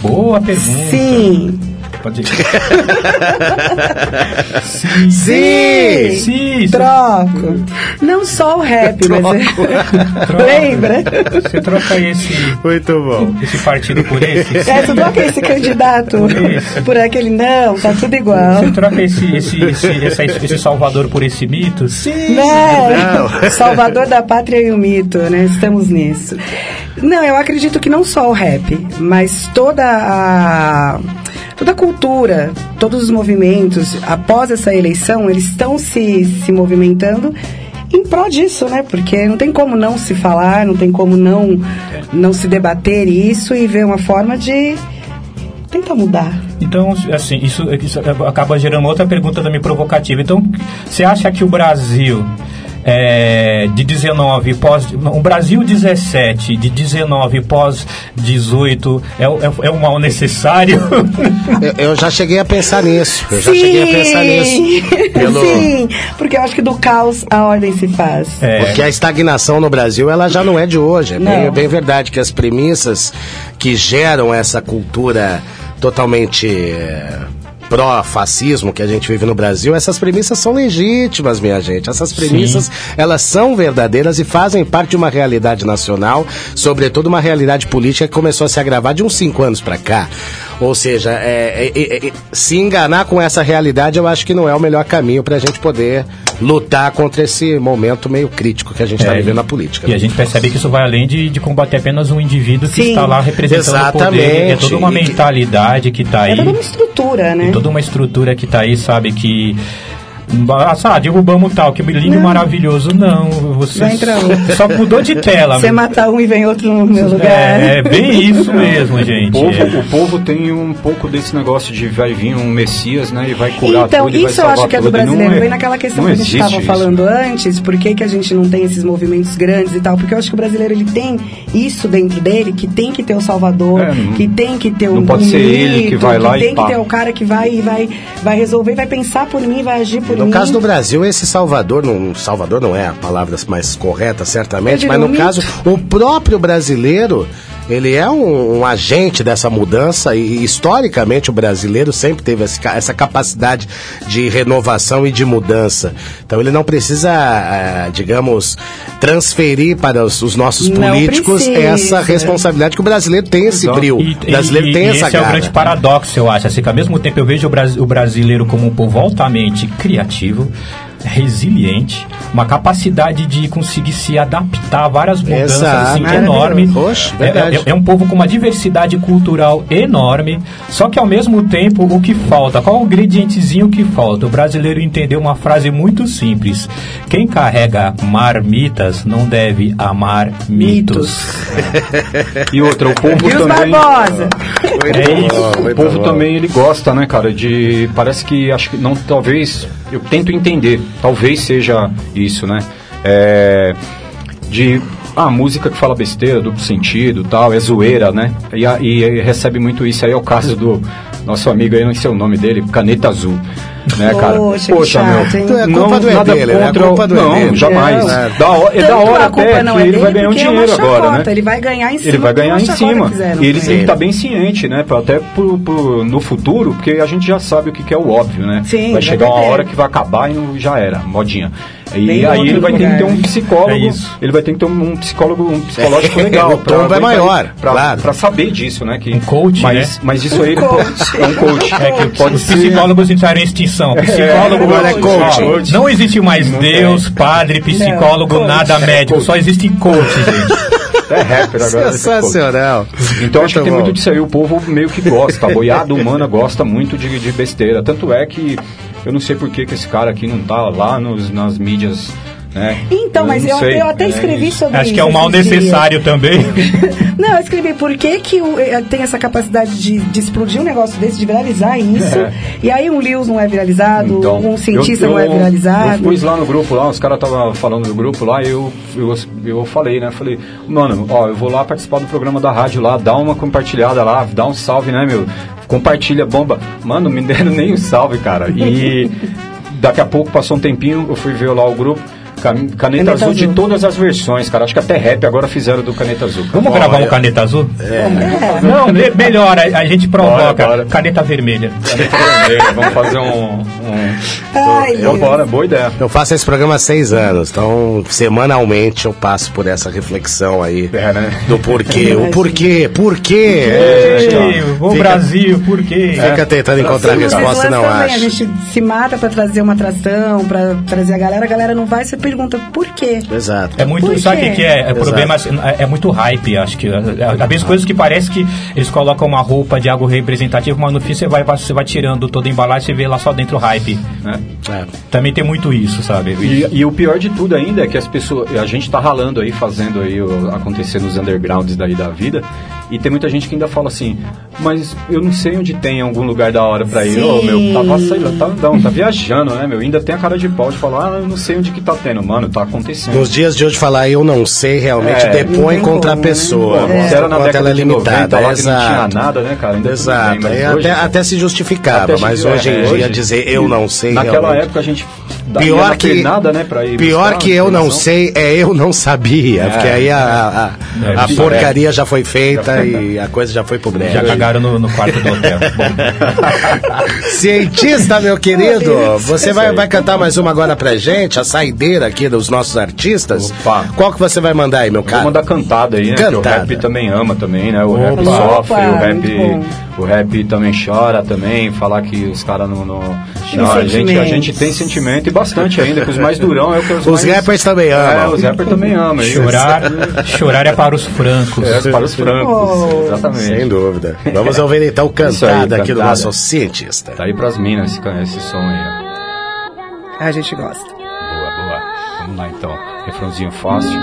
Speaker 7: Boa pergunta.
Speaker 9: Sim.
Speaker 7: Pode ir.
Speaker 6: Sim!
Speaker 9: Sim!
Speaker 7: Sim!
Speaker 9: Troco. Não só o rap, mas.
Speaker 7: Troca.
Speaker 9: Lembra?
Speaker 7: Você troca esse,
Speaker 6: Muito bom.
Speaker 7: esse partido por esse?
Speaker 9: É, tu troca esse candidato por aquele não, tá tudo igual.
Speaker 7: Você troca esse, esse, esse, essa- esse Salvador por esse mito? Sim!
Speaker 9: Né? Salvador da pátria e o mito, né? Estamos nisso. Não, eu acredito que não só o rap, mas toda a toda a cultura, todos os movimentos após essa eleição, eles estão se, se movimentando em prol disso, né? Porque não tem como não se falar, não tem como não não se debater isso e ver uma forma de tentar mudar.
Speaker 7: Então, assim, isso, isso acaba gerando outra pergunta também provocativa. Então, você acha que o Brasil é, de 19 pós. O Brasil 17, de 19 pós 18 é, o- é, é um mal necessário?
Speaker 6: Eu, eu já cheguei a pensar nisso. Eu já cheguei a pensar nisso. Pelo-
Speaker 9: Sim, porque eu acho que do caos a ordem se faz.
Speaker 7: É.
Speaker 6: Porque a estagnação no Brasil, ela já não é de hoje. É bem, bem verdade que as premissas que geram essa cultura totalmente eh, pró-fascismo que a gente vive no Brasil, essas premissas são legítimas, minha gente. Essas premissas, elas são verdadeiras e fazem parte de uma realidade nacional, sobretudo uma realidade política que começou a se agravar de uns cinco anos pra cá. Ou seja, é, é, é, é, se enganar com essa realidade, eu acho que não é o melhor caminho pra gente poder lutar contra esse momento meio crítico que a gente está
Speaker 7: É,
Speaker 6: vivendo na política.
Speaker 7: E a gente percebe que isso vai além de, de combater apenas um indivíduo que
Speaker 9: Sim.
Speaker 7: está lá representando o poder.
Speaker 6: Exatamente.
Speaker 7: É toda uma mentalidade que está
Speaker 9: É
Speaker 7: aí.
Speaker 9: toda uma estrutura, né?
Speaker 7: toda uma estrutura que tá aí, sabe, que. Ah, sabe, derrubamos tal, que lindo,
Speaker 9: Não.
Speaker 7: maravilhoso. Não, você só mudou de tela.
Speaker 9: Você mata um e vem outro no meu lugar.
Speaker 7: É, é bem isso mesmo,
Speaker 8: O
Speaker 7: gente.
Speaker 8: povo,
Speaker 7: É.
Speaker 8: o povo tem um pouco desse negócio de vai vir um Messias, né? E vai curar
Speaker 9: Então,
Speaker 8: tudo e vai
Speaker 9: isso eu
Speaker 8: salvar
Speaker 9: acho que é do.
Speaker 8: E
Speaker 9: brasileiro.
Speaker 8: é-
Speaker 9: Vem naquela questão que a gente estava falando antes, por que, que a gente não tem esses movimentos grandes e tal? Porque eu acho que o brasileiro ele tem isso dentro dele, que tem que ter o salvador,
Speaker 8: É, não-
Speaker 9: que tem que ter o
Speaker 8: não pode ser ele que vai lá e
Speaker 9: tem que
Speaker 8: pá.
Speaker 9: ter o cara que vai e vai, vai resolver, vai pensar por mim, vai agir por
Speaker 6: No caso do Brasil, esse Salvador, não, Salvador não é a palavra mais correta, certamente,
Speaker 9: diria
Speaker 6: mas no caso, o próprio brasileiro, ele é um, um agente dessa mudança e, historicamente o brasileiro sempre teve essa capacidade de renovação e de mudança. Então ele não precisa, ah, digamos, transferir para os, os nossos
Speaker 9: Não
Speaker 6: políticos
Speaker 9: precisa.
Speaker 6: essa responsabilidade que o brasileiro tem esse brilho. O brasileiro
Speaker 7: e-
Speaker 6: tem
Speaker 7: e
Speaker 6: essa
Speaker 7: esse é o
Speaker 6: garra.
Speaker 7: grande paradoxo, eu acho. Assim, que ao mesmo tempo eu vejo o, bras- o brasileiro como um povo altamente criativo, resiliente, uma capacidade de conseguir se adaptar a várias mudanças
Speaker 6: Exato.
Speaker 7: assim, enorme.
Speaker 6: Poxa,
Speaker 7: É- é, é um povo com uma diversidade cultural enorme, só que ao mesmo tempo o que falta, qual o ingredientezinho que falta? O brasileiro entendeu uma frase muito simples: quem carrega marmitas não deve amar mitos.
Speaker 8: E outra, o povo
Speaker 9: E os
Speaker 8: também.
Speaker 9: Barbosa?
Speaker 7: É isso.
Speaker 8: O povo também ele gosta, né, cara, de parece que acho que não talvez eu tento entender, talvez seja isso, né? É, de ah, música que fala besteira, duplo sentido, tal, é zoeira, né? E, a- e recebe muito isso aí é o caso do nosso amigo aí, não sei o nome dele, Caneta Azul. Né, cara?
Speaker 9: Poxa, que chato, hein?
Speaker 6: É culpa do é
Speaker 8: nada
Speaker 6: dele, né? A
Speaker 8: contra o-
Speaker 6: culpa do é
Speaker 8: Não,
Speaker 6: dele.
Speaker 8: jamais.
Speaker 9: Não.
Speaker 8: Da é da hora
Speaker 9: a culpa
Speaker 8: até
Speaker 9: não
Speaker 8: que
Speaker 9: é
Speaker 8: ele
Speaker 9: dele,
Speaker 8: vai ganhar um
Speaker 9: é uma
Speaker 8: dinheiro agora, né?
Speaker 9: Ele vai ganhar em cima
Speaker 8: Ele vai ganhar em cima. E ele tem que estar bem ciente, né? Até pro, pro- no futuro, porque a gente já sabe o que, que é o óbvio, né?
Speaker 9: Sim,
Speaker 8: vai chegar uma hora que vai acabar e não, já era, modinha. E
Speaker 9: Bem
Speaker 8: aí ele vai ter que ter
Speaker 9: lugar.
Speaker 8: um psicólogo,
Speaker 7: É isso.
Speaker 8: ele vai ter que ter um, um psicólogo, um psicológico legal.
Speaker 6: O tombo é maior,
Speaker 8: pra,
Speaker 6: claro.
Speaker 8: pra saber disso, né? Que,
Speaker 7: Um coach,
Speaker 8: mas,
Speaker 7: né?
Speaker 8: mas isso aí ele
Speaker 9: coach.
Speaker 8: pode- é um coach.
Speaker 7: É que
Speaker 8: pode
Speaker 7: os
Speaker 8: ser.
Speaker 7: psicólogos entraram em extinção. Psicólogo
Speaker 6: agora é coach.
Speaker 7: Ó, Não existe mais Deus, padre, psicólogo,
Speaker 9: coach.
Speaker 7: nada médico. Só existe coach, gente.
Speaker 8: É rapper agora.
Speaker 6: Sensacional.
Speaker 8: Então acho que tem
Speaker 6: bom.
Speaker 8: muito disso aí. O povo meio que gosta. A boiada humana gosta muito de, de besteira. Tanto é que eu não sei por que, que esse cara aqui não tá lá nos, nas mídias. Né?
Speaker 9: Então, mas eu, eu até escrevi
Speaker 8: isso.
Speaker 9: sobre
Speaker 7: Acho
Speaker 9: isso.
Speaker 7: que é um mal
Speaker 9: esses dias.
Speaker 7: necessário também.
Speaker 9: Não, eu escrevi por que, que o- eh, tem essa capacidade de, de explodir um negócio desse, de viralizar isso.
Speaker 8: É.
Speaker 9: E aí um Lewis não é viralizado,
Speaker 8: Então,
Speaker 9: um cientista
Speaker 8: eu-
Speaker 9: não é
Speaker 8: eu-
Speaker 9: viralizado.
Speaker 8: Eu pus lá no grupo lá, os caras estavam falando do grupo lá, e eu, eu, eu falei, né? Falei, mano, ó, eu vou lá participar do programa da rádio lá, dá uma compartilhada lá, dá um salve, né, meu? Compartilha, bomba. Mano, me deram nem um salve, cara. E daqui a pouco passou um tempinho, eu fui ver lá o grupo. Can- Caneta,
Speaker 9: Caneta
Speaker 8: azul, de todas as versões, cara. Acho que até rap agora fizeram do Caneta Azul. cara.
Speaker 7: Vamos gravar um caneta azul? Não, me- melhor, a, gente provoca.
Speaker 8: Bora, bora.
Speaker 7: Caneta vermelha.
Speaker 8: Caneta vermelha, vamos fazer um. um...
Speaker 9: Ai,
Speaker 8: Então, bora, boa ideia.
Speaker 6: Eu faço esse programa há seis anos, então semanalmente eu passo por essa reflexão aí
Speaker 8: É, né?
Speaker 6: do porquê. o porquê, por quê? É,
Speaker 7: o
Speaker 6: fica-
Speaker 7: Brasil, por quê?
Speaker 6: Fica tentando encontrar a
Speaker 9: Os
Speaker 6: resposta não acha.
Speaker 9: A gente se mata pra trazer uma atração, pra trazer a galera, a galera não vai, você pergunta por quê?
Speaker 6: Exato.
Speaker 7: É muito,
Speaker 9: Por
Speaker 7: sabe o que, é? É problema, assim, é, é muito hype, acho que. Às vezes coisas que parece que eles colocam uma roupa de algo representativo, mas no fim você vai, você vai tirando toda a embalagem e vê lá só dentro o hype.
Speaker 8: né?
Speaker 7: Também tem muito isso, sabe?
Speaker 8: E, e o pior de tudo ainda é que as pessoas. A gente tá ralando aí, fazendo aí o, acontecer nos undergrounds daí da vida. E tem muita gente que ainda fala assim, mas eu não sei onde tem algum lugar da hora pra ir. Ô, meu, tá, lá, tá, não, tá viajando, né, meu? Ainda tem a cara de pau de falar, ah, eu não sei onde que tá tendo. Mano, tá acontecendo.
Speaker 6: Nos dias de hoje falar eu não sei realmente
Speaker 8: É,
Speaker 6: depõe
Speaker 9: não
Speaker 6: contra a pessoa. Mostra
Speaker 8: se era na
Speaker 6: quanto ela
Speaker 8: década
Speaker 6: é
Speaker 8: de
Speaker 6: limitada.
Speaker 8: 90 lá que não tinha
Speaker 6: Exato.
Speaker 8: nada, né, cara? Ainda
Speaker 6: Exato.
Speaker 8: bem, mas
Speaker 6: E
Speaker 8: hoje-
Speaker 6: até, até se justificava,
Speaker 8: Até
Speaker 6: mas hoje em
Speaker 8: é,
Speaker 6: dia
Speaker 8: hoje-
Speaker 6: dizer eu não sei
Speaker 8: Naquela
Speaker 6: realmente.
Speaker 8: época a gente
Speaker 6: Pior que,
Speaker 8: pernada, né, pra ir
Speaker 6: pior
Speaker 8: buscar
Speaker 6: que eu não sei é eu não sabia,
Speaker 8: É.
Speaker 6: porque aí a, a, a-
Speaker 7: É,
Speaker 6: a
Speaker 7: isso
Speaker 6: porcaria já foi feita e a coisa já foi pro brejo.
Speaker 7: Já cagaram no, no quarto do hotel.
Speaker 6: Cientista, meu querido, você vai, vai cantar mais uma agora pra gente, a saideira aqui dos nossos artistas.
Speaker 8: Opa.
Speaker 6: Qual que você vai mandar aí, meu
Speaker 8: Eu Vou
Speaker 6: cara?
Speaker 8: mandar cantada aí, né? Que o
Speaker 6: Cantada.
Speaker 8: rap também ama também, né? O rap
Speaker 9: Opa.
Speaker 8: sofre, o
Speaker 9: Opa,
Speaker 8: rap,
Speaker 9: muito bom.
Speaker 8: o rap também chora também, falar que os caras não, não, não, a gente, a gente tem sentimento e bastante ainda, que os mais durão é o que os,
Speaker 6: Os
Speaker 8: mais,
Speaker 6: rappers também amam.
Speaker 8: É, os rappers também amam. isso.
Speaker 7: chorar, chorar é para os francos.
Speaker 8: É, para os francos,
Speaker 9: Oh.
Speaker 8: exatamente.
Speaker 6: Sem dúvida. Vamos ouvir então
Speaker 8: Isso aí,
Speaker 6: cantada aqui do
Speaker 8: cantada.
Speaker 6: nosso cientista.
Speaker 8: Tá aí pras minas esse, esse som aí, ó.
Speaker 9: A gente gosta.
Speaker 8: Boa, boa. Vamos lá então. Refrãozinho fácil.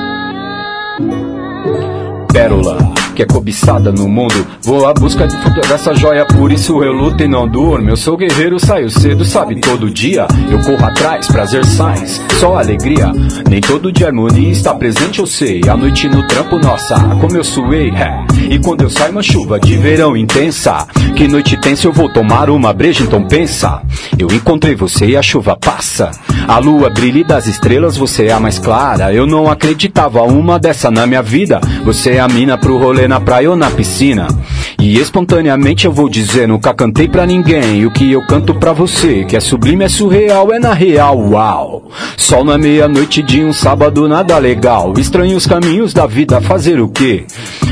Speaker 8: Pérola, que é cobiçada no mundo. Vou à busca de- dessa joia, por isso eu luto e não durmo. Eu sou guerreiro, saio cedo, sabe, todo dia. Eu corro atrás, prazer sais, só alegria. Nem todo dia harmonia está presente, eu sei. A noite no trampo, nossa, como eu suei. é. E quando eu saio, uma chuva de verão intensa. Que noite tensa, eu vou tomar uma breja, então pensa. Eu encontrei você e a chuva passa. A lua brilha e das estrelas, você é a mais clara. Eu não acreditava uma dessa na minha vida. Você é a mina pro rolê na praia ou na piscina. E espontaneamente eu vou dizer, nunca cantei pra ninguém. O que eu canto pra você, que é sublime, é surreal, é na real, uau. Sol na meia-noite de um sábado, nada legal. Estranho os caminhos da vida, fazer o quê?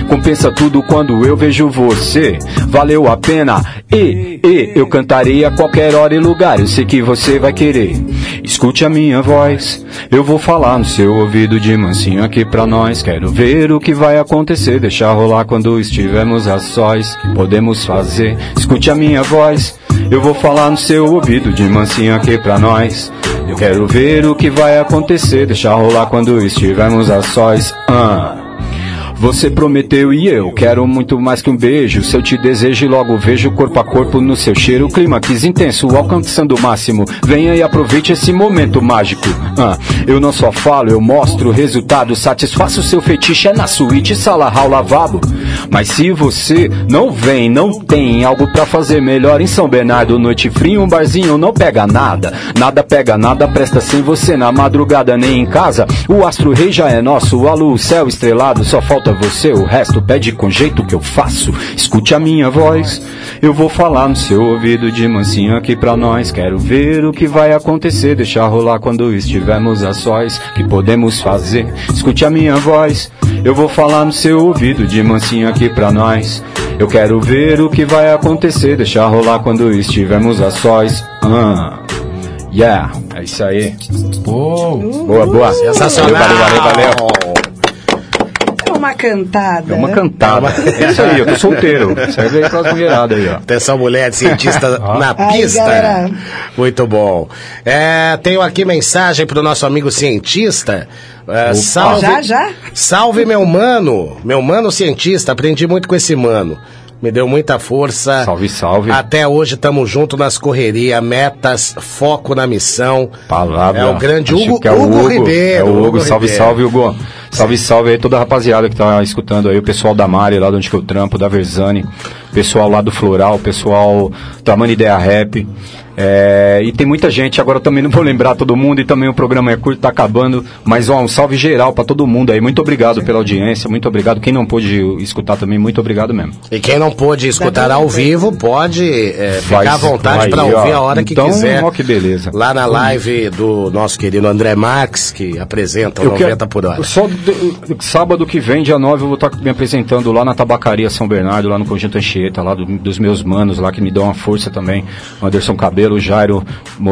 Speaker 8: Compensa tudo quando eu vejo você. Valeu a pena, e, e, eu cantarei a qualquer hora e lugar. Eu sei que você vai querer. Escute a minha voz, eu vou falar no seu ouvido de mansinho aqui pra nós. Quero ver o que vai acontecer, deixar rolar quando estivermos a sós. Que podemos fazer? Escute a minha voz, eu vou falar no seu ouvido de mansinho aqui pra nós. Eu quero ver o que vai acontecer, deixar rolar quando estivermos a sós. Ah. Você prometeu e eu quero muito mais que um beijo. Se eu te desejo logo vejo corpo a corpo no seu cheiro, clima quis intenso, alcançando o máximo. Venha e aproveite esse momento mágico. Ah, eu não só falo, eu mostro o resultado. Satisfaça o seu fetiche, é na suíte, sala, hall, lavabo. Mas se você não vem, não tem algo pra fazer melhor em São Bernardo, noite fria, um barzinho não pega nada. Nada pega nada, presta sem você na madrugada nem em casa. O astro rei já é nosso, a o céu estrelado, só falta você, o resto pede com jeito que eu faço. Escute a minha voz, eu vou falar no seu ouvido de mansinho aqui pra nós. Quero ver o que vai acontecer, deixar rolar quando estivermos a sós. Que podemos fazer? Escute a minha voz, eu vou falar no seu ouvido de mansinho aqui pra nós. Eu quero ver o que vai acontecer, deixar rolar quando estivermos a sós. Ah. Yeah, é isso aí. Boa, boa.
Speaker 6: Sensacional.
Speaker 8: Valeu, valeu, valeu.
Speaker 9: É uma cantada.
Speaker 8: É uma cantada. É isso aí, eu tô solteiro. Serve aí pras mulheradas aí, ó.
Speaker 6: Atenção, mulher cientista na
Speaker 9: Aí,
Speaker 6: pista. Muito bom. É, tenho aqui mensagem pro nosso amigo cientista. É, salve,
Speaker 9: Já, já?
Speaker 6: Salve, meu mano. Meu mano cientista. Aprendi muito com esse mano. Me deu muita força.
Speaker 8: Salve, salve.
Speaker 6: Até hoje estamos juntos nas correrias, metas, foco na missão.
Speaker 8: Palavra.
Speaker 6: É o grande Hugo,
Speaker 8: que é o
Speaker 6: Hugo Ribeiro.
Speaker 8: É o Hugo,
Speaker 6: Hugo
Speaker 8: salve,
Speaker 6: Ribeiro.
Speaker 8: salve, Hugo. Salve, salve aí toda a rapaziada que tá escutando aí, o pessoal da Mari, lá de onde que eu trampo, da Verzani. pessoal lá do Floral, pessoal da Mani Ideia Rap. É, e tem muita gente, agora eu também não vou lembrar todo mundo, e também o programa é curto, tá acabando. Mas ó, um salve geral para todo mundo aí. Muito obrigado pela audiência, muito obrigado. Quem não pôde escutar também, muito obrigado mesmo.
Speaker 6: E quem não pôde escutar ao vivo, pode é,
Speaker 8: Vai-
Speaker 6: ficar à vontade para
Speaker 8: ó.
Speaker 6: ouvir a hora
Speaker 8: Então,
Speaker 6: que quiser.
Speaker 8: ó, que beleza.
Speaker 6: Lá na live do nosso querido André Marques, que apresenta o
Speaker 8: Eu
Speaker 6: 90
Speaker 8: quero-
Speaker 6: por hora.
Speaker 8: Só de- sábado que vem, dia 9, eu vou estar me apresentando lá na Tabacaria São Bernardo, lá no Conjunto Anchieta, lá do- dos meus manos lá que me dão uma força também. O Anderson Cabelo, o Jairo,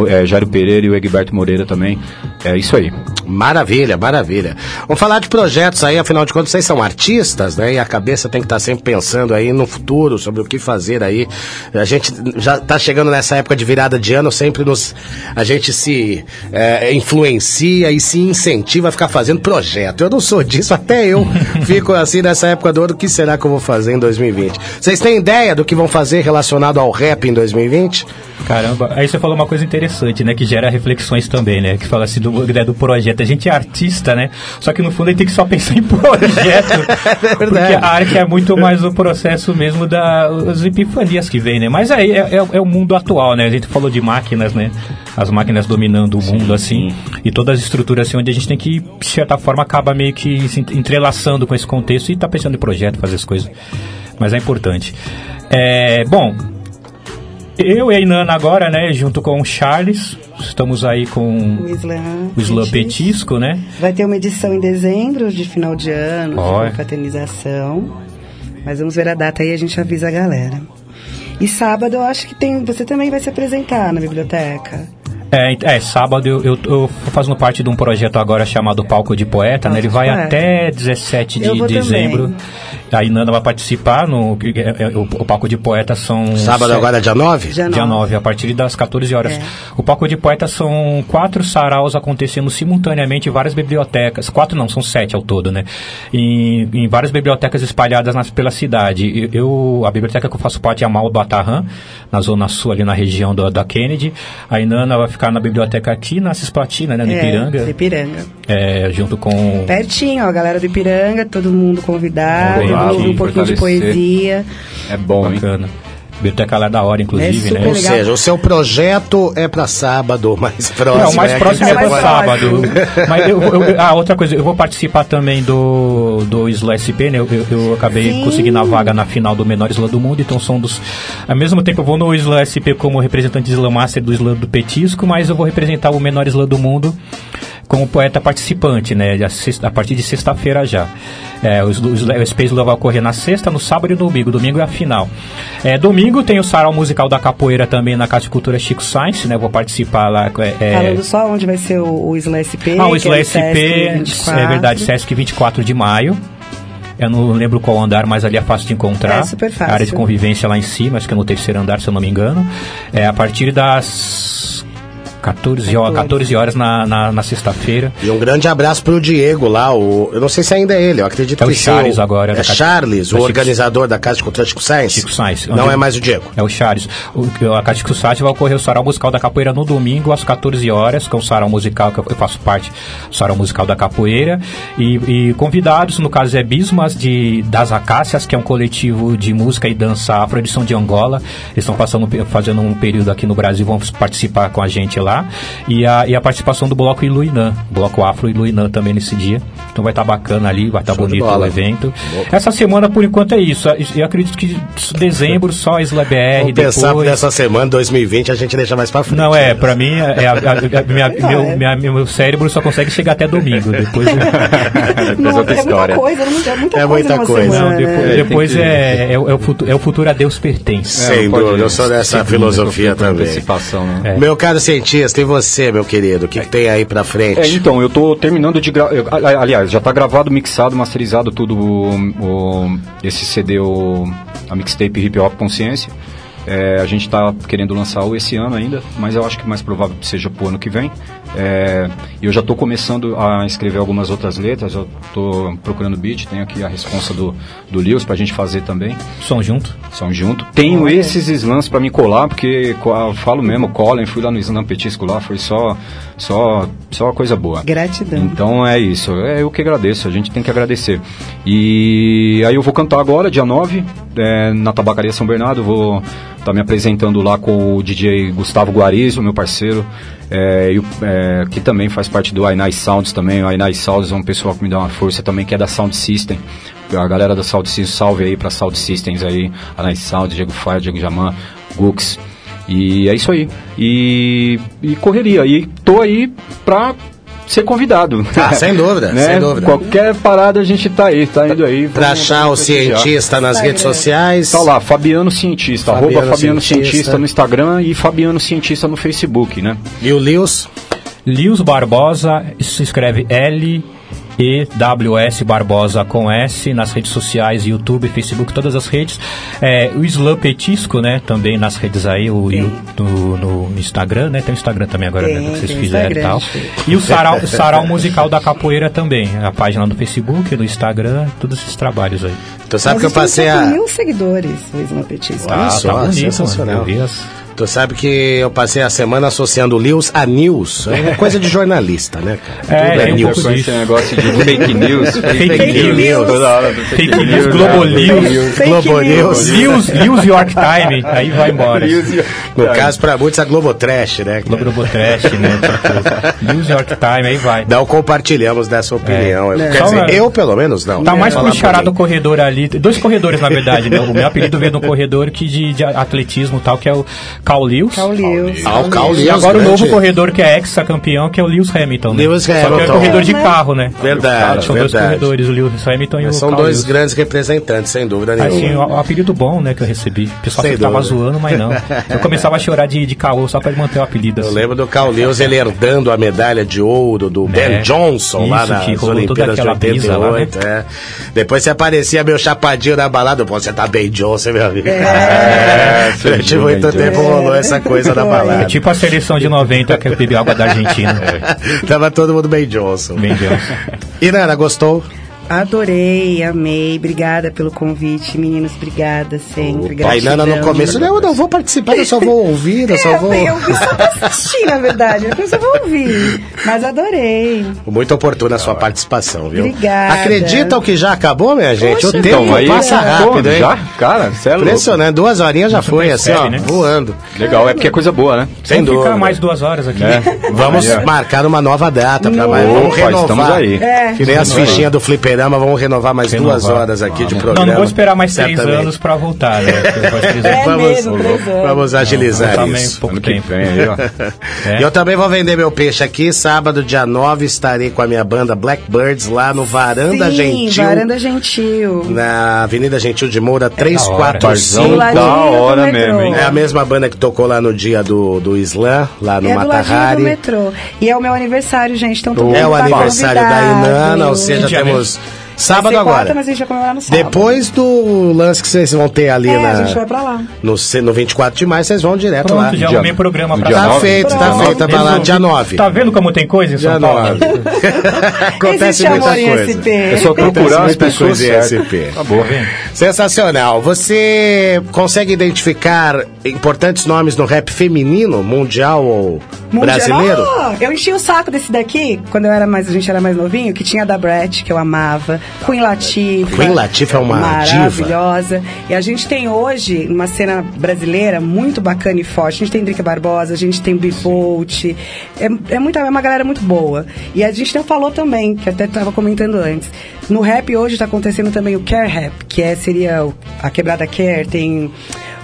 Speaker 8: é, Jairo Pereira e o Egberto Moreira também. É isso aí.
Speaker 6: Maravilha, maravilha. Vamos falar de projetos aí, afinal de contas, vocês são artistas, né? E a cabeça tem que estar sempre pensando aí no futuro, sobre o que fazer aí. A gente já está chegando nessa época de virada de ano, sempre nos. A gente se é, influencia e se incentiva a ficar fazendo projeto. Eu não sou disso, até eu fico assim nessa época do ano. O que será que eu vou fazer em 2020? Vocês têm ideia do que vão fazer relacionado ao rap em 2020?
Speaker 7: Caramba, aí você falou uma coisa interessante, né? Que gera reflexões também, né? Que fala assim do, né, do projeto. A gente é artista, né? Só que no fundo a gente tem que só pensar em projeto. porque a arte é muito mais o processo mesmo das epifanias que vem, né? Mas aí é, é, é o mundo atual, né? A gente falou de máquinas, né? As máquinas dominando o mundo, assim. E todas as estruturas, assim, onde a gente tem que, de certa forma, acaba meio que se entrelaçando com esse contexto e tá pensando em projeto, fazer as coisas. Mas é importante. É, bom, eu e a Inana agora, né, junto com o Charles, estamos aí com
Speaker 9: O Islã.
Speaker 7: o Islã Petisco, né?
Speaker 9: Vai ter uma edição em dezembro, de final de ano,
Speaker 7: Olha.
Speaker 9: de confraternização. Mas vamos ver a data aí e a gente avisa a galera. E sábado eu acho que tem. Você também vai se apresentar na biblioteca.
Speaker 7: É, é, sábado eu, eu tô fazendo parte de um projeto agora chamado Palco de Poeta, né? Ele vai
Speaker 9: Poeta.
Speaker 7: até 17
Speaker 9: Eu
Speaker 7: de dezembro.
Speaker 9: também.
Speaker 7: A Inana vai participar no é, é, o, o Palco de Poeta são
Speaker 6: Sábado
Speaker 7: sete-
Speaker 6: agora é dia 9?
Speaker 9: Dia
Speaker 7: Dia
Speaker 9: 9.
Speaker 7: 9, a partir das 14 horas.
Speaker 9: É.
Speaker 7: O Palco de Poeta são quatro saraus acontecendo simultaneamente em várias bibliotecas. Quatro não, são sete ao todo, né? Em, em várias bibliotecas espalhadas nas, pela cidade. Eu, a biblioteca que eu faço parte é a Mal do Atarran, na zona sul, ali na região do- da Kennedy. A Inana vai ficar na biblioteca aqui na Cisplatina, né? No
Speaker 9: É,
Speaker 7: Ipiranga.
Speaker 9: Ipiranga.
Speaker 7: É, junto com.
Speaker 9: Pertinho, ó, a galera do Ipiranga, todo mundo convidado,
Speaker 7: Vamos
Speaker 9: ouvir um pouquinho de poesia.
Speaker 8: É bom, hein?
Speaker 7: Bacana. Biblioteca lá é da hora, inclusive,
Speaker 9: É
Speaker 7: né?
Speaker 6: Ou
Speaker 9: legal.
Speaker 6: seja, o seu projeto é para sábado, mais próximo.
Speaker 7: Não, o mais
Speaker 6: é
Speaker 7: próximo é para sábado. Mas eu, eu, ah, outra coisa, eu vou participar também do, do Isla SP, né? Eu, eu, eu acabei
Speaker 9: Sim.
Speaker 7: conseguindo a vaga na final do Menor Isla do Mundo, então são dos. Ao mesmo tempo eu vou no Isla SP como representante de Isla Master do Isla do Petisco, mas eu vou representar o Menor Isla do Mundo como poeta participante, né? A, partir de sexta-feira já. É, o, o, Isla- o SP Isla vai ocorrer na sexta, no sábado e no domingo. Domingo é a final. É, domingo tem o sarau musical da capoeira também na Casa de Cultura Chico Science, né? Vou participar lá. é,
Speaker 9: Falando só onde vai ser o, o Isla SP.
Speaker 7: ah, o Isla
Speaker 9: é
Speaker 7: SP,
Speaker 9: Sesc 24.
Speaker 7: é verdade, Sesc 24 de maio. Eu não lembro qual andar, mas ali é fácil de encontrar.
Speaker 9: É super fácil.
Speaker 7: A área de convivência lá em cima, acho que é no terceiro andar, se eu não me engano. É a partir das 14, horas, 14 horas na, na, na sexta-feira.
Speaker 6: E um grande abraço pro Diego lá, o, eu não sei se ainda é ele, eu acredito
Speaker 7: É o
Speaker 6: que sim,
Speaker 7: Charles agora,
Speaker 6: É
Speaker 7: da Casa-
Speaker 6: Charles, o
Speaker 7: Chico-
Speaker 6: organizador da Casa de Cultura Chico Science.
Speaker 7: Chico Science.
Speaker 6: Não
Speaker 7: Onde-
Speaker 6: é mais o Diego.
Speaker 7: É o Charles. O, a Casa de Site vai ocorrer o sarau musical da capoeira no domingo, às 14 horas, que é o sarau musical, que eu faço parte do sarau musical da capoeira. E, e convidados, no caso é Bismas de, das Acácias, que é um coletivo de música e dança afro de São de Angola. Eles estão passando, fazendo um período aqui no Brasil, vão participar com a gente lá. E a, e a participação do Bloco Iluinã, Bloco Afro Iluinã também nesse dia. Então vai estar bacana ali, vai estar
Speaker 6: de
Speaker 7: bonito o evento. Essa semana, por enquanto, é isso. Eu acredito que dezembro só Isla BR,
Speaker 6: Vamos pensar
Speaker 7: depois...
Speaker 6: nessa semana, 2020, a gente deixa mais pra frente.
Speaker 7: Não, é, pra mim, é, a- a- a- minha- meu, minha- meu cérebro só consegue chegar até domingo. Depois,
Speaker 8: Depois outra
Speaker 9: é
Speaker 8: história.
Speaker 9: muita coisa, é muita,
Speaker 6: É
Speaker 9: coisa
Speaker 6: muita
Speaker 9: numa
Speaker 6: coisa.
Speaker 9: semana,
Speaker 7: não, depois,
Speaker 9: né?
Speaker 7: depois é, é, o- é, o futuro, é o futuro a Deus pertence.
Speaker 6: Sem dúvida, eu sou dessa filosofia também.
Speaker 8: Né?
Speaker 7: É.
Speaker 6: Meu caro cientista, e você, meu querido, o que, que tem aí pra frente?
Speaker 8: É, então, eu tô terminando de gravar. Aliás, já tá gravado, mixado, masterizado tudo o, o- esse CD, o, a mixtape Hip Hop Consciência. É, a gente tá querendo lançar o esse ano ainda, mas eu acho que mais provável que seja pro ano que vem. É, e eu já tô começando a escrever algumas outras letras, eu tô procurando beat, tenho aqui a responsa do, do Lewis pra gente fazer também.
Speaker 7: Som junto.
Speaker 8: São junto. Tenho esses slams pra me colar, porque falo mesmo, colem, fui lá no slam petisco lá, foi só, só, só coisa boa.
Speaker 9: Gratidão.
Speaker 8: Então é isso, é eu que agradeço, a gente tem que agradecer. E aí eu vou cantar agora, dia 9, é, na Tabacaria São Bernardo, vou estar me apresentando lá com o DJ Gustavo Guarizo, meu parceiro, é, é, que também faz parte do Ainai Sounds também. O Ainai Sounds é um pessoal que me dá uma força também, que é da Sound System. A galera da Sound System, salve aí pra Sound Systems aí, Ainai Sounds, Diego Fire, Diego Jaman, Gux. E é isso aí. E, e correria. E tô aí pra ser convidado.
Speaker 6: Ah, sem dúvida,
Speaker 8: Né?
Speaker 6: sem dúvida.
Speaker 8: Qualquer parada a gente tá aí, tá indo aí.
Speaker 6: Pra achar o cientista nas redes sociais.
Speaker 8: Tá lá, Fabiano Cientista,
Speaker 6: Fabiano
Speaker 8: arroba Fabiano
Speaker 6: Cientista.
Speaker 8: Cientista. no Instagram e Fabiano Cientista no Facebook, né?
Speaker 6: E o Lios?
Speaker 7: Lios Barbosa, se escreve L E W S Barbosa com S nas redes sociais, YouTube, Facebook, todas as redes. É, o Slam Petisco, né? Também nas redes aí, o, o- no, no Instagram, né? Tem o Instagram também agora, né?
Speaker 9: Tem,
Speaker 7: Que vocês fizeram e tal. E o Sarau, Sarau Musical da Capoeira também. A página no Facebook, no Instagram, todos esses trabalhos aí.
Speaker 6: Tu sabe
Speaker 9: Nós
Speaker 6: que eu passei a.
Speaker 9: mil seguidores, o Isma Petisco.
Speaker 6: Só,
Speaker 7: tá bonito,
Speaker 6: sensacional.
Speaker 7: mano. Eu vi as-
Speaker 6: Tu sabe que eu passei a semana associando Lios a news. É coisa de jornalista, né, cara?
Speaker 7: É,
Speaker 6: Tudo
Speaker 7: tem um
Speaker 6: news.
Speaker 7: pouco
Speaker 8: negócio de fake news.
Speaker 7: Fake news.
Speaker 8: Toda hora,
Speaker 7: Fake news, Globo News,
Speaker 6: Globo News.
Speaker 7: News, News York Time, aí vai embora.
Speaker 6: No caso, pra muitos, a Globo Trash, né?
Speaker 7: Globo Trash, né? News York Time, aí vai.
Speaker 6: Não compartilhamos dessa opinião.
Speaker 7: É.
Speaker 6: Quer dizer, eu pelo menos não.
Speaker 7: Tá mais pro chará
Speaker 6: por
Speaker 7: do corredor ali. Dois corredores, na verdade, né? O meu apelido veio do corredor que de, de atletismo e tal, que é o Cal Lewis.
Speaker 9: Cal Lewis.
Speaker 6: Ah, o Cal
Speaker 7: E
Speaker 6: Lewis,
Speaker 7: agora o
Speaker 6: grande.
Speaker 7: novo corredor que é ex-campeão, que é o Lewis Hamilton. Né?
Speaker 6: Lewis
Speaker 7: Só que é
Speaker 6: Hamilton.
Speaker 7: corredor de carro, né?
Speaker 6: Verdade,
Speaker 7: São dois
Speaker 6: verdade.
Speaker 7: corredores, o Lewis Hamilton e o
Speaker 6: São
Speaker 7: Cal
Speaker 6: dois
Speaker 7: Lewis.
Speaker 6: grandes representantes, sem dúvida
Speaker 7: Assim,
Speaker 6: nenhuma.
Speaker 7: o, o apelido bom, né, que eu recebi. O pessoal
Speaker 6: Sem
Speaker 7: tava
Speaker 6: dúvida.
Speaker 7: zoando, mas não. Eu começava a chorar de, de caô só pra manter o apelido.
Speaker 6: Eu
Speaker 7: Assim.
Speaker 6: lembro do Cal Lewis, ele herdando a medalha de ouro do Ben Johnson lá
Speaker 7: É. Isso,
Speaker 6: nas
Speaker 7: que rolou toda
Speaker 6: Olimpíadas de
Speaker 7: aquela brisa lá, né?
Speaker 6: 88. é. Depois você aparecia meu chapadinho na balada, pô, você tá Ben Johnson, meu amigo.
Speaker 7: É,
Speaker 6: Durante muito tempo rolou essa coisa
Speaker 7: É
Speaker 6: balada.
Speaker 7: tipo a seleção de 90 que bebeu água da Argentina.
Speaker 6: Tava todo mundo Ben Johnson.
Speaker 7: Ben Johnson.
Speaker 6: E Nana, gostou?
Speaker 9: Adorei, amei. Obrigada pelo convite, meninos. Obrigada sempre.
Speaker 6: A Nana no começo, não, eu não vou participar, eu só vou ouvir, eu só
Speaker 9: É,
Speaker 6: vou...
Speaker 9: eu vi só pra assistir, na verdade. Depois eu vou ouvir. Mas adorei.
Speaker 6: Muito oportuna a sua participação, viu?
Speaker 9: Obrigada.
Speaker 6: Acreditam que já acabou, minha gente?
Speaker 9: Poxa,
Speaker 6: o tempo
Speaker 8: então, aí-
Speaker 6: passa rápido, hein?
Speaker 8: já? Cara, você é louco.
Speaker 6: Impressionante, duas horinhas já foi, assim, ó,
Speaker 7: né?
Speaker 6: voando.
Speaker 8: Legal, é porque é coisa boa, né?
Speaker 6: Sem
Speaker 7: Vamos
Speaker 6: dúvida.
Speaker 7: ficar mais duas horas aqui.
Speaker 8: É.
Speaker 6: Vamos marcar uma nova data pra mais. Vamos
Speaker 8: Opa,
Speaker 6: renovar.
Speaker 8: estamos aí.
Speaker 9: É.
Speaker 6: Que nem as fichinhas do Fliperama, vamos renovar mais
Speaker 7: Renovar.
Speaker 6: duas horas aqui de
Speaker 7: Não,
Speaker 6: programa.
Speaker 7: não vou esperar mais três
Speaker 6: certamente.
Speaker 7: anos pra voltar, né? Três
Speaker 9: É
Speaker 7: anos.
Speaker 6: Vamos,
Speaker 9: três
Speaker 6: vamos agilizar
Speaker 7: Não, também
Speaker 6: isso.
Speaker 7: pouco tempo.
Speaker 8: vem aí, ó.
Speaker 7: É.
Speaker 6: Eu também vou vender meu peixe aqui. Sábado, dia 9, estarei com a minha banda Blackbirds lá no Varanda
Speaker 9: Sim,
Speaker 6: Gentil.
Speaker 9: Varanda Gentil.
Speaker 6: Na Avenida Gentil de Moura,
Speaker 7: Barzão
Speaker 6: 345.
Speaker 9: Do ladinho
Speaker 8: da
Speaker 9: do
Speaker 8: hora mesmo, hein?
Speaker 6: É a mesma banda que tocou lá no dia do, do Islã, lá no
Speaker 9: É do ladinho do
Speaker 6: Matahari.
Speaker 9: metrô. E é o meu aniversário, gente. Então
Speaker 6: É o
Speaker 9: tá
Speaker 6: aniversário da
Speaker 9: convidado.
Speaker 6: Inana, ou seja, temos sábado
Speaker 9: ser quarta,
Speaker 6: agora.
Speaker 9: mas a gente vai comemorar no sábado.
Speaker 6: Depois do lance que vocês vão ter ali
Speaker 9: É,
Speaker 6: na,
Speaker 9: a gente vai pra lá.
Speaker 6: no, no 24 de maio, vocês vão direto lá.
Speaker 7: Pronto, já
Speaker 8: Dia-
Speaker 7: arrumei programa pra
Speaker 8: dia
Speaker 6: Tá
Speaker 8: nove?
Speaker 6: feito, tá
Speaker 9: Pronto.
Speaker 6: feito, vai lá, dia 9.
Speaker 7: Tá vendo como tem coisa em São
Speaker 6: Dia
Speaker 7: Paulo?
Speaker 6: 9. Acontece
Speaker 9: Existe
Speaker 6: muita coisa.
Speaker 9: SP.
Speaker 8: É só procurar as pessoas
Speaker 6: em. SP.
Speaker 8: Acabou.
Speaker 6: Sensacional. Você consegue identificar importantes nomes no rap feminino, mundial ou
Speaker 9: Mundial-
Speaker 6: brasileiro?
Speaker 9: Oh, eu enchi o saco desse daqui, quando eu era mais, a gente era mais novinho, que tinha a da Brett, que eu amava, Queen Latifah.
Speaker 6: Queen Latifah é uma
Speaker 9: Maravilhosa. E a gente tem hoje uma cena brasileira muito bacana e forte. A gente tem Drica Barbosa, a gente tem Bivolt. É, é, muita, é uma galera muito boa. E a gente não falou também, que até estava comentando antes. No rap hoje está acontecendo também o Care Rap, que é, seria o- a quebrada Care, tem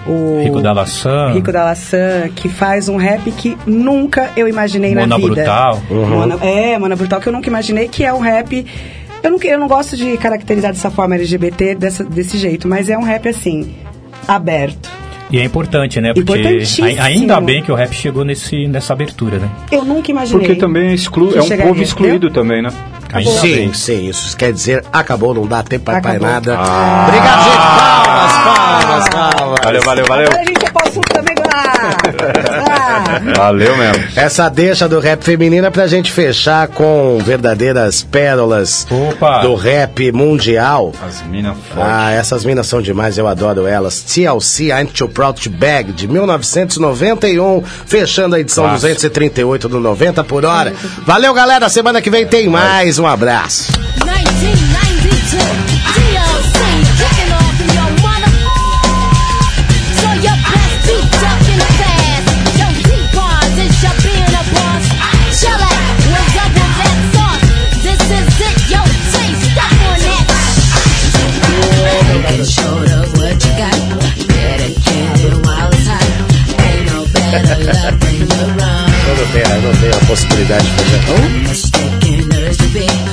Speaker 9: o
Speaker 7: Rico da Laçã.
Speaker 9: Rico da Laçã, que faz um rap que nunca eu imaginei
Speaker 7: Mona
Speaker 9: na vida.
Speaker 7: Brutal.
Speaker 9: Mona, é, Mona Brutal, que eu nunca imaginei, que é um rap. Eu não, eu não gosto de caracterizar dessa forma LGBT dessa, desse jeito, mas é um rap assim, aberto.
Speaker 7: E é importante, né? Porque ainda bem que o rap chegou nesse, nessa abertura, né?
Speaker 9: Eu nunca imaginei.
Speaker 8: Porque também é, exclu... É um povo excluído também, né?
Speaker 7: Ainda
Speaker 6: sim, sim, isso quer dizer acabou, não dá tempo pra mais
Speaker 9: Acabou.
Speaker 6: nada.
Speaker 8: Ah.
Speaker 6: Obrigado, gente. Palmas, palmas, palmas.
Speaker 8: Valeu, valeu, valeu.
Speaker 9: Agora a gente assunto também. Ah.
Speaker 8: Valeu mesmo.
Speaker 6: Essa deixa do rap feminino é pra gente fechar com verdadeiras pérolas
Speaker 7: Opa.
Speaker 6: do rap mundial.
Speaker 8: As minas
Speaker 6: Ah, essas minas são demais, eu adoro elas. TLC, I'm Too Proud to Bag, de 1991, fechando a edição
Speaker 7: Clássico.
Speaker 6: 238 do 90 por hora. Valeu, galera. Semana que vem tem mais. Um
Speaker 4: um abraço. não tem, não tem a
Speaker 6: possibilidade de fazer. Não? baby.